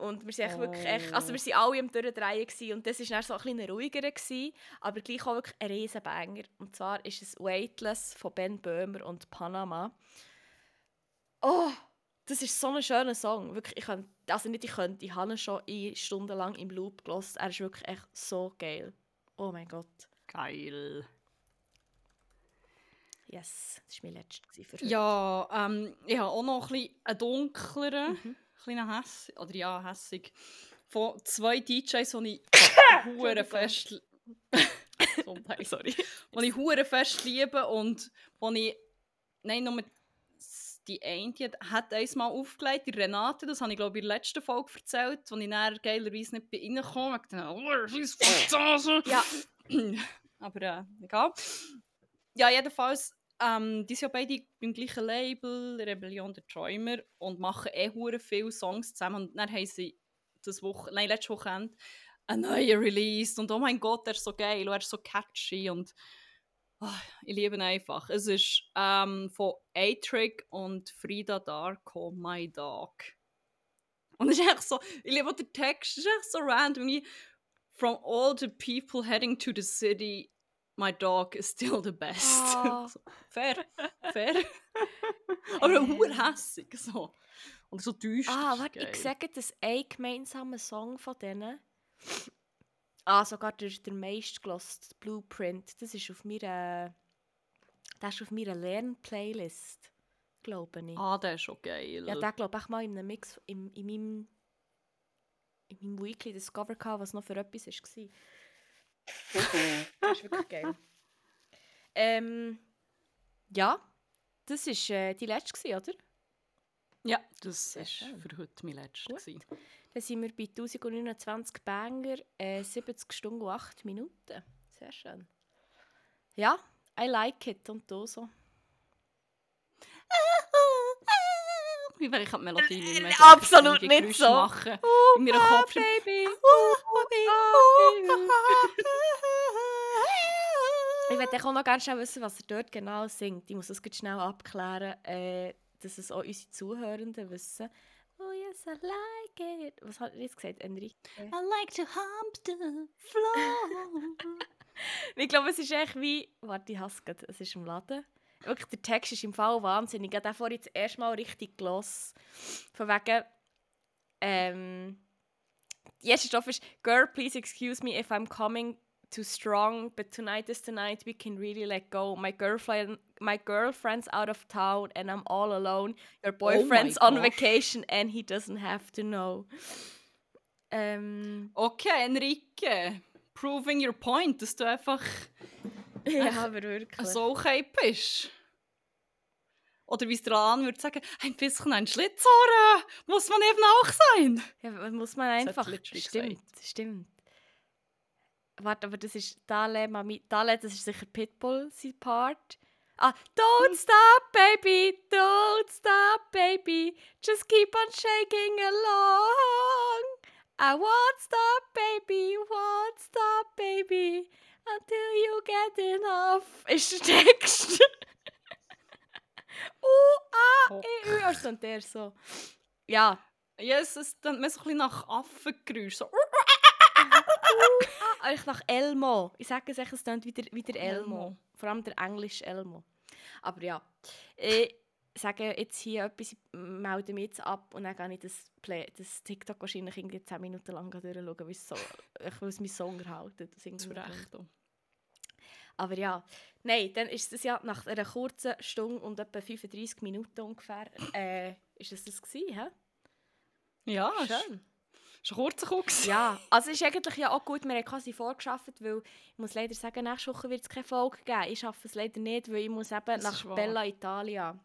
Und wir sind echt wirklich, echt, also wir waren alle am Durchdrehen gewesen, und das war dann so ein bisschen ruhiger, gewesen, aber gleich auch wirklich ein riesen Banger. Und zwar ist es «Weightless» von Ben Böhmer und «Panama». Oh, das ist so ein schöner Song. Wirklich, ich könnte, also nicht ich könnte, ich habe ihn schon in stundenlang im Loop gehört. Er ist wirklich echt so geil. Oh mein Gott. Geil. Yes, das war mein letzter gewesen für heute. Ja, ähm, ich habe auch noch ein bisschen einen dunkleren, Mhm. Kleinen Hässig, oder ja, hässig, von zwei DJs, die ich hure fest... Sorry. Die ich hure fest liebe und wo ich... Nein, nur die eine, die hat- einmal aufgelegt, die Renate, das habe ich glaube ich in der letzten Folge erzählt, wo ich dann geilerweise nicht bin reingekommen bin. Ich dachte, oh, Franzose. Ja, Aber äh, egal. Ja, jedenfalls, ähm, die sind ja beide beim gleichen Label, Rebellion der Träumer, und machen eh viele Songs zusammen. Und dann haben sie das Woche, nein, letztes Wochenende einen neuen released. Und oh mein Gott, der ist so geil, und er ist so catchy und ah, ich liebe ihn einfach. Es ist ähm, von A-Trick und Frida Darko, My Dog. Und es ist echt so, ich liebe auch den Text, es ist echt so random, From all the people heading to the city, my dog is still the best. Ah. so, fair, fair. Aber Ähm. äh. hässig so. Und so düster. Ah, warte, ich sage das ein gemeinsamer Song von denen. Ah, sogar der, der meistgeloste Blueprint. Das ist auf meiner, das ist auf meiner Lernplaylist, glaube ich. Ah, der ist schon geil. Ja, den glaube ich mal in einem Mix in, in meinem in meinem Weekly Discover gehabt, was noch für etwas war. Das ist wirklich geil. Ähm, ja, das war äh, die letzte, oder? ja, das schön. für heute mein letzter. Dann sind wir bei 1029 Banger, äh, 70 Stunden und 8 Minuten. Sehr schön. Ja, I like it. Und du so? Wie wäre ich die Melodie nicht mehr Absolut die nicht so. machen. In meinem Kopf. baby. Ich möchte auch noch ganz schnell wissen, was er dort genau singt. Ich muss das ganz schnell abklären, äh, dass es auch unsere Zuhörenden wissen. Oh yes, I like it. Was hat er jetzt gesagt, Enrique? I like to hump the floor. Ich glaube, es ist echt wie. Warte, ich hasse es. Es ist im Laden. Wirklich, der Text ist im Fall wahnsinnig. Ich habe den vorhin das erste Mal richtig gelassen. Von wegen. Ähm, die erste Strophe ist: Girl, please excuse me if I'm coming too strong, but tonight is the night we can really let go. My girlfriend, my girlfriend's out of town and I'm all alone. Your boyfriend's on gosh. vacation and he doesn't have to know. Ähm, Okay, Enrique. Proving your point, dass du einfach ja, aber wirklich. so okay bist. Oder wie es der An würde sagen, ein bisschen ein Schlitzohren muss man eben auch sein. Ja, muss man einfach. Stimmt, stimmt. Warte, aber das ist Dale, Mami. Dale, das ist sicher Pitbull, sein Part. Ah, don't stop, baby, don't stop, baby. Just keep on shaking along. I won't stop, baby, won't stop, baby. Until you get enough. Ist der Text. U, A, E, Ü. Also, und der so. Ja. Ja, es dann mehr so ein bisschen nach Affengeräusch. So. Ah, ich nach Elmo. Ich sage es echt, es klingt wieder, wieder Elmo. Elmo. Vor allem der englische Elmo. Aber ja, ich sage jetzt hier etwas, melde mich jetzt ab und dann gehe ich das, Play, das TikTok wahrscheinlich irgendwie 10 Minuten lang durchschauen, weil es, so, es mich so unterhalten. Zu Recht. Aber ja, nein, dann ist es ja nach einer kurzen Stunde und etwa 35 Minuten ungefähr, äh, ist es das gewesen, hä? Ja, ist Schön. schon kurz gekommen. Ja, also ist eigentlich ja auch gut, wir haben quasi vorgeschafft, weil ich muss leider sagen, nächste Woche wird es keine Folge geben. Ich schaffe es leider nicht, weil ich muss eben Das nach. Bella Italia.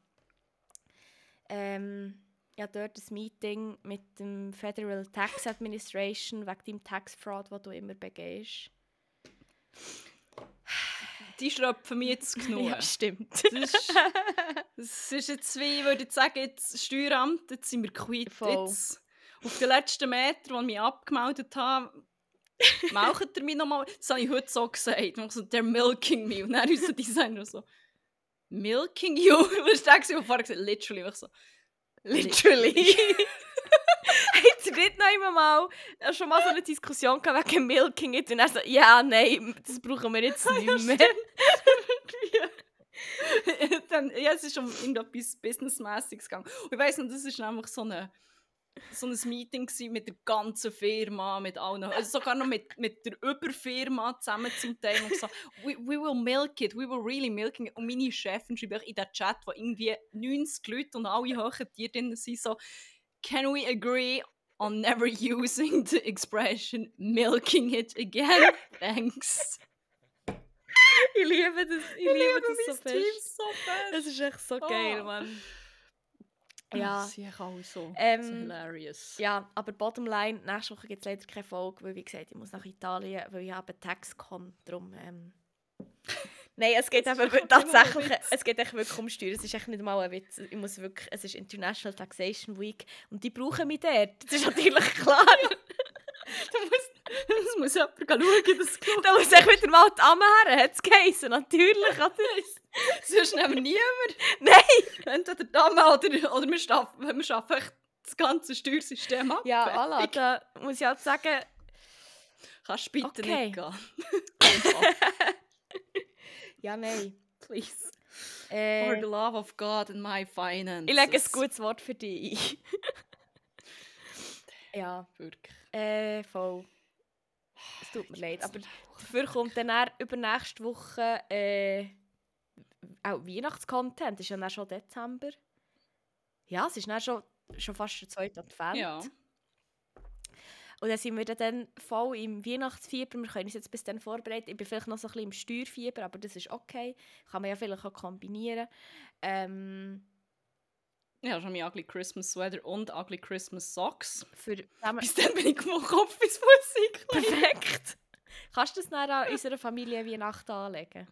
Ähm, ja, dort ein Meeting mit dem Federal Tax Administration wegen deinem Tax Fraud, den du immer begehst. Die schröpfen mich jetzt genug. Ja, stimmt. Das ist, das ist jetzt wie, ich würde sagen, jetzt Steueramt, jetzt sind wir quitt. Voll. Jetzt, auf den letzten Meter, wo ich mich abgemeldet habe, meldet er mich nochmal. Das habe ich heute so gesagt. Ich so, they're milking me. Und dann unser Designer so, milking you? Was ist gewesen, der vorher gesagt? Literally. Ich so, Literally. Er nicht noch immer mal schon mal so eine Diskussion gehabt wegen Milking It und er so, ja, nein, das brauchen wir jetzt nicht mehr. dann, ja, es ist um irgendetwas Businessmäßiges gegangen. Und ich weiss noch, das war nämlich so, eine, so ein Meeting mit der ganzen Firma, mit allen, also sogar noch mit, mit der Überfirma zusammen zum Teil und gesagt, we, we will milk it, we will really milk it. Und meine Chefin schreibt in den Chat, wo irgendwie 90 Leute und alle hohen Tiere drin sind, so, can we agree on never using the expression milking it again? Thanks. Ich liebe das, ich, liebe das so mein Team fest. so fest. Das ist echt so geil, Oh. Mann. Ja. Ja, Sie haben auch so. Ähm, so hilarious. ja, aber Bottomline, nächste Woche gibt es leider keine Folge, weil wie gesagt, ich muss nach Italien, weil ich habe TaxCon, darum... Ähm, Nein, es geht Das ist einfach tatsächlich, es geht echt wirklich um Steuern. Es ist echt nicht mal ein Witz. Ich muss wirklich, es ist International Taxation Week und die brauchen mich dort. Das ist natürlich klar. Da muss, das muss jemand schauen, das da muss ich wieder mal die Amme her, hat es geheißen, natürlich. Sonst nehmen wir niemand. Nein! Entweder Dame oder, oder wir schaffen, wir schaffen das ganze Steuersystem ab. Ja, voilà, da muss ich halt sagen, Kannst bitte Okay. nicht gehen. ja, nein. Please. Äh, For the love of God and my finances. ich lege ein gutes Wort für dich ein. Ja, Wirklich. äh, voll. Es tut mir leid, aber dafür kommt dann, dann übernächste Woche äh, auch Weihnachtscontent. ist ja dann schon Dezember. Ja, es ist dann schon, schon fast der zweite Advent. Ja. Und dann sind wir dann voll im Weihnachtsfieber. Wir können uns jetzt bis dann vorbereiten. Ich bin vielleicht noch so ein bisschen im Steuerfieber, aber das ist okay. Kann man ja vielleicht auch kombinieren. Ähm, Ich habe schon mein Ugly Christmas Sweater und Ugly Christmas Socks. für zusammen Bis dann bin ich vom Kopf bis eingekleidet. perfekt. Kannst du das dann an unserer Familie Weihnachten anlegen?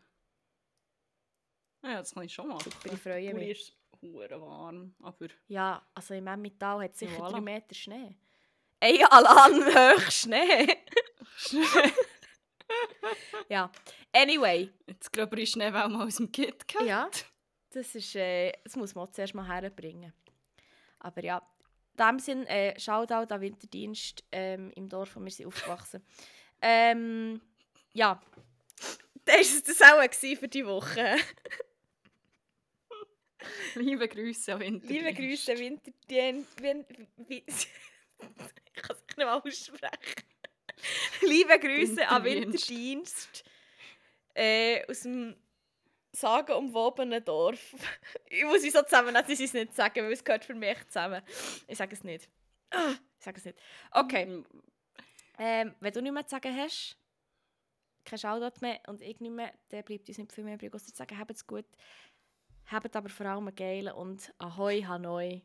Ja, das kann ich schon machen. Super, ich freue mich. ist hure warm, aber Ja, also im Emmental hat es sicher Voilà. drei Meter Schnee. Ey, Alan, hoch Schnee. ja, anyway. jetzt glaube ich schnell mal aus dem Kit gehabt. Ja, das, ist, äh, das muss man zuerst mal herbringen. Aber ja, in dem Sinn, äh, Shoutout an Winterdienst ähm, im Dorf, wo wir sind aufgewachsen. ähm, ja, das war es das auch für die Woche. Liebe Grüße an Winterdienst. Liebe Grüße, Winterdienst. Win wie, ich kann es nicht mal aussprechen. Liebe Grüße an Winterdienst. Winterdienst. Äh, aus dem sagenumwobenen Dorf. Ich muss es so zusammen, sie es nicht sagen, weil es gehört für mich zusammen. Ich sage es nicht. Ah, Ich sage es nicht. Okay, Mm, ähm, wenn du nichts mehr zu sagen hast, kein Shoutout mehr und ich nicht mehr, dann bleibt uns nicht viel mehr übrig, als zu sagen, habt es gut, habt aber vor allem einen geilen und Ahoi Hanoi.